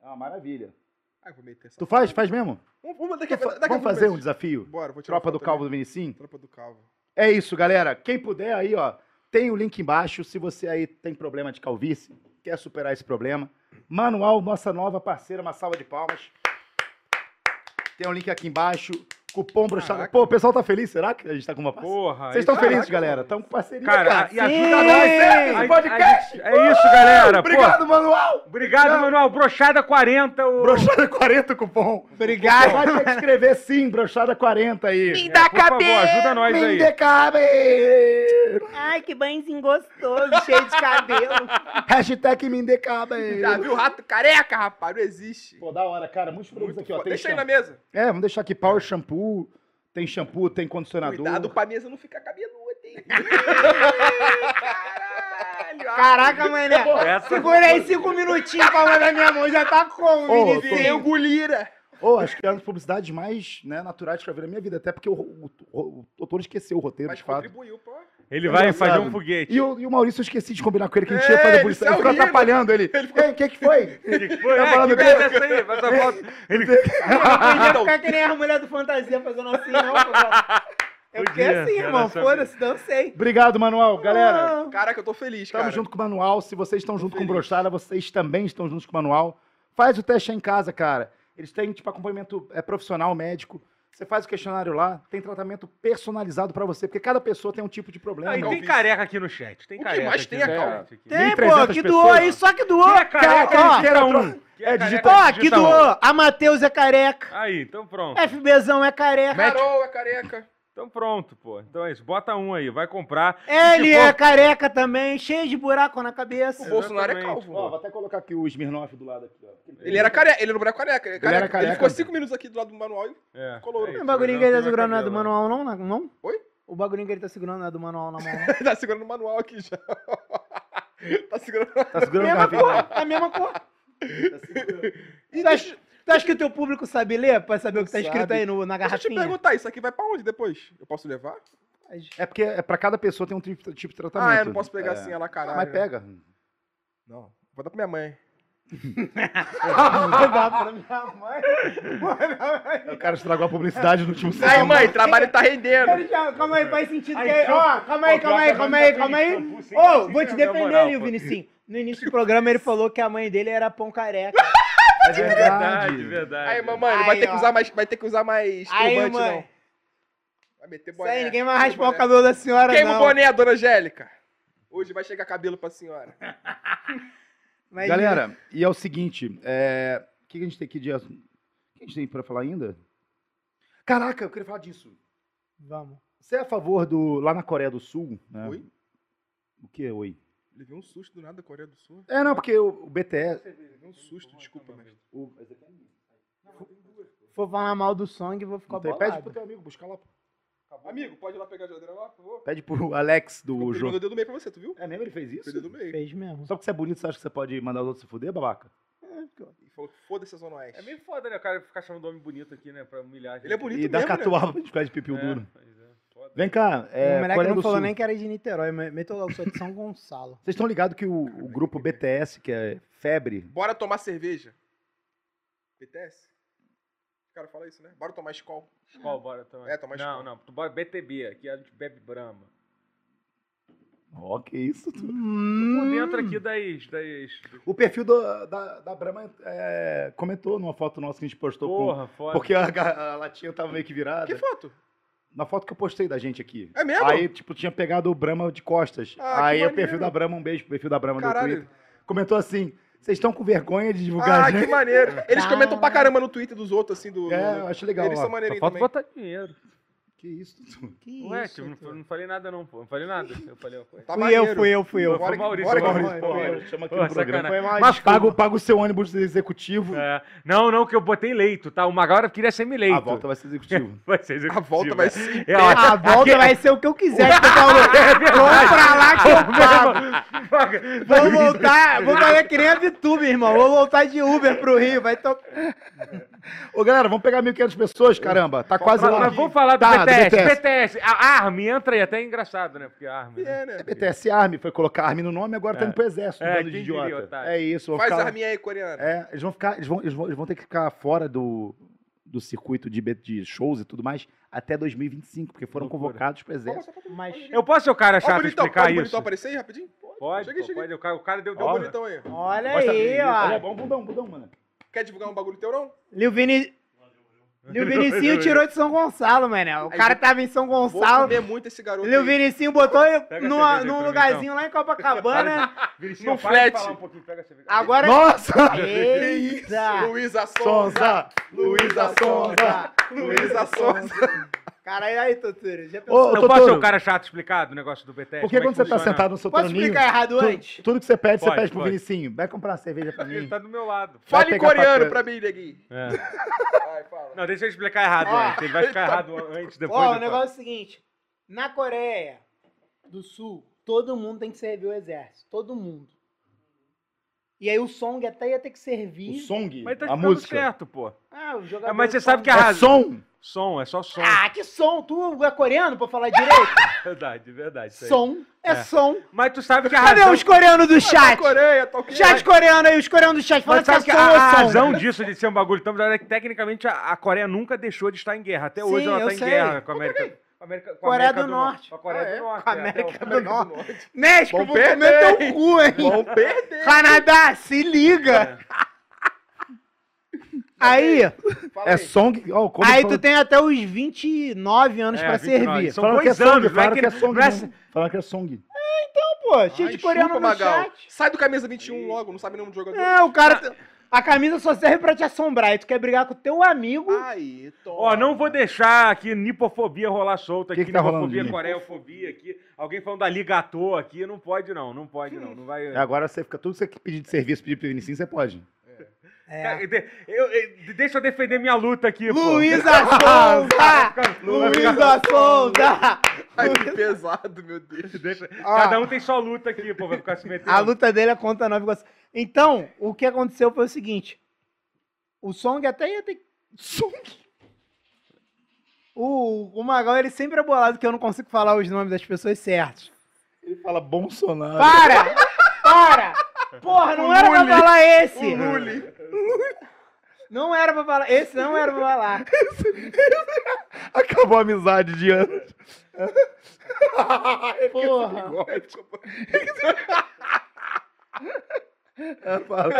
É uma maravilha. Ah, vou meter essa. Tu faz? Faz mesmo? Vamos, vamos, daqui, daqui vamos fazer um desafio? Bora, vou tirar Tropa do Calvo do também. Vinicim? Tropa do Calvo. É isso, galera. Quem puder aí, ó, tem o link embaixo. Se você aí tem problema de calvície, quer superar esse problema, Manual, nossa nova parceira, uma salva de palmas. Tem um link aqui embaixo. Cupom brochada. Caraca. Pô, o pessoal tá feliz? Será que a gente tá com uma parceria? Porra. Vocês estão felizes, Caraca, galera? Estão com parceria, Cara, cara. e ajuda Sim! nós Esse A- a podcast! gente- É isso, galera. Obrigado, Manual! Obrigado, Manuel. Brochada 40. O... Brochada 40 o cupom. Obrigado. Vai ter que escrever sim, brochada 40 aí. Me É, dá por favor, cabelo. ajuda nós Me aí. dê cabelo. Ai, que banhozinho gostoso, cheio de cabelo. Hashtag me dê cabelo. Já viu o rato careca, rapaz? Não existe. Pô, da hora, cara. Muitos produtos Muito aqui, ó. Deixa aí na mesa. É, vamos deixar aqui Power Shampoo, tem shampoo, tem condicionador. Cuidado pra mesa não ficar cabeludo, hein? Caralho. Caraca, mané. Essa- Segura aí cinco minutinhos pra mandar minha mão. Já tá como, Ô, menino? tô- Tem gulira. Ô, acho que é uma das publicidades mais né, naturais que eu já vi na minha vida, até porque o, o, o, o doutor esqueceu o roteiro, Mas de fato. contribuiu, pô. Ele vai Engraçado. fazer um foguete. E o, e o Maurício eu esqueci de combinar com ele, que a gente É, ia fazer ele publicidade. Ele ficou rindo. atrapalhando ele. Ei, o que que foi? Ele foi, Tá é, falando que dele? é essa aí? Faz a foto. Ele... Não ficar que nem as mulheres do Fantasia fazendo assim, não. Eu fiquei Podia, assim, irmão. Foda-se, dancei. Obrigado, Manuel. Galera, Ah, Caraca, eu tô feliz, estamos cara. junto com o Manual. Se vocês estão junto com o feliz. Brochada, vocês também estão juntos com o Manual. Faz o teste aí em casa, cara. Eles têm, tipo, acompanhamento é, profissional, médico. Você faz o questionário lá, tem tratamento personalizado pra você, porque cada pessoa tem um tipo de problema. Ah, e tem careca aqui no chat. Tem O que careca mais aqui tem é. Nem Tem, pô, 300 que doou aí, só que doou. Quem é careca? Ó, digita quem um. é Quem é Ó, que doou. A Matheus é careca. Aí, então pronto. FBzão é careca. Carol é careca. Então pronto, pô. Então é isso. Bota um aí, vai comprar. Ele E é for- careca também, cheio de buraco na cabeça. O Bolsonaro é Exatamente. calvo. Ó, vou até colocar aqui o Smirnoff do lado aqui, ó. Ele era careca, ele não era careca. Ele, é era careca. ele ficou cinco minutos aqui do lado do manual e É, ficou louro. é Não isso, é bagulho que ele não tá segurando mais nada do manual, não? Não? O bagulhinho que ele tá segurando é do manual na mão. né? Ele tá segurando o manual aqui já. tá segurando. Tá segurando a mesma cor, é a mesma cor. Tu acha, tu acha que o teu público sabe ler pra saber o que tá Sabe. escrito aí no, na Deixa eu te garrafinha? perguntar, isso aqui vai pra onde depois? Eu posso levar? É porque é pra cada pessoa tem um tipo, tipo de tratamento. Ah, eu não posso pegar É. assim, ela caralho. Mas pega. Não. Vou dar pra minha mãe. Dá pra minha mãe. O cara estragou a publicidade no último Aí, mãe, trabalho tá rendendo. Calma aí, faz sentido que Aí, aí. Ó, calma aí, calma aí, calma aí, calma aí. Ô, sem vou te defender ali. Vinicinho. No início do programa ele falou que a mãe dele era pão careca. É verdade, verdade. Aí, mamãe, não vai Aí, ter que usar mais, vai ter que usar mais Aí, turbante, mãe. não. Vai meter Isso boné. aí, ninguém vai raspar o cabelo da senhora, Queima o não. boné, dona Angélica. Hoje vai chegar cabelo pra senhora. Mas- Galera, e é o seguinte, é... o que a gente tem aqui de? O que a gente tem pra falar ainda? Caraca, eu queria falar disso. Vamos. Você é a favor do... Lá na Coreia do Sul, né? Oi? O que, oi? Levei um susto do nada da Coreia do Sul. É, não, porque o, o BTS... Levei um susto, desculpa, mas. O... Se for falar mal do Song, eu vou ficar tem, pede pro bolado. teu amigo buscar lá. Amigo, pode ir lá pegar a geladeira lá, por favor? Pede pro Alex do jogo. o dedo do meio pra você, tu viu? É mesmo? Ele fez isso? O dedo do meio. Fez mesmo. Só porque você é bonito, você acha que você pode mandar os outros se fuder, babaca? E falou, foda-se a Zona Oeste. É meio foda, né? O cara ficar chamando homem bonito aqui, né? Pra humilhar a gente. Ele é bonito E dá mesmo, né? catuaba pra gente ficar de pipiu É, duro. pois é. Vem cá, é, o moleque Coreia não falou Sul. nem que era de Niterói, mas meteu logo, sou de São Gonçalo. Vocês estão ligados que o, o grupo BTS, que é Febre, Bora tomar cerveja. BTS? Os caras falam isso, né? Bora tomar Skol. Skol, bora tomar. É, tomar Não, Skol. não. Tu bora BTB, aqui a gente bebe Brahma. Ó, que isso. tu- Hum. Por dentro aqui das. das... O perfil do- da, da Brahma é, comentou numa foto nossa que a gente postou. com- Porra, foda. porque a, ga- a latinha tava meio que virada. Que foto? Na foto que eu postei da gente aqui. É mesmo? Aí, tipo, tinha pegado o Brahma de costas. Ah, Aí o perfil da Brahma, um beijo pro perfil da Brahma do Caralho. Twitter. Comentou assim: vocês estão com vergonha de divulgar Ah, que maneiro. Eles comentam pra caramba no Twitter dos outros, assim, do. É, do- eu acho legal. Eles ó. são Só maneirinhos falta também. botar dinheiro. Que isso, tu? Que Ué, isso, tipo, não, não falei nada não, pô. Não falei nada. Eu falei uma coisa. Tá Fui maneiro. eu, fui eu, fui eu. Foi Bora que- Maurício, bora que- Maurício, foi, chama aqui Pô, no programa. sacanagem. Foi mal, Mas paga, paga o seu ônibus executivo. É. Não, não, que eu botei leito, tá? O Magara queria ser me leito. A volta vai ser executivo. vai ser A executivo. volta vai ser. É, A volta aqui- vai ser o que eu quiser, que tu falou. Vamos pra lá que eu pago. Vou voltar, vou fazer que nem a Vitube, irmão. Vou voltar de Uber pro Rio. Vai to... Ô, galera, vamos pegar 1.500 pessoas, caramba. Tá quase Mas, lá. mas vamos falar do Tá, do BTS. BTS. BTS. A Army entra aí, até é engraçado, né? Porque a Army. né? É, né? BTS Army foi colocar Army no nome, agora tá É. indo pro exército, um É, bando de idiota. diria, é isso, Faz ficar... arminha aí, coreana. É, eles vão ficar, eles vão, eles vão, eles vão ter que ficar fora do, do circuito de, de shows e tudo mais até 2025, porque foram Loucura. convocados pro exército. Mas-. Eu posso ser o cara Ó, chato bonitão, explicar pode o isso? bonitão aparecer aí rapidinho? Pode, Cheguei, pô, cheguei. pode. O cara, o cara deu, deu bonitão aí. Olha Mostra aí, pra- Olha, ó. bom, budão, budão, mano. Quer divulgar um bagulho teu, não? Lil Vini... Lil Vinicinho tirou de São Gonçalo, mano. O Aí cara tava em São Vou Gonçalo. comer muito esse garoto Lil aí. Vinicinho botou numa- cerveja aí num mim, lugarzinho lá em Copacabana. Vinicinho, No para de flat. falar um pouquinho, pega a cerveja. Agora. Nossa! Eita! Luísa Sonza. Sonza! Luísa Sonza! Luísa Sonza. Caralho, aí, Totoro. Já Ô, pensou? Eu Totoro, posso ser o cara chato explicado o negócio do BTS? Porque como é quando você que tá sentado no seu Posso troninho, explicar errado tu- antes? tudo que você pede, você Pode, pede pro pode. Vinicinho. Vai comprar uma cerveja pra Ele mim. tá do meu lado. Vai Fale pegar coreano papel. pra mim, neguinho. É. Vai, fala. Não, deixa eu explicar errado Ó, antes. Ele vai ficar ele tá- errado antes, depois. Ó, eu o falo. negócio é o seguinte. Na Coreia do Sul, todo mundo tem que servir o exército. Todo mundo. E aí o Song até ia ter que O servir. song, Mas tá a ficando música. certo, pô. Ah, o jogador. É, mas você Song. sabe que a É razão. som? Som, é só som. Ah, que som! Tu é coreano pra falar direito? Verdade, verdade. som é, É. som. Mas tu sabe que a Cadê razão. os coreanos do chat? Coreia, tá ok. Chat coreano aí, os coreanos do chat. Fala Mas que é sabe que a, ou a razão disso de ser um bagulho tão verdade é que tecnicamente a, a Coreia nunca deixou de estar em guerra. Até hoje Sim, ela tá em sei. guerra com a América. América Coreia América do Norte. A Coreia Ah, é? do Norte. É, América do Norte. México, vou comer perder, teu cu, hein? Vão perder. Canadá, se liga. Aí, Fala É song. Ó, como aí fala- tu tem até os 29 anos É, pra 29. servir. São Falaram que é dois song, anos, não é falaram que- que é song. não é- mesmo. Falaram que é song. Pô, cheio de coreano chupa, no Magal. chat. Sai do camisa 21 logo, não sabe nenhum jogador. É, o cara... A camisa só serve pra te assombrar. E tu quer brigar com o teu amigo. Aí, toma. Ó, não vou deixar aqui nipofobia rolar solta Que aqui, que tá rolando, nipofobia, Gui? coreofobia aqui. Alguém falando da ligatô aqui, não pode não, não pode não, não vai... É, Agora você fica tudo que você pedir de serviço, pedir pro Vinicinho, você pode. É. De- eu- eu- deixa eu defender minha luta aqui, pô. Luísa Sonza! Luísa Sonza! Ai, que pesado, meu Deus. Deixa- Ó. Cada um tem sua luta aqui, pô, vai ficar se metendo. A luta dele é contra 9 Então, o que aconteceu foi o seguinte. O Song até ia ter... Song? O, o Magal, ele sempre é bolado que eu não consigo falar os nomes das pessoas certos. Ele fala Bolsonaro. Para! Para! Porra, não era pra falar esse! Não era pra falar. Esse não era pra falar. Acabou a amizade de anos. Porra. É, fala.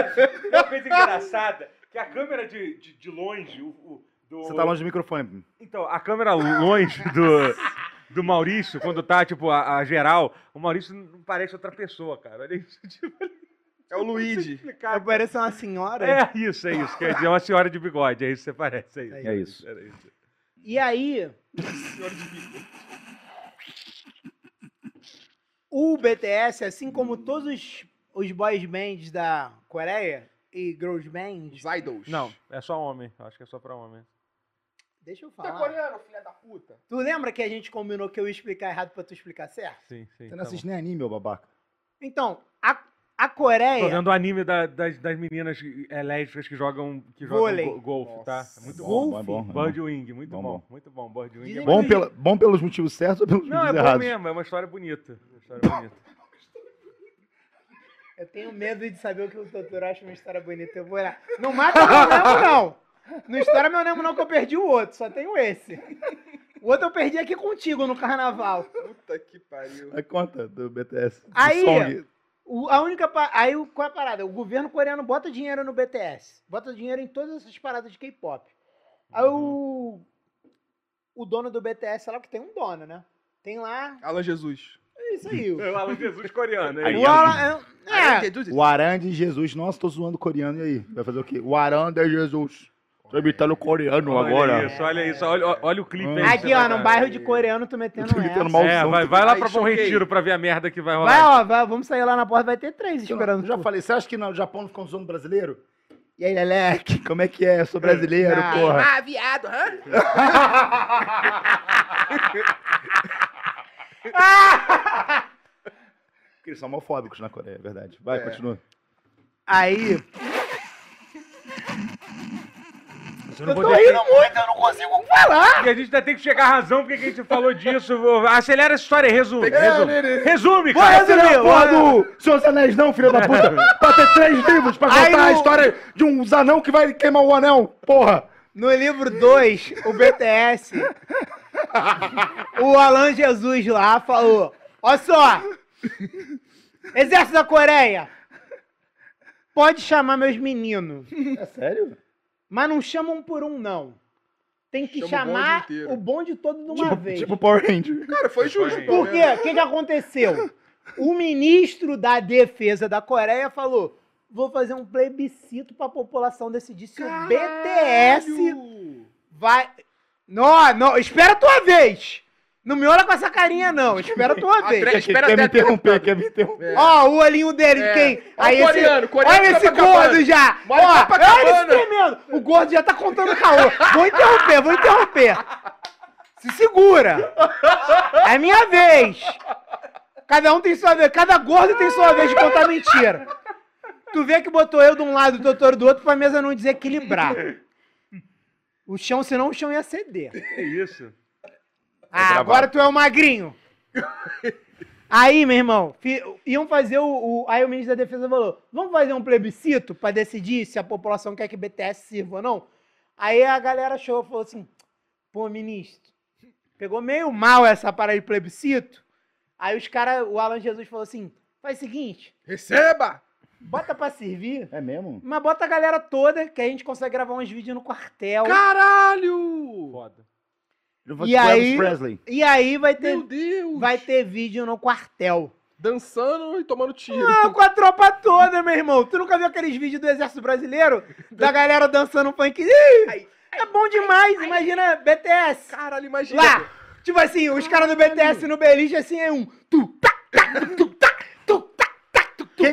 Uma coisa engraçada, que a câmera de, de, de longe, o, o- do... Você tá longe do microfone. Então, a câmera longe do, do Maurício, quando tá, tipo, a, a geral, o Maurício não parece outra pessoa, cara. Olha isso, tipo, É o Luigi. Eu pareço uma senhora. É isso, é isso. Quer dizer, uma senhora de bigode, é isso que você parece. É isso. É isso. Era isso. E aí. O BTS, assim como todos os, os boys bands da Coreia e girls bands. Os idols. Não, é só homem. Acho que é só pra homem. Deixa eu Tá falar. coreano, filha da puta. Tu lembra que a gente combinou que eu ia explicar errado pra tu explicar certo? Sim, sim. Você tá não assiste bom. nem anime, ô babaca. Então, a, a Tô Coreia. vendo o anime da- das, das meninas é, lésbicas que jogam, que jogam Vôlei. golfe, tá? Nossa. Muito Bom, bom. bom, é bom. Birdwing, muito Bom, bom, bom. muito bom. Birdwing é Bom, bom. pela, bom pelos motivos certos ou pelos Não, é motivos bom errados? mesmo, é uma história bonita. Uma história bonita. Eu tenho medo de saber o que o doutor acha uma história bonita. Eu vou olhar. Não mata meu Nemo, não. Não estoura meu Nemo, não, que eu perdi o outro. Só tenho esse. O outro eu perdi aqui contigo no carnaval. Puta que pariu. A conta do BTS. do Aí- Song. O- a única. Aí qual é a parada? O governo coreano bota dinheiro no BTS. Bota dinheiro em todas essas paradas de K-pop. Aí o. O dono do BTS, sei lá que tem um dono, né? Tem lá. Alan Jesus. É isso aí. É o Alan Jesus coreano, é Aí, O isso. Alan- é, é. O Aran de Jesus. Nossa, tô zoando coreano. E aí? Vai fazer o quê? O Aran de Jesus. Tô imitando coreano Olha agora. isso, olha isso, olha, olha o clipe aí. que aqui, ó, num bairro de coreano, tu metendo Eu tô mal- É, vai, vai lá Aí, pra Bom. Retiro pra ver a merda que vai rolar. Vai, ó, vai, vamos sair lá na porta, vai ter três Eu esperando. já falei, você acha que no Japão não ficam zoando brasileiro? E aí, Leleque, como é que é? Eu sou brasileiro, Não. porra. Ah, viado, hã? Porque eles são homofóbicos na Coreia, é verdade. Vai, É. continua. Aí. Eu não tô pode- rindo muito, eu não consigo falar. E a gente ainda tem que chegar à razão porque que a gente falou disso. Acelera essa história, resume. Que- Resume, né. resume Vou cara. resumir, não é a porra vou- do Senhor dos Anéis, não, filho da puta. pra ter três livros pra contar a história de um anão que vai queimar o anel, porra. No livro 2, o BTS, o Alan Jesus lá falou: Olha só, Exército da Coreia, pode chamar meus meninos, É sério? Mas não chama um por um, não. Tem que Chama o bonde chamar inteiro. o bonde todo de uma Tipo, vez. tipo Power Ranger. Cara, foi justo. Por pelo Por quê? menos. O que, que aconteceu? O ministro da defesa da Coreia falou: vou fazer um plebiscito pra população decidir se o BTS Caralho! vai. Não, não, espera a tua vez! Não me olha com essa carinha, não. Espera a tua vez. Quer, espera quer me interromper, quer me interromper. É. Ó, o olhinho dele de É. quem? Ó o coreano, coreano olha de esse gordo já! Ó, olha esse tremendo! O gordo já tá contando caô. Vou interromper, vou interromper. Se segura. É minha vez. Cada um tem sua vez. Cada gordo tem sua vez de contar mentira. Tu vê que botou eu de um lado e o doutor do outro pra mesa não desequilibrar. O chão, senão o chão ia ceder. É isso. Ah, gravado. agora tu é o magrinho. Aí, meu irmão, fi- iam fazer o, o- Aí o ministro da Defesa falou: vamos fazer um plebiscito pra decidir se a população quer que BTS sirva ou não? Aí a galera achou falou assim: pô, ministro, pegou meio mal essa parada de plebiscito. Aí os caras, o Alan Jesus falou assim: faz o seguinte, Receba! bota pra servir, É mesmo? mas bota a galera toda que a gente consegue gravar uns vídeos no quartel. Caralho! Foda. Eu vou E aí- Presley. E aí vai ter, Meu Deus! vai ter vídeo no quartel. Dançando e tomando tiro. Não, com a tropa toda, meu irmão. Tu nunca viu aqueles vídeos do Exército Brasileiro? Da galera dançando funk? Ih, é bom demais, imagina BTS. Caralho, imagina. Lá, tipo assim, os caras do BTS no beliche, assim, é um... Tu, tá, tá, tu,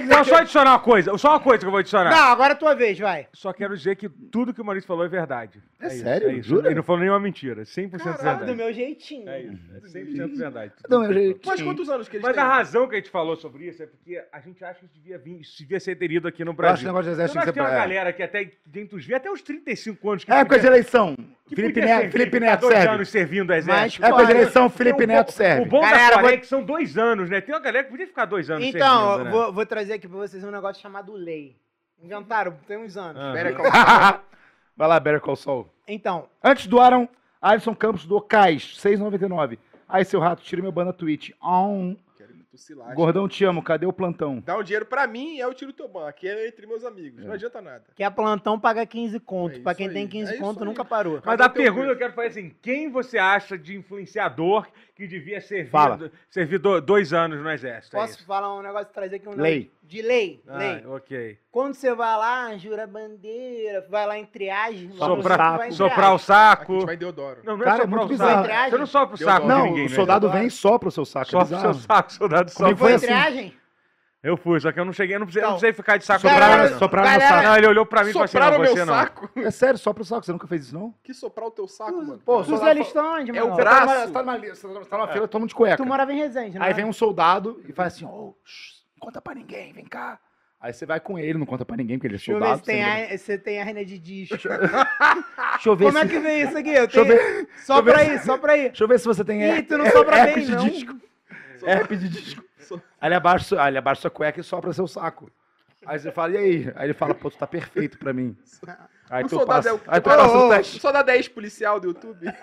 quiser Não, só adicionar uma coisa. Só uma coisa que eu vou adicionar. Não, agora é tua vez, vai. Só quero dizer que tudo que o Maurício falou é verdade. É isso, sério? É isso. Jura? Ele não falou nenhuma mentira. 100% Sabe do verdade. meu jeitinho. É isso. É 100% verdade. Não, eu já- Mas quantos anos que eles Mas têm? a razão que a gente falou sobre isso é porque a gente acha que isso devia vir, isso devia ser terido aqui no Eu acho que o Brasil. negócio de Eu exército acho tem que que tem ser uma pra... galera que até dentro dos até os 35 anos que É época de podia- eleição. Que Felipe Neto, servir, Felipe Neto dois serve. anos servindo o Mas, exército. De Olha, eleição, Porque Felipe o Neto bom- serve. O bom Galera, da Coreia vou- é que são dois anos, né? Tem uma galera que podia ficar dois anos Então, servindo, né? vou, vou trazer aqui pra vocês um negócio chamado lei. Inventaram, tem uns anos. Ah. Calma. Vai lá, Better Call Saul. Então, Antes doaram, Alisson Campos do Cais, 6,99. Aí, seu rato, tira meu ban na Twitch. On. Quero tu se lasca. Gordão, te amo. Cadê o plantão? Dá um dinheiro pra mim e eu tiro o teu ban. Aqui é entre meus amigos. É. Não adianta nada. que a plantão paga 15 conto. É pra quem tem aí, 15 é conto, aí. nunca parou. Mas Cadê a pergunta que eu quero fazer assim: quem você acha de influenciador que devia servir, Fala. servir do- dois anos no exército? É Posso falar um negócio, trazer aqui um Lei. negócio de lei? Ah, lei. ok. Quando você vai lá, jura bandeira, vai lá em triagem, lá Soprar- Soprar o. Aqui saco. gente vai Deodoro. Não, não Cara, é é soprar muito o saco. Você não sopra o saco Não, ninguém, o né? soldado vem e sopra o seu saco. é Sopra o seu saco, soldado Comigo sopra. foi assim. triagem? Eu fui, só que eu não cheguei, eu não precisei, eu não Então, precisei ficar de saco Sopraram, não. sopraram no galera- saco. Não, ele olhou pra mim e falou assim, não, meu você não. saco? É sério, sopra o saco. Você nunca fez isso, não? Que soprar o teu saco, mano. Pô, Tu soldado- usa listão onde, É mano? o Você tá braço. numa, você tá numa, tá numa fila, todo mundo de cueca. Tu morava em Resende, né? Aí vem um soldado e faz assim, ô, não conta pra ninguém, vem cá. Aí você vai com ele, não conta pra ninguém, porque ele é Deixa eu soldado. ver se tem, você a, tem hernia de disco. Deixa eu ver Como se... é que vem isso aqui? Eu Deixa eu tenho... ver, Só deixa eu pra ver aí, só pra aí. deixa eu ver se você tem... Ih, tu não sopra bem, de não. disco. Herpes de disco. Aí ele abaixa, aí ele abaixa sua cueca e sopra seu saco. Aí você fala, e aí? Aí ele fala, pô, tu tá perfeito pra mim. Aí O tu soldado passa, é o- aí tu passa ô, o teste. O soldado é ex-policial do YouTube.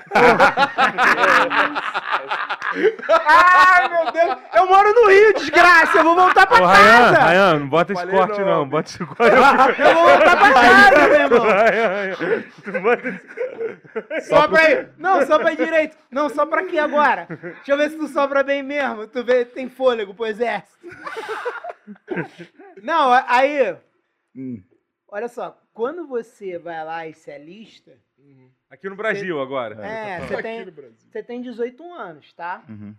Ai, meu Deus. Eu moro no Rio, desgraça. Eu vou voltar pra Ô, casa. Rayan, não bota esse corte não. não, bota esse corte. Eu vou voltar pra casa, meu irmão. Rayan, não bota esse- Sopra aí. Não, sopra direito. Não, sopra aqui agora. Deixa eu ver se tu sopra bem mesmo. Tu vê, tem fôlego pro exército. Não, aí, Hum. olha só. Quando você vai lá e se alista, Aqui no Brasil agora. é, você Aqui tem, você tem 18 anos, tá? Uhum.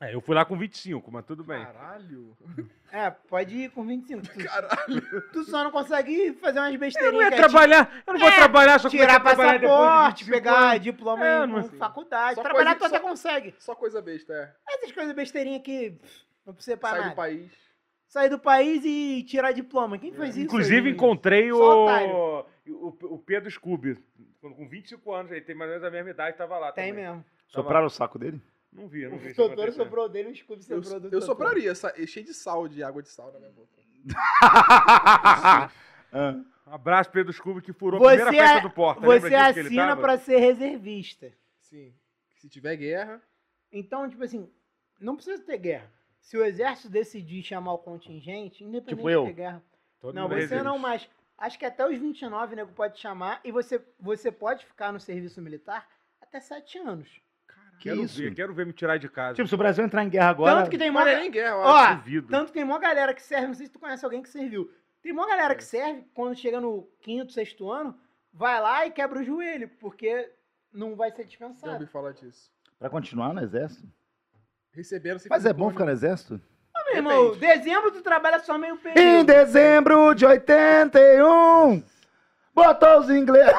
É, eu fui lá com 25, mas tudo bem. Caralho. É, pode ir com 25. Tu, Caralho. tu só não consegue fazer umas Eu besteirinhas. não ia é tipo trabalhar, eu não vou É, trabalhar, só Tirar a trabalhar depois de passaporte, 25 pegar anos. diploma É, em não- faculdade. Só Trabalhar coisa- tu até só- consegue. Só coisa besta, é. Essas coisas besteirinhas que não precisa pra Sai nada. do país. Sair do país e tirar diploma. Quem faz isso? Inclusive, aí? encontrei o, o, o Pedro Scooby, quando- com 25 anos, ele tem mais ou menos a mesma idade, tava lá Tem também. mesmo. Sopraram o saco dele? Não vi, não vi. O acontecer. soprou dele, o Scooby Eu, soprou do eu doutor. sopraria, sa- cheio de sal, de água de sal na minha boca. Ah. Um abraço, Pedro Scooby, que furou a Você primeira festa a- do Porta. Você assina pra ser reservista. Sim. Se tiver guerra, Então, tipo assim, não precisa ter guerra. Se o exército decidir chamar o contingente, independente Tipo eu. de ter guerra. Todo não, você não, mas acho que até os 29, nego, pode chamar e você, você pode ficar no serviço militar até 7 anos. Que Quero isso? ver, quero ver me tirar de casa. Tipo, se o Brasil entrar em guerra agora... Tanto que tem é nem guerra, eu Ó. Duvido. Tanto que tem uma galera que serve, não sei se tu conhece alguém que serviu. Tem uma galera que serve, quando chega no quinto, sexto ano, vai lá e quebra o joelho, porque não vai ser dispensado. ouvi falar disso. Pra continuar no exército? Receberam sem Mas é bom ficar no exército? Ah, meu irmão, dezembro tu trabalha só meio Em período. dezembro de 81, botou os ingleses...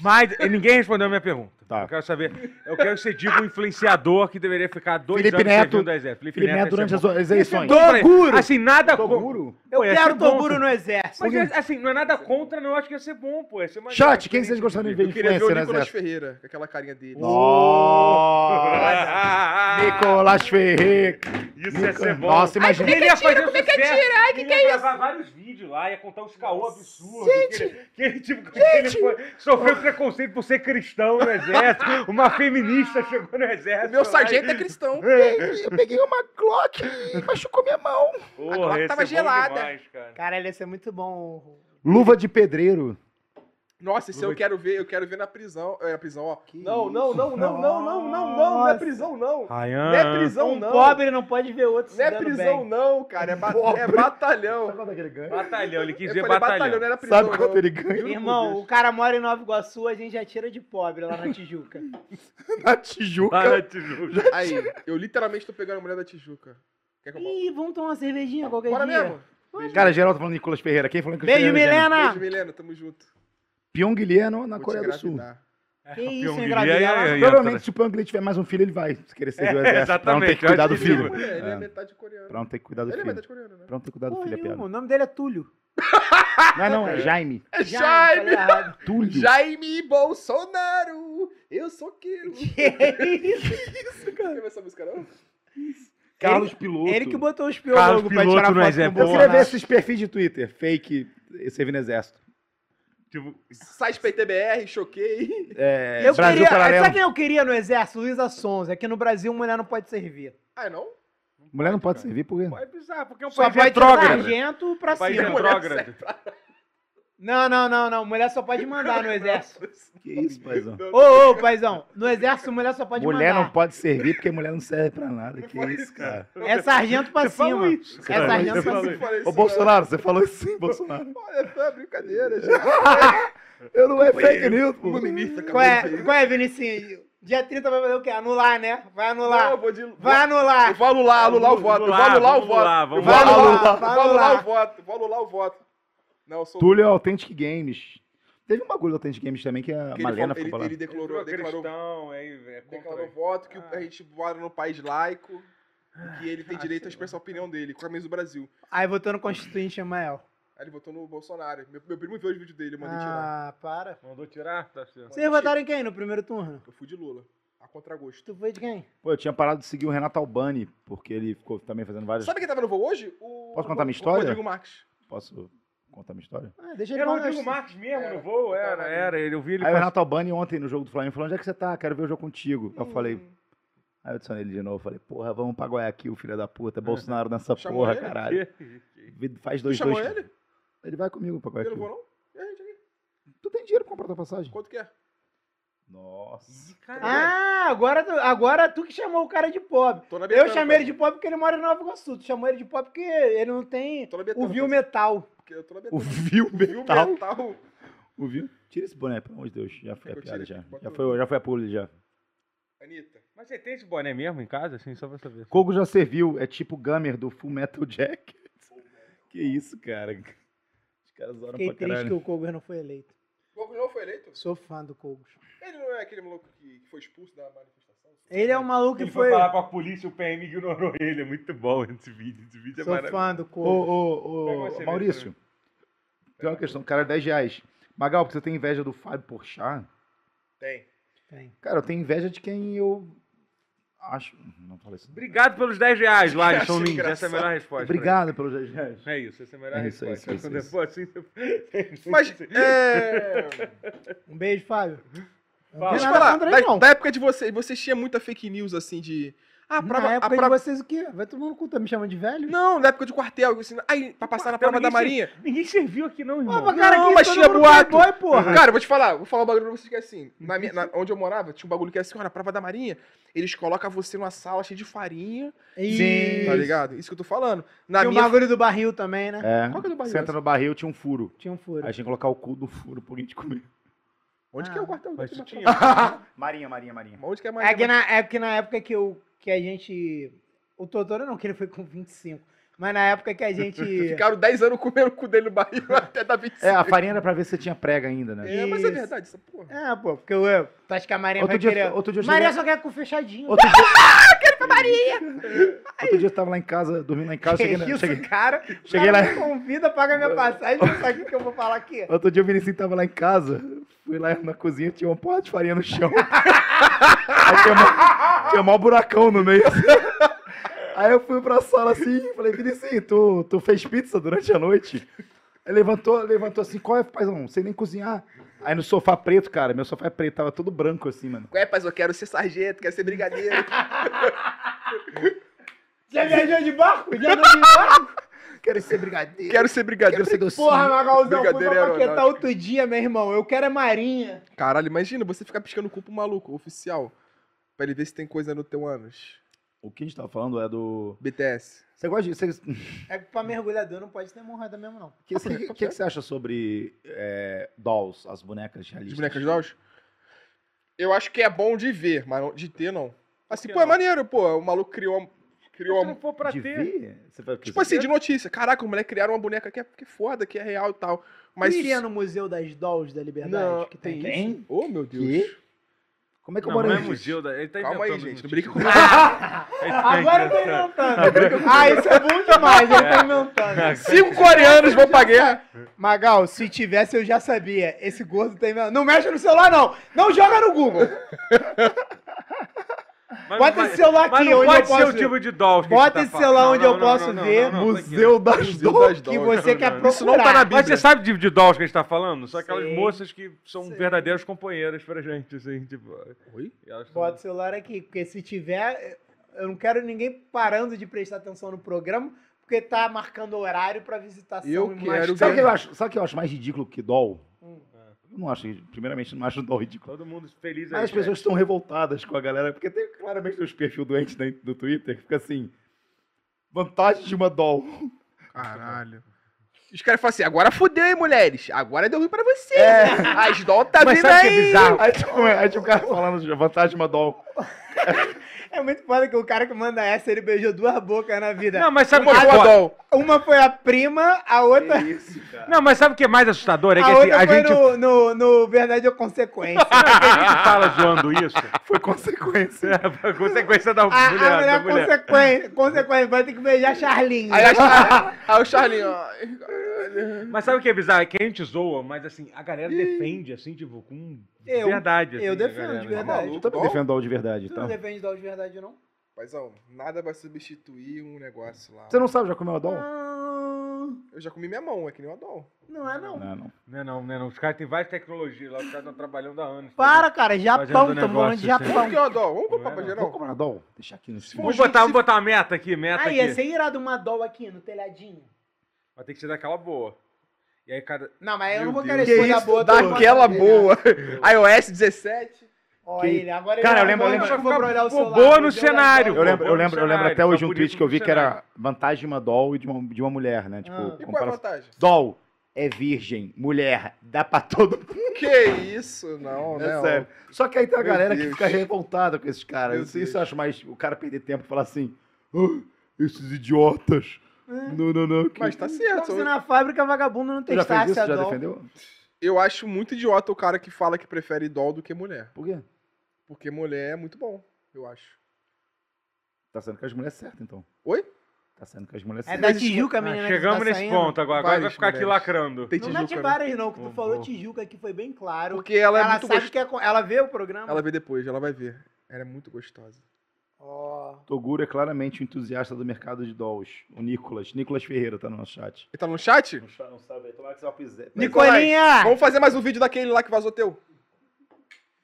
Mas ninguém respondeu a minha pergunta. Tá. Eu quero saber. Eu quero que você diga um influenciador que deveria ficar dois Felipe anos Neto. servindo o exército. Felipe Neto durante as as as eleições. Toguro! Assim, nada contra. Toguro? Eu Pô, ia quero Toguro no exército. Mas assim, não é nada contra, não. Eu acho que ia ser bom, pô. Ia ser maneiro, Chat, quem vocês gostariam de ver Eu queria ver o influencer no Nicolas exército? Ferreira, com aquela carinha dele. Nossa! Nicolas Ferreira. Isso ia ser bom. Nossa, imagina. Ele ia fazer como é que é tira? Ai, que ele ia gravar vários vídeos lá, ia contar uns caô absurdos. Gente! Que ele, que ele, tipo, que ele foi, sofreu preconceito por ser cristão no exército. Uma feminista chegou no exército. Meu sargento e- é cristão. Eu peguei uma Glock e machucou minha mão. Porra, Glock ia tava bom gelada. demais, cara. Cara, ele ia ser muito bom. Luva de pedreiro. Nossa, esse eu quero ver, eu quero ver na prisão. É, na prisão, ó. Não, não, não, não, não, não, não, não, não é prisão, não. Ryan. Não é prisão, um não. pobre não pode ver outro Não é prisão, bem. não, cara. É, ba- Pobre. é batalhão. quanto é que ele ganha? Batalhão, ele quis dizer falei batalhão. batalhão, não era prisão. Sabe quanto ele ganha? Irmão, o cara mora em Nova Iguaçu, a gente já tira de pobre lá na Tijuca. Na Tijuca. Para, Tijuca. Aí, eu literalmente tô pegando a mulher da Tijuca. Quer que eu Ih, vamos tomar uma cervejinha qualquer Bora dia. mesmo? Cara, geral tá falando Nicolas Ferreira. Quem falou Nicolas Beijo, Ferreira? Milena! Beijo, Milena, tamo junto. Pyong Lee no- na Vou Coreia do Sul. engravidar. Que isso, Pyong Lee engravidar é- é- Provavelmente, se o Pyong Lee tiver mais um filho, ele vai querer ser do É, exército. Pra não ter exatamente, que cuidar do que filho. Ele é É, metade coreano. Pra não ter que cuidar do Ele é filho. metade coreano, né? Pra não ter que cuidar do Porra filho, é piada. o nome dele é Túlio. Não, não, é Jaime. É falei Jaime! errado. Túlio. Jaime Bolsonaro! Eu sou aquilo. Que isso? Quer ver essa música, não? Carlos Piloto. Ele que botou os piologos pra Piloto tirar foto o queria ver Bolsonaro. esses perfis de Twitter, fake, servindo exército. Tipo, Site PTBR, choquei. É, Eu Brasil queria, Paralelo. sabe quem eu queria no exército? Luísa Sons. É que no Brasil mulher não pode servir. Ah, não? Mulher não pode servir por quê? é bizarro, porque é um Só país pode retrógrado. sargento pra País cima. retrógrado. Não, não, não, não. Mulher só pode mandar no exército. Que isso, paizão? Ô, ô, paizão. No exército, mulher só pode mulher mandar. não pode servir porque mulher não serve pra nada. Que isso, cara? É sargento pra Você falou cima. É sargento Você pra falou cima. Ô, Bolsonaro, você falou isso sim, Bolsonaro. Olha, foi brincadeira, gente. Eu não é fake news, pô. Qual é, qual é, Vinicinho? Dia 30 vai fazer o quê? Anular, né? Vai Não, anular. eu vou de... Vai Eu anular. vou anular, anular o voto. Eu vou Anular, anular o voto. Eu. Vai Eu vou anular. anular o voto. Vou anular o voto. Não, sou... Túlio é Authentic Games. Teve um bagulho do Authentic Games também que a que ele Malena falou- ficou ele, lá. ele declarou, declarou, cristão, aí é declarou voto que Ah. a gente mora num país laico e que ele tem Ah, direito a expressar a opinião dele, com a camisa do Brasil. Aí votou no Constituinte Chamael. Aí ele votou no Bolsonaro. Meu, meu primo viu os vídeos dele, eu mandei tirar. Ah, para. Mandou tirar? Tá certo. Vocês votaram em quem no primeiro turno? Eu fui de Lula, a contragosto. Tu foi de quem? Pô, eu tinha parado de seguir o Renato Albani, porque ele ficou também fazendo várias... Sabe quem tava no voo hoje? O, Posso contar minha o história? Rodrigo Marques. Posso contar minha história? Ah, deixa ele Era o. Rodrigo Marques mesmo Era. no voo? Era, era. Ele, eu vi ele Aí o pass- Renato Albani ontem no jogo do Flamengo falou, onde é que você tá? Quero ver o jogo contigo. Eu falei, Hum. aí eu adicionei ele de novo, falei, porra, vamos pra Guayaquil, filho da puta, Bolsonaro nessa Chamou porra, ele? caralho. Faz Tu dois, chamou dois. ele? Ele vai comigo pra Eu não Guayaquil. vou, não? E a gente aqui? Tu tem dinheiro pra comprar tua passagem? Quanto que é? Nossa. Ah, agora, tu- agora tu que chamou o cara de pobre. Tô na Eu chamei ele de pobre porque ele mora em Nova Iguaçu. Tu chamou ele de pobre porque ele não tem Tô na Betânia, o viu metal. Porque eu tô na O viu metal. metal. O viu? Tira esse boné, pelo amor de Deus. Já foi a eu piada já. Já foi, já foi a publi já. Anitta. Mas você tem esse boné mesmo em casa, assim, só pra saber? Kogo já serviu, é tipo Gamer do Full Metal Jacket. Que isso, cara. Os caras zoram Fiquei pra triste que o Kogos não foi eleito. O Goku não foi eleito? Sou fã do Kogos. Ele não é aquele maluco que que foi expulso da manifestação? Ele é um maluco que Ele foi. foi falar pra polícia, o PM ignorou ele. É muito bom esse vídeo. Esse vídeo é Sou maravilhoso. fã do Ô, Kogos. ô, Pega ô, você Maurício. Tem uma questão, cara, 10 reais. Magal, você tem inveja do Fábio Porchat? Tem. Tem. Cara, eu tenho inveja de quem eu acho... Não falei isso. Obrigado pelos 10 reais, Achei Lins. Essa é a melhor resposta. Obrigado pelos 10 reais. É isso, essa é a melhor É isso, é resposta. isso, é Quando isso, for assim, Mas, é... Um beijo, Fábio. Fala. Deixa eu nada falar, ele, da, da época de vocês, vocês tinham muita fake news, assim, de... Ah, a prova... Na a época prova- de vocês o quê? Vai tomar no cu, tá me chamando de velho? Não, na época de quartel, assim, aí, pra passar na Quartel, prova da Marinha. Ninguém serviu aqui, não, irmão. Pô, cara, Não, aqui mas todo tinha mundo boato. playboy, porra. Cara, vou te falar, vou falar um bagulho pra vocês que é assim. Na minha, na- onde eu morava, tinha um bagulho que é assim, olha, na prova da Marinha, eles colocam você numa sala cheia de farinha, Sim. tá ligado? Isso que eu tô falando. Na Tinha o minha... bagulho do barril também, né? É, Qual que é do barril? você entra no barril, tinha um furo. Tinha um furo. Aí tinha que colocar o cu do furo pro gente comer. Onde Ah, que é o quartel? Mas na tinha. prova? Marinha, Marinha, Marinha. Onde que é mais? É que, na, é que na época que, eu, que a gente. O Totoro não, que ele foi com 25. Mas na época que a gente. Ficaram 10 anos comendo o cu dele no barril até dar 25. É, a farinha era pra ver se você tinha prega ainda, né? É, mas é verdade, essa porra. É, pô, porque eu, eu tu acha que a Marinha Outro vai dia- querer. outro dia eu Maria cheguei- só quer com fechadinho. Outro dia... quero pra Maria! Outro dia eu tava lá em casa, dormindo lá em casa, que cheguei, na- isso, cheguei- cara? Cheguei cara lá- me convida, paga minha passagem, não sabe o que eu vou falar aqui. Outro dia o Vinicius tava lá em casa, fui lá na cozinha, tinha uma porra de farinha no chão. Aí tinha mó, tinha mó buracão no meio. Aí eu fui pra sala assim, falei, Vinicius, tu, tu fez pizza durante a noite? Ele levantou, levantou assim, qual é, paizão? Não sei nem cozinhar. Aí no sofá preto, cara, meu sofá é preto, tava todo branco assim, mano. Ué, mas eu quero ser sargento, quero ser brigadeiro. Já viajou de barco? Já andou de barco? Quero ser brigadeiro. quero ser brigadeiro. Quero ser docinho. Porra, Magalzão, fui pra Paquetá aeronáutico. outro dia, meu irmão. Eu quero é marinha. Caralho, imagina você ficar piscando o cu pro maluco, oficial. Pra ele ver se tem coisa no teu ânus. O que a gente tava falando é do... BTS. Você gosta de... Você... É que pra mergulhador não pode ter hemorroida mesmo, não. O que, que, que, que você acha sobre é, dolls, as bonecas De realistas? bonecas de Dolls? Eu acho que é bom de ver, mas não- de ter não. Assim, pô, é maneiro, pô. O maluco criou, Criou Se uma... não for pra de ter. ver? Você vai, Tipo assim, de notícia. Caraca, o moleque criaram uma boneca que é, que é foda, que é real e tal. Mas... Tu iria no Museu das Dolls da Liberdade? Não, que tem, tem isso? Oh, meu Deus. Quê? Como é que eu Não, moro não é em museu da. Ele tá Calma aí, gente. Não brinca comigo. Ele tá Agora eu tô inventando. inventando. ah, isso é bom demais, ele tá inventando. Cinco coreanos vão pra guerra. Magal, se tivesse eu já sabia. Esse gordo tá inventando. Não mexe no celular, não. Não joga no Google. Mas Bota esse celular Mas aqui, não onde pode eu ser posso o ver. tipo de dolls que Bota a gente tá esse falando. celular Não, onde não, eu não, posso ver. não, não, tá aqui. Museu das Museu Dolls. das Que você quer procurar. Isso não tá na Bíblia. Mas você sabe de, de dolls que a gente tá falando? São aquelas Sei. moças que são Sei. verdadeiras companheiras pra gente, assim, tipo. Oi? e elas são- Bota o celular aqui, porque se tiver, eu não quero ninguém parando de prestar atenção no programa, porque tá marcando horário pra visitação. Eu e quero mais-. Sabe o que eu acho? Sabe o que eu acho mais ridículo que doll? Não acho, primeiramente, não acho doll ridículo. Todo mundo feliz Mas aí. as pessoas estão revoltadas com a galera, porque tem claramente os perfil doentes né, do Twitter que fica assim. Vantagem de uma doll. Caralho. Os caras falam assim, agora fudeu, hein, mulheres? Agora deu ruim pra você. É. As doll tá Mas vindo sabe o que é aí. bizarro? Aí tipo, aí tinha um cara falando vantagem de uma doll. É muito foda que o cara que manda essa, ele beijou duas bocas na vida. Não, mas sabe o que é foda? Uma foi a prima, a outra, isso, cara. Não, mas sabe o que é mais assustador? É que a assim, outra a foi gente. no, no, no Verdade ou Consequência. Não, é que a gente fala zoando isso. Foi consequência. É a consequência da A, a mulher. da mulher mulher. consequência, consequência, vai ter que beijar Charlinho. Aí, a Char- aí o Charlinho, ó. Mas sabe o que é bizarro? É que a gente zoa, mas assim, a galera defende, assim, tipo, com Eu- verdade. Assim, eu a defendo, galera. de Eu verdade. maluco? também defendo doll de verdade, Tu não então. defende doll de verdade, não? Paizão, nada vai substituir um negócio lá. Você não sabe já comeu uma doll? Ah, Eu já comi minha mão, é que nem uma doll. não é, não. Não, não. Não é não, não é não. Os caras têm várias tecnologias lá, os caras estão trabalhando há anos. Para, cara, Japão, Fazendo falando de negócio, assim. Vamos que é Japão. uma doll? Vamos comprar Não é, pra não. geral? Comprar uma doll? Deixar aqui no cima. Vamos botar, vamos botar uma meta aqui, meta Ah, aqui. ia ser irado uma doll aqui no telhadinho. Vai ter que ser daquela boa. E aí, cada. Não, mas eu Meu não vou Deus. querer Que coisa isso, boa. tô daquela boa. iOS 17. Ó, Que- ele, agora Cara, eu ele lembro- eu lembro- desculpa pra olhar o Boa celular. no Museu das cenário. Eu lembro, eu lembro, eu lembro até hoje tá um tweet que eu vi no que era vantagem de uma doll e de uma, de uma mulher, né? Tipo, Ah. E qual é a comparação. vantagem? Doll é virgem, mulher, dá pra todo mundo. Que isso? Não, É né? sério. Só que aí tem a Meu galera que Deus. fica revoltada com esses caras. Meu Isso, isso eu acho mais o cara perder tempo e falar assim: "Ah, esses idiotas. Não, não, não. que- Mas tá Como certo. se na fábrica vagabundo não Você já fez testasse isso? a Já doll. defendeu? Eu acho muito idiota o cara que fala que prefere doll do que mulher. Por quê? Porque mulher é muito bom, eu acho. Tá sendo com as mulheres certas, então. Oi? Tá sendo com as mulheres É certas. da Tijuca, a Ah, menina que chegamos tá nesse saindo. ponto agora. Agora vai Várias ficar aqui mulheres. lacrando. Tem Não Tijuca, mete né? várias não, que tu falou bom. Tijuca que foi bem claro. Porque ela é ela muito sabe gostosa. que é. Ela vê o programa? Ela vê depois, ela vai ver. Ela é muito gostosa. Ó. Toguro é claramente um entusiasta do mercado de dolls. O Nicolas. Nicolas Ferreira tá no nosso chat. Ele tá no chat? Não, não sabe, tomara que você fizer. Nicolinha! Vamos fazer mais um vídeo daquele lá que vazou teu.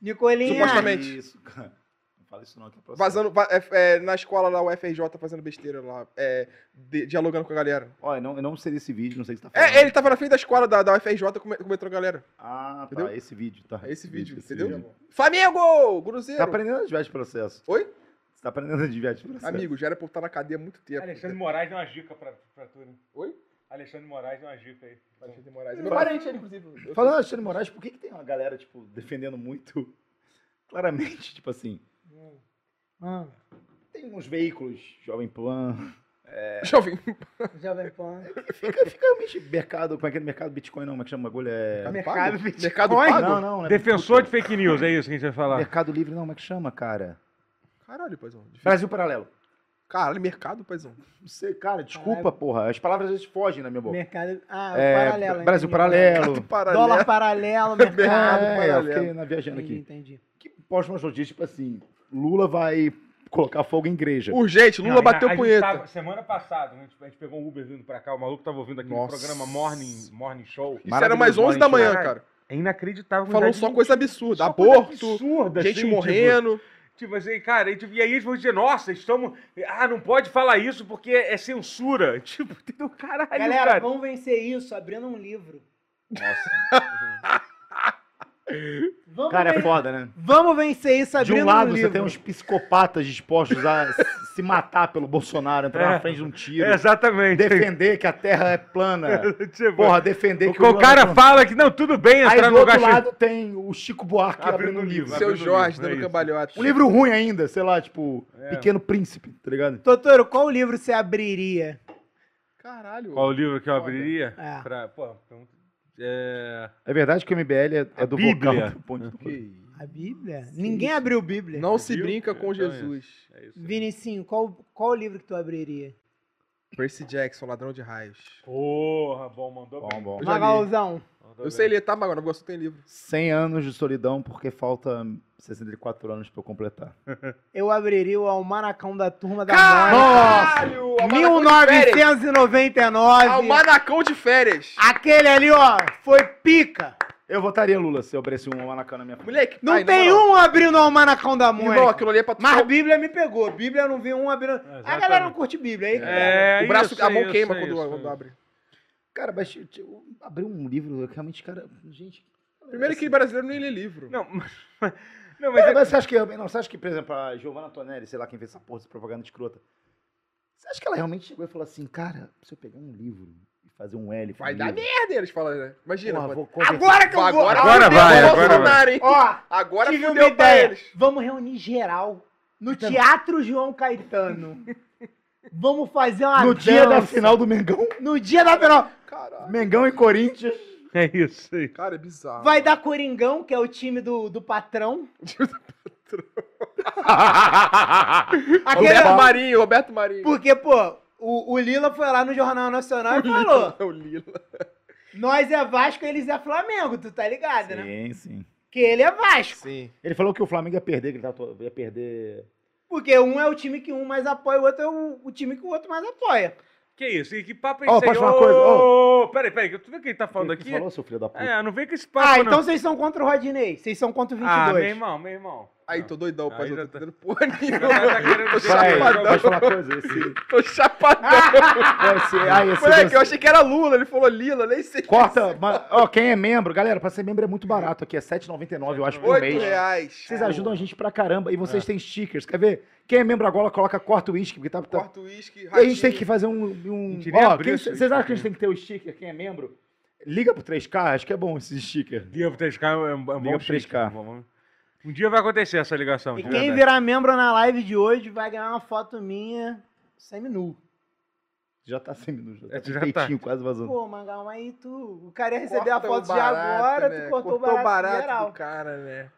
Nicolinha! Supostamente. Isso, cara. Não fala isso não, que é. Vazando va- é, é, na escola lá, o FRJ fazendo besteira lá. é, de- dialogando com a galera. Olha, não, eu não sei desse vídeo, não sei o que você tá falando. É, ele tava na frente da escola da, da UFRJ com com a galera. Ah, tá. Entendeu? Esse vídeo, tá. É esse vídeo, esse entendeu? vídeo. Flamengo! Cruzeiro! Tá aprendendo a desviar de processo. Oi? Tá aprendendo a desviar de processo. Amigo, já era pra eu estar na cadeia há muito tempo. Alexandre Moraes deu uma dica pra, pra tu, né? Oi? Alexandre Moraes deu uma dica aí. Alexandre de Moraes. É meu parente, ele, inclusive. Eu Falando Alexandre de Moraes, por que, que tem uma galera, tipo, defendendo muito claramente, tipo assim, Ah, tem uns veículos, Jovem Pan, sou- Jovem. Jovem Pan. fica, fica meio mercado, como é que é mercado Bitcoin não, como é que chama o bagulho? É... Mercado Pago? Bitcoin? Mercado Pago? Não, não, não é Defensor de fake news, é isso que a gente vai falar. Mercado Livre não, como é que chama, cara? Caralho, paizão. Difícil. Brasil Paralelo. Caralho, mercado, paizão. Não sei, cara, desculpa, porra, as palavras às vezes fogem na minha boca. Mercado. Ah, É, paralelo. Brasil. Paralelo. Paralelo. Dólar paralelo, mercado Mercado É, eu paralelo. fiquei na viajando Entendi, aqui. entendi. Que posta umas notícias, tipo assim, Lula vai colocar fogo em igreja. Urgente, Lula Não, bateu a gente punheta. tava- semana passada, a gente, a gente pegou um Uber vindo pra cá, o maluco tava ouvindo aqui no Nossa. programa Morning, Morning Show. Isso era mais 11 da manhã, Caralho. cara. É inacreditável. quantidade só coisa absurda. só coisa Aborto, absurda, gente assim, morrendo. Tipo, tipo assim, cara, e, tipo, e aí eles vão dizer, nossa, estamos. Ah, não pode falar isso porque é censura. Tipo, entendeu? Caralho, Galera, cara. vamos vencer isso abrindo um livro. Nossa. Vamos, Cara, é foda, né? vamos vencer isso De abrindo um lado, um você tem uns psicopatas dispostos a se matar pelo Bolsonaro, entrar É. na frente de um tiro, É, exatamente. defender que a Terra é plana, Tipo, porra, defender o, que o Lula cara não- fala que não, tudo bem Aí entrar do no outro lugar lado tem o Chico Buarque Abrindo abrindo um o livro. Seu abrindo Jorge livro, é dando isso. cambalhota. Um livro ruim ainda, sei lá, tipo, É. Pequeno Príncipe, tá ligado? Totoro, qual livro você abriria? Caralho. Qual o livro que eu abriria? É. Pra, pô, pergunta- é... É verdade que o MBL é, é do Bíblia. vocal do Que. A Bíblia? Ninguém abriu Bíblia. Não se brinca com Então é Jesus. É isso. Vinicinho, qual, qual livro que tu abriria? Percy Jackson, ladrão de raios. Porra, bom, mandou Bom, bem. bom. Eu já li. Magalzão. Mandou Eu bem. sei ler, tá, Magal? Não gosto, tem livro. 100 anos de solidão porque falta 64 anos pra eu completar. Eu abriria o Almanacão da Turma da Caralho! Mônica. Almanacão de férias. 1999. Almanacão de férias. Aquele ali, ó, foi pica. Eu votaria Lula se eu abrisse um Manacan na minha frente. Moleque, Não ai, tem moral. um abrindo o Almanacão da Irmão, Mônica. aquilo ali é pra tu Mas só- Bíblia me pegou. Bíblia não vi um abrindo. A Exatamente. galera não curte Bíblia aí. pega. É, O braço, isso a mão aí, queima isso quando, isso quando abre. Cara, mas eu- eu abri um livro, eu realmente, cara, gente... Primeiro que brasileiro nem lê livro. Não, mas- não, mas é- mas você acha que, não, você acha que, por exemplo, a Giovanna Tonelli, sei lá quem fez essa porra de propaganda escrota, você acha que ela realmente chegou e falou assim, cara, se eu pegar um livro fazer um L... Vai dar merda, eles falam, né? Imagina. pode- vou Agora que eu vou. Agora, Agora vai, agora Bolsonaro, hein? Ó, Agora tive uma ideia. eles. Vamos reunir geral no Teatro João Caetano. Vamos fazer uma No dia da dança. final do Mengão, No dia da final. Caralho. Mengão e Corinthians, é isso aí. Cara, é bizarro. Vai dar Coringão, que é o time do, do patrão. Aquele- Roberto Marinho, Roberto Marinho. Porque, pô, o, o Lila foi lá no Jornal Nacional e falou: É o Lila. nós é Vasco, eles é Flamengo, tu tá ligado, né? sim, sim. Que ele é Vasco. Sim. Ele falou que o Flamengo ia perder, que ele tava ia perder... Porque um é o time que um mais apoia, o outro é o, o time que o outro mais apoia. Que isso? E que papo é esse aí? posso falar uma coisa? Ô, Peraí, peraí, tu vê o que ele tá falando que aqui? você falou, seu filho da puta? É, não vem com esse papo, Ah, não. então vocês são contra o Rodinei. Vocês são contra o 22. Ah, meu irmão, meu irmão. Aí, tô doidão, pai. Já tô tá- entendendo porra nenhuma. Tá querendo Tô Vai, chapadão. pode falar uma coisa? Esse, Tô chapadão. esse, esse Moleque, eu achei que era Lula. Ele falou Lila, nem sei. Corta, ma- ó, quem é membro, galera, pra ser membro é muito barato aqui, é R$ 7,99, eu acho, por Oito mês. reais. Vocês ajudam a gente pra caramba e vocês têm stickers, quer ver? Quem é membro agora, coloca corta o uísque, porque tá... tá... Corta o uísque, E a gente tem que fazer um... um... Ó, quem- vocês acham que a gente tem que ter o sticker, quem é membro? Liga pro 3K, acho que é bom esse sticker. Liga pro 3K é um, é um bom Liga pro chique. 3K. Um dia vai acontecer essa ligação. E de quem verdade. virar membro na live de hoje vai ganhar uma foto minha semi-nu. Já tá sem minutos, já É, tá com já o tá. peitinho quase vazando. Pô, Magal, aí tu. O cara ia receber Corta a foto de barato, agora, né? tu cortou, o barato, geral. do cara, né?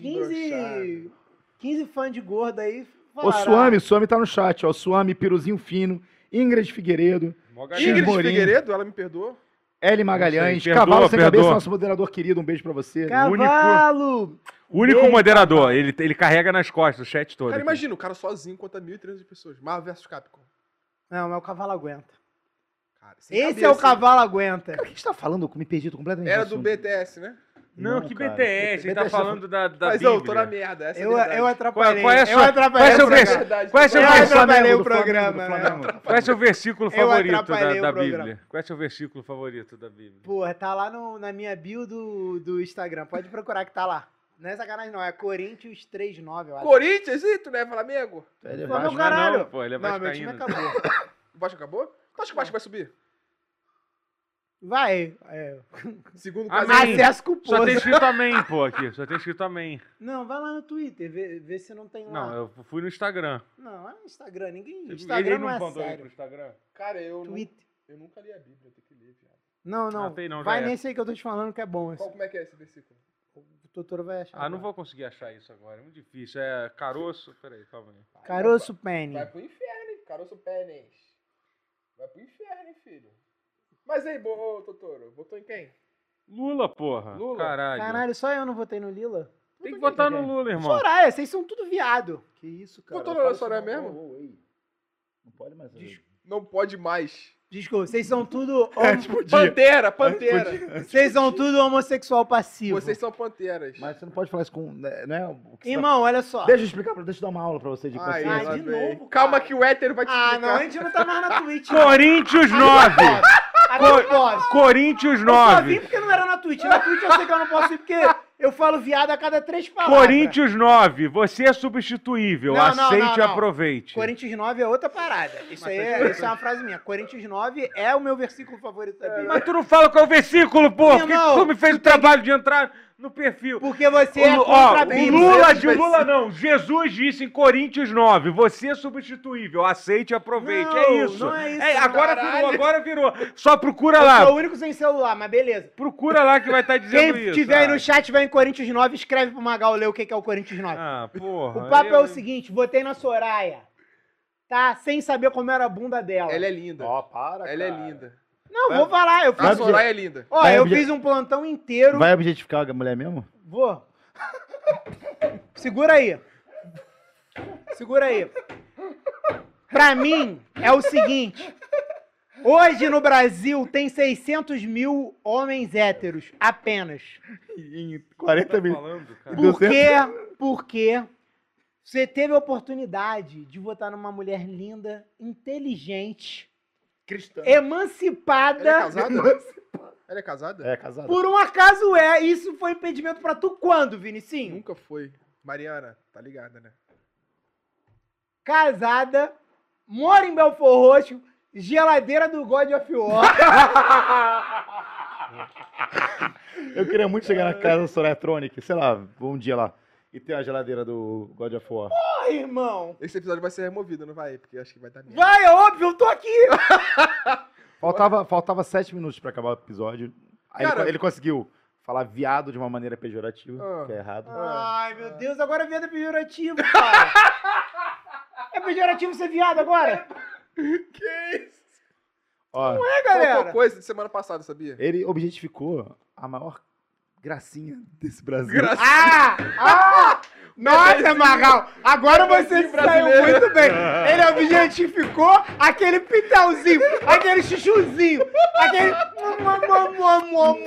15, 15 fãs de gordo aí. Ô, falaram, Suami, Suami tá no chat, ó. Suami, Piruzinho Fino, Ingrid Figueiredo. Ingrid Morim. Figueiredo, ela me perdoou. L Magalhães, sei, perdoa, Cavalo Sem Cabeça, perdoa. nosso moderador querido, um beijo pra você. Cavalo! O único Beijo, moderador, ele, ele carrega nas costas o chat todo. Cara, aqui. imagina, o cara sozinho contra 1.300 pessoas. Marvel vs Capcom. Não, mas o cavalo aguenta. Cara, Esse cabeça, é o hein? cavalo aguenta. Cara, o que a gente tá falando? Eu me perdi, completamente Era do. BTS, né? Não, Não, que cara. BTS, ele tá BTS falando da, da Mas Bíblia. eu tô na merda, essa Eu, é a verdade. eu atrapalhei. qual é a eu sua- atrapalhei. qual é seu o verdade. Qual é seu Eu versículo? o programa. do Flamengo. Qual é seu versículo Eu favorito da, da. Bíblia? Qual é seu versículo favorito da Bíblia? Porra, tá lá no- na minha bio do, do Instagram. Pode procurar que tá lá. Não é sacanagem, não. É Corinthians 3-9, eu acho. Corinthians, e tu, né, Flamengo? Ele é Flamengo, Vasco. caralho. Não, pô, ele é Não, meu time vascaíno. acabou. O Vasco acabou? Tu acha que o Vasco vai subir? Vai. É. Segundo o Amém. Casemiro. Acesso Só culposo. tem escrito amém, pô, aqui. Só tem escrito amém. Não, vai lá no Twitter, vê, vê se não tem lá. Não, eu fui no Instagram. Não, é no Instagram. Ninguém. Ele Instagram não não, é mandou aí pro sério. Instagram? Cara, eu, não, Twitter. eu nunca li a Bíblia, eu tenho que ler, viado. Não, não. Ah, tem não, vai é. nesse aí que eu tô te falando que é bom. Esse. Qual, como é que é esse versículo? Totoro vai achar. Ah, não agora. vou conseguir achar isso agora. É muito difícil. É caroço. Peraí, calma aí. Caroço Penny. Vai pro inferno, hein? Caroço Pênis. Vai pro inferno, hein, filho? Mas aí, bo- ô, Totoro, votou em quem? Lula, porra. Lula? Caralho. Caralho, só eu não votei no Lila? Tem que votar no Lula, irmão. Soraya, vocês são tudo viado. Que isso, cara? Na isso Soraya não. mesmo? Não pode mais. Não pode mais. Desculpa, vocês são tudo. É, homo- tipo, Pantera, pantera. Vocês são tudo homossexual passivo. Vocês são panteras. Mas você não pode falar isso com. né, Não é o que você Irmão, olha só. tá- Deixa eu explicar, pra- deixa eu dar uma aula pra você de Ai, consciência. Ah, de novo, Calma cara. que o hétero vai te Ah, explicar. não, a gente não tá mais na Twitch. não. Corinthians 9! Aqui eu posso. Corinthians Eu só vim 9! porque não era na Twitch. Na Twitch eu sei que eu não posso ir porque Eu falo viado a cada três palavras. Corinthians 9, você é substituível. Não, não, Aceite não, e aproveite. Corinthians 9 é outra parada. Isso aí é, isso é uma frase minha. Corinthians 9 é o meu versículo favorito da Bíblia. Mas tu não fala qual é o versículo, pô! Porque irmão, tu me fez tu o trabalho de entrar no perfil. Porque você é O- contra a ó, o Bíblia. Lula, de Vai Lula não. Jesus disse em Coríntios 9: Você é substituível, aceite e aproveite. Não, é isso. não é isso, agora caralho. virou, agora virou. Só procura Eu lá. sou o único sem celular, mas beleza. Procura lá que vai estar dizendo Quem isso. tiver aí no chat, vai em Corinthians 9, escreve pro Magal ler o que é o Corinthians 9. Ah, porra. o papo é eu- o seguinte, votei na Soraya, tá? Sem saber como era a bunda dela. Ela é linda. Ó, para, Ela é cara. linda. Não, vou falar, eu A fiz... Soraya é linda. Ó, Vai eu obje- fiz um plantão inteiro. Vai objetificar a mulher mesmo? Vou. Segura aí. Segura aí. Pra mim, é o seguinte. Hoje no Brasil tem 600 mil homens héteros, apenas. Em 40 Tá mil. falando, cara? Deu Por quê? Porque você teve a oportunidade de votar numa mulher linda, inteligente, Cristã. Ela é emancipada. casada? Ela é casada? É, casado. Por um acaso é. Isso foi impedimento pra tu quando, Vinicinho? Nunca foi. Mariana, tá ligada, né? casada, mora em Belfor Roxo, geladeira do God of War. Eu queria muito chegar na casa da Soraya Tronic, sei lá, vou um dia lá. E ter a geladeira do God of War. Ai, irmão. Esse episódio vai ser removido, não vai? Porque eu acho que vai dar merda. Vai, é óbvio, eu tô aqui. Faltava, faltava sete minutos pra acabar o episódio. Aí Cara- ele, ele conseguiu falar viado de uma maneira pejorativa, Ah. que é errado. Ai, meu Deus, agora viado é pejorativo, cara. É pejorativo ser viado agora? Que isso? Ó, É, Faltou galera. coisa de semana passada, sabia? ele objetificou a maior gracinha desse Brasil. Graças Ah! Ah! Nossa, Magal, agora você se saiu muito bem. Ele objetificou aquele pitelzinho, aquele chuchuzinho, aquele...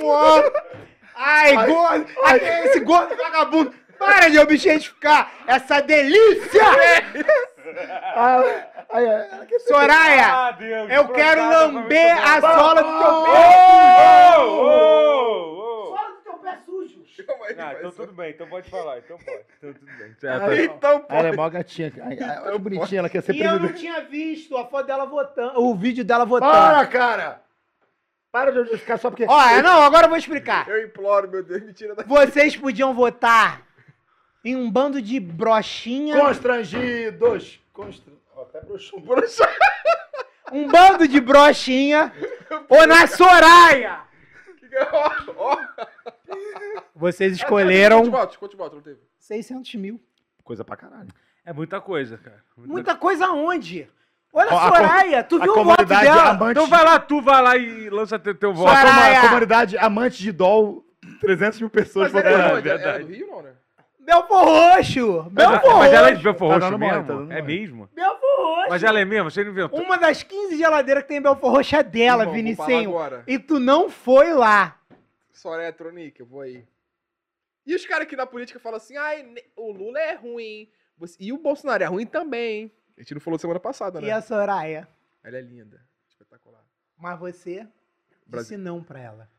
Mua. Ai, gordo, aquele- esse gordo vagabundo. Para de objetificar essa delícia! Ah, ai, ai, ai, Soraya, Ah, Deus, eu quero lamber a sola do teu pé. ô, ô, ô. Sola do teu pé sujo. Calma aí, Ah, então tudo bem, então pode falar, então pode. Então tudo bem. Certo. Então, pô. Ela é mó gatinha. Ai, ai, olha que bonitinha, ela quer ser E eu não presidente. tinha visto a foto dela votando, o vídeo dela votando. Para, cara! Para de objetificar só porque... Olha, não, agora eu vou explicar. Eu imploro, meu Deus, me tira daqui. Vocês podiam votar em um bando de brochinha, Constrangidos! Constra... Ó, até broxou. um bando de brochinha, ou na Soraya. Ó, ó. Vocês Quantos escolheram votos? Quantos votos não teve? 600 mil. Coisa pra caralho. É muita coisa, cara. Muita Muita coisa aonde? Olha a a Soraya, tu A viu o voto comunidade dela? amante... Então vai lá, tu vai lá e lança teu, teu voto. a, Soraya! coma- a comunidade amante de doll, 300 mil pessoas Mas votaram. é, é onde? Ela é verdade. do Rio, não, né? Belfor Roxo! Mas, Belfor mas ela é de Roxo! Belfor Tá Roxo dando mole, mesmo? tá dando é mole. mesmo? Belfor Roxo! Mas ela é mesmo? Você não inventou? Uma das 15 geladeiras que tem em Belfor Roxo é dela, Irmão, vou Vinicinho. agora. E tu não foi lá. Soraya Tronic, eu vou aí. E os caras aqui da política falam assim, ai, o Lula é ruim. Você- E o Bolsonaro é ruim também. hein? A gente não falou semana passada, né? E a Soraya? Ela é linda. Espetacular. Mas você Brasil. disse não pra ela.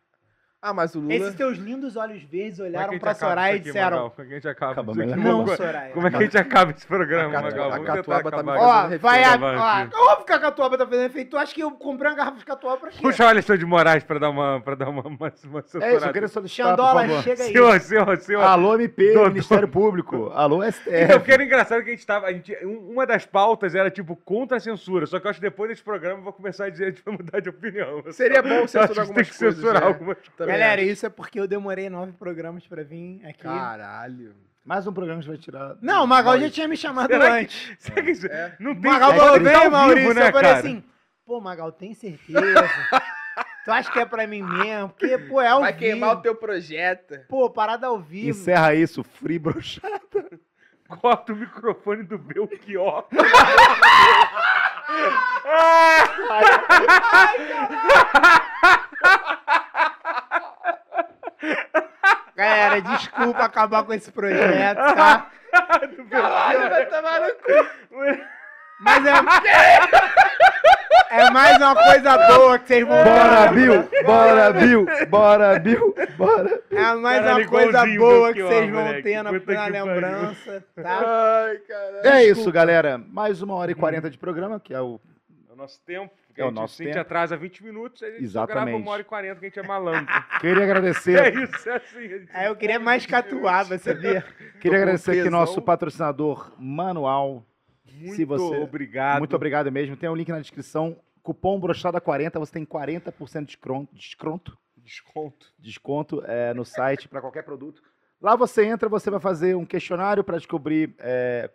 Ah, mas o Lula... Esses teus lindos olhos verdes é que olharam gente pra Soraya e disseram? Como é que a gente acaba Acaba isso aqui? Não, Como- Soraya. Como é que a gente acaba esse programa, A Magal? a Catuaba tá me isso. Ó, vai a. Ó, óbvio que a Catuaba tá fazendo efeito. Tu acha que eu comprei uma garrafa de Catuaba pra quê? Puxa o Alexandre de Moraes pra dar uma, pra dar uma, uma, uma É isso, eu queria solicitar, por Xandola, chega aí. Senhor, senhor, senhor. Alô, MP, Doutor. Ministério Público. Alô, STF. Então, porque era engraçado que a gente tava. a gente- um- uma das pautas era tipo contra a censura. Só que eu acho que depois desse programa eu vou começar a dizer a gente vai mudar de opinião. Seria bom Eu censurar que tem algumas que coisas, censurar né? algumas Também Galera, acho. isso é porque eu demorei nove programas pra vir aqui. Caralho. Mais um programa que vai tirar. Não, o Magal já tinha me chamado Será que- antes. Será que isso- É. Não O tem Magal falou, que tá ao Maurício. né, eu falei cara? assim, pô, Magal, tem certeza? tu acha que é pra mim mesmo? Porque, pô, é ao Vai vivo. queimar o teu projeto. Pô, parada ao vivo. Encerra isso, free brochado. Corta o microfone do Belchior. Galera, desculpa acabar com esse projeto, tá? Caralho, vai tomar no cu. Mas é. É mais uma coisa boa que vocês vão Bora. Bill! Bora, Bill! Bora, Bill! Bora! É mais Caralho, uma coisa boa que vocês vão moleque. ter na, pariu. lembrança, tá? Ai, caralho. É isso, galera. Mais uma hora e quarenta de programa, que é o. É o nosso tempo. Porque É o a gente, nosso se a gente tempo. atrasa 20 minutos, a gente só grava Exatamente. uma hora e 40, que a gente é malandro. Queria é agradecer. isso, é assim. Aí eu queria mais catuaba, sabia? Queria com agradecer aqui nosso patrocinador Manual. Muito Se você- obrigado. Muito obrigado mesmo. Tem um link na descrição. Cupom brochada40, você tem 40% de desconto, desconto, Desconto. desconto é, no site para qualquer produto. Lá você entra, você vai fazer um questionário para descobrir é,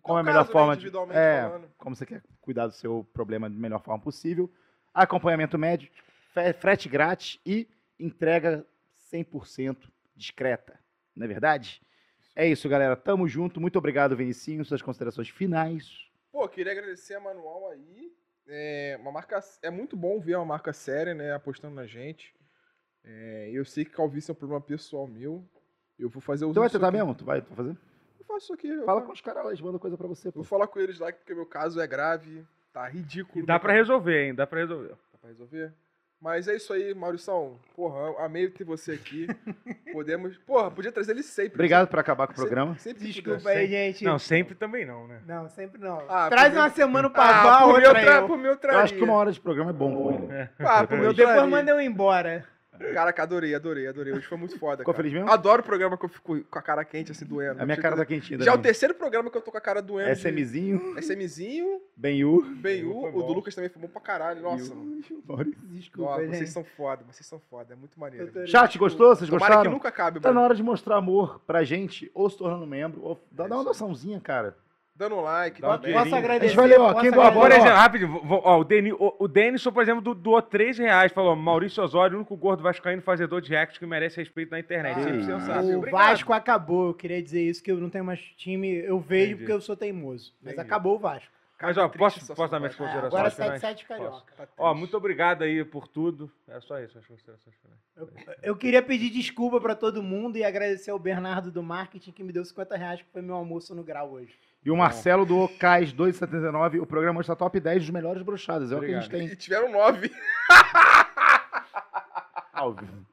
qual é a melhor caso, né, forma de, individualmente é, falando. como você quer cuidar do seu problema da melhor forma possível. Acompanhamento médico, frete grátis e entrega 100% discreta. Não é verdade? É isso, galera. Tamo junto. Muito obrigado, Vinicinho. Suas considerações finais. Pô, queria agradecer a Manual aí. É, uma marca, é muito bom ver uma marca séria, né, apostando na gente. É, eu sei que calvície é um problema pessoal meu. Eu vou fazer o Tu vai tentar mesmo? Tu vai fazer? Eu faço isso aqui. eu Fala com os caras lá, eles mandam coisa pra você. Pô. Vou falar com eles lá, porque meu caso é grave. Tá ridículo. E dá pra resolver, hein? Dá pra resolver. Dá pra resolver? Mas é isso aí, Maurição. Porra, amei ter você aqui. Podemos. Porra, podia trazer ele sempre. Obrigado por acabar com o programa. Sempre que Desculpa aí, gente. Não, sempre também não, né? Não, sempre não. Ah, Traz uma semana pra Ah, Val, por meu, outra tra... eu. por meu Eu acho que uma hora de programa é bom com ele. Ah, por meu Depois manda eu embora. Caraca, adorei, adorei, adorei. Hoje foi muito foda. Ficou cara. feliz mesmo? Adoro o programa que eu fico com a cara quente, assim, doendo. A minha Tipo, cara tá quentinha. Já é o terceiro programa que eu tô com a cara doendo. de- SMzinho, SMzinho, Benhu. Benhu, o do Lucas também foi bom pra caralho. Nossa, Desculpa, Nossa, vocês são foda, vocês são foda, é muito maneiro. Chat, gostou? Vocês Tomara que gostaram? nunca acabe, Tá mano. na hora de mostrar amor pra gente, ou se tornando membro, ou dá, dá uma doaçãozinha, cara. Dando um like, Dá um dinheirinho. Posso A agradecer? gente vai ler, ó, Posso quem por exemplo, rápido, ó, o, Deni, o, o Denison, por exemplo, do- doou 3 reais. Falou, Maurício Osório, o único gordo vascaíno fazedor de react que merece respeito na internet. Ah, Sempre sensato. O Obrigado. Vasco acabou, eu queria dizer isso, que eu não tenho mais time, eu vejo Entendi. porque eu sou teimoso. Mas Entendi. acabou o Vasco. Mas, ó, posso, posso dar minhas considerações agora finais? 7-7 Posso. carioca. Tá Ó, muito obrigado aí por tudo. É só isso, as considerações finais. Eu, eu queria pedir desculpa pra todo mundo e agradecer ao Bernardo do marketing que me deu 50 reais, que foi meu almoço no grau hoje. E o Marcelo do Ocais 279, o programa está top 10 dos melhores brochadas. É o que a gente tem E tiveram nove. ao vivo.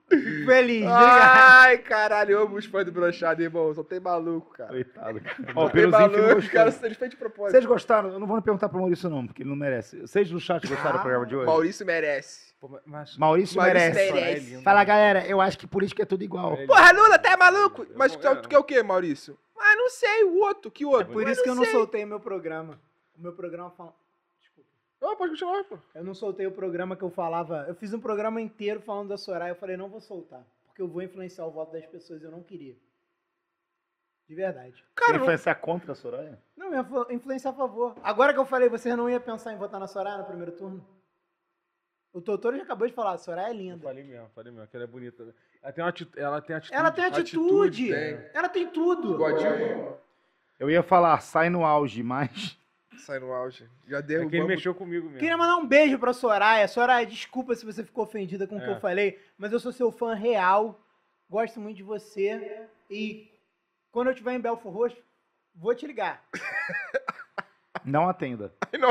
Feliz. Ai, caralho, eu amo os fãs do brochado, irmão. Só tem maluco, cara. Coitado, cara. Só Ó, o tem maluco, os caras eles fez de propósito. Vocês gostaram? Eu não vou perguntar pro Maurício não, porque ele não merece. Vocês do chat gostaram do Ah, programa de hoje? Maurício merece. Pô, mas- mas- Maurício, Maurício merece. merece. É. Fala, galera, eu acho que política é tudo igual. É Porra, Lula, tá maluco? Eu Mas não- tu, eu tu quer o quê, Maurício? Ah, não sei, o outro, que outro? Por Ah, isso que eu não sei. soltei meu programa. O meu programa fala... Não, pode continuar, pô. Eu não soltei o programa que eu falava. Eu fiz um programa inteiro falando da Soraya. Eu falei, não vou soltar. Porque eu vou influenciar o voto das pessoas. Eu não queria. De verdade. Quer Cara, influenciar contra a Soraya? Não, eu ia influenciar a favor. Agora que eu falei, vocês não iam pensar em votar na Soraya no primeiro turno? O Totoro já acabou de falar, a Soraya é Eu linda. falei mesmo, falei mesmo, que ela é bonita. Ela tem, uma ati- ela tem atitude. Ela tem Atitude, atitude. tem. Ela tem tudo. Godinho Eu ia falar, sai no auge, mas. Sai no auge. Já É derrubamos. que ele mexeu comigo mesmo. Queria mandar um beijo pra Soraya. Soraya, desculpa se você ficou ofendida com o que É. eu falei, mas eu sou seu fã real. Gosto muito de você. E quando eu estiver em Belfor Roxo, vou te ligar. Não atenda. Não,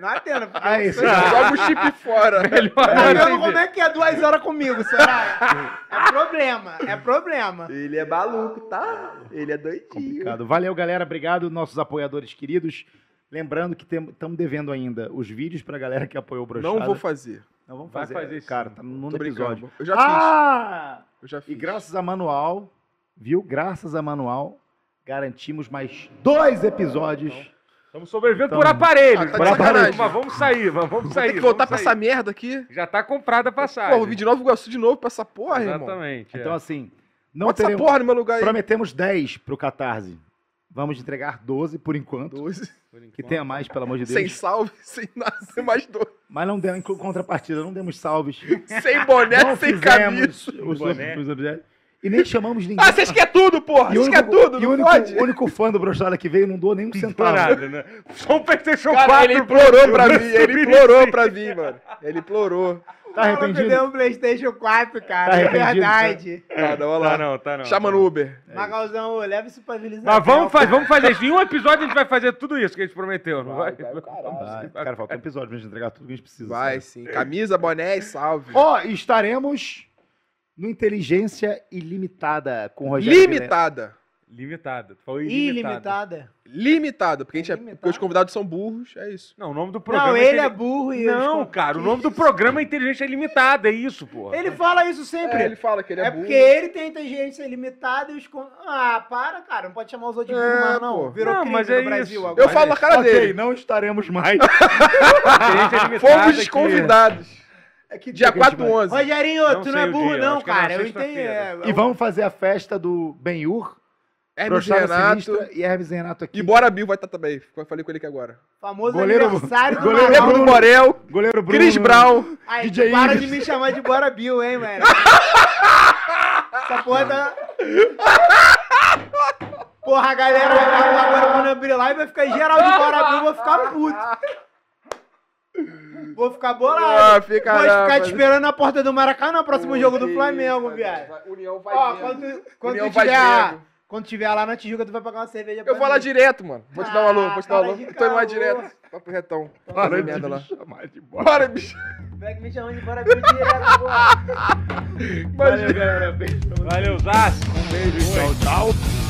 Não atenda, porque sou- joga o chip fora. Melhor Tá vendo como é que é duas horas comigo, Soraya? É problema, é problema. Ele é maluco, tá? Ele é doidinho. Complicado. Valeu, galera. Obrigado, nossos apoiadores queridos. Lembrando que estamos devendo ainda os vídeos pra galera que apoiou o Brochada. Não vou fazer. Não, vamos Vai fazer. fazer sim. Cara, tá no brincando. episódio. Eu já fiz. ah! Eu já E fiz. graças a Manual, viu? Graças a Manual, garantimos mais dois episódios. Estamos sobrevivendo Tamo. por aparelho. Ah, tá Por aparelho. Mas vamos sair, vamos, vamos sair. ter que voltar pra sair. essa merda aqui. Já tá comprada a passagem. Porra, vou vir de Nova Iguaçu de novo pra essa porra, irmão. Exatamente. Então, é. assim, não Bota essa teremos... porra no meu lugar aí. Prometemos 10 pro Catarse. Vamos entregar 12 por enquanto. 12. Por Que tenha mais, pelo amor de Sem Deus. salve, sem nada, sem mais dois. Mas não deu em contrapartida, não demos salves. Sem boné, não sem camisa. os, boné. os objetos. E nem chamamos ninguém. Ah, vocês querem tudo, porra! Vocês querem tudo, e o não único, pode? o único fã do Brochada que veio não doou nem um Não centavo. nada, né? Só um PlayStation Cara, 4. ele implorou pra mim, ele implorou pra mim, mano. Ele implorou. Tá arrependido? deu um Playstation 4, cara. Tá é arrependido, verdade. Tá, não. Tá não, tá não. Chama tá no Uber. Magalzão, ô, leva isso pra Vila Mas vamos, Isabel, fa cara. vamos fazer isso. Em um episódio a gente vai fazer tudo isso que a gente prometeu, não vai? Vai, vai. Cara, falta um episódio pra gente entregar tudo que a gente precisa. Vai sabe? sim. Camisa, boné e salve. Ó, estaremos no Inteligência Ilimitada com o Rogério. Limitada. Limitada. Tu falou ilimitada. Ilimitada. Limitada, porque, a gente é, Limitada. porque os convidados são burros, é isso. Não, o nome do programa Não, ele é burro e Não, os- cara, o nome do programa é Inteligência Limitada, é isso, porra. Ele fala isso sempre. É, ele fala que ele é, É burro. porque ele tem inteligência ilimitada e os. con- Ah, para, cara. Não pode chamar os outros de É, burro mais, não. pô. Virou Não, crime mas no é Brasil isso. agora. Eu falo na cara ok, dele. não estaremos mais. Inteligência Limitada Fomos que- convidados. É que Dia dia que a gente 4 vai- 11. Rogerinho, Não tu sei não é o burro, dia, não, acho que é na cara. Eu entendo. sexta-feira. é, E vamos fazer a festa do Benhur, Hermes Prochado Renato. Sinistra e Hermes Renato aqui. E Bora Bill vai estar também. Eu falei com ele aqui agora. Famoso Goleiro- aniversário do goleiro Magal. Bruno Borel, Goleiro Bruno. Chris Brown. Aí, DJ para Ives. de me chamar de Bora Bill, hein, mano. Essa porra tá... Porra, a galera agora quando abrir live vai ficar geral de Bora Bill, vou ficar puto. Vou ficar bolado. Ah, fica Vou ficar te esperando na porta do Maracanã no próximo jogo do Flamengo, Vai, viado. vai, União vai Ó, quando, quando, União vai tiver. Quando tiver lá na Tijuca, tu vai pagar uma cerveja Eu pra vou lá direto, mano. Vou te dar um alô, vou te dar um Ah, alô. cara de Eu tô indo lá calor. direto. Papo retão. Para Fazer de merda me lá. chamar de. Bora, bicho. Vai que me chamando de Bora direto, porra. Valeu, galera. Beijo. Valeu, Zaço. Beijo, tchau, tchau.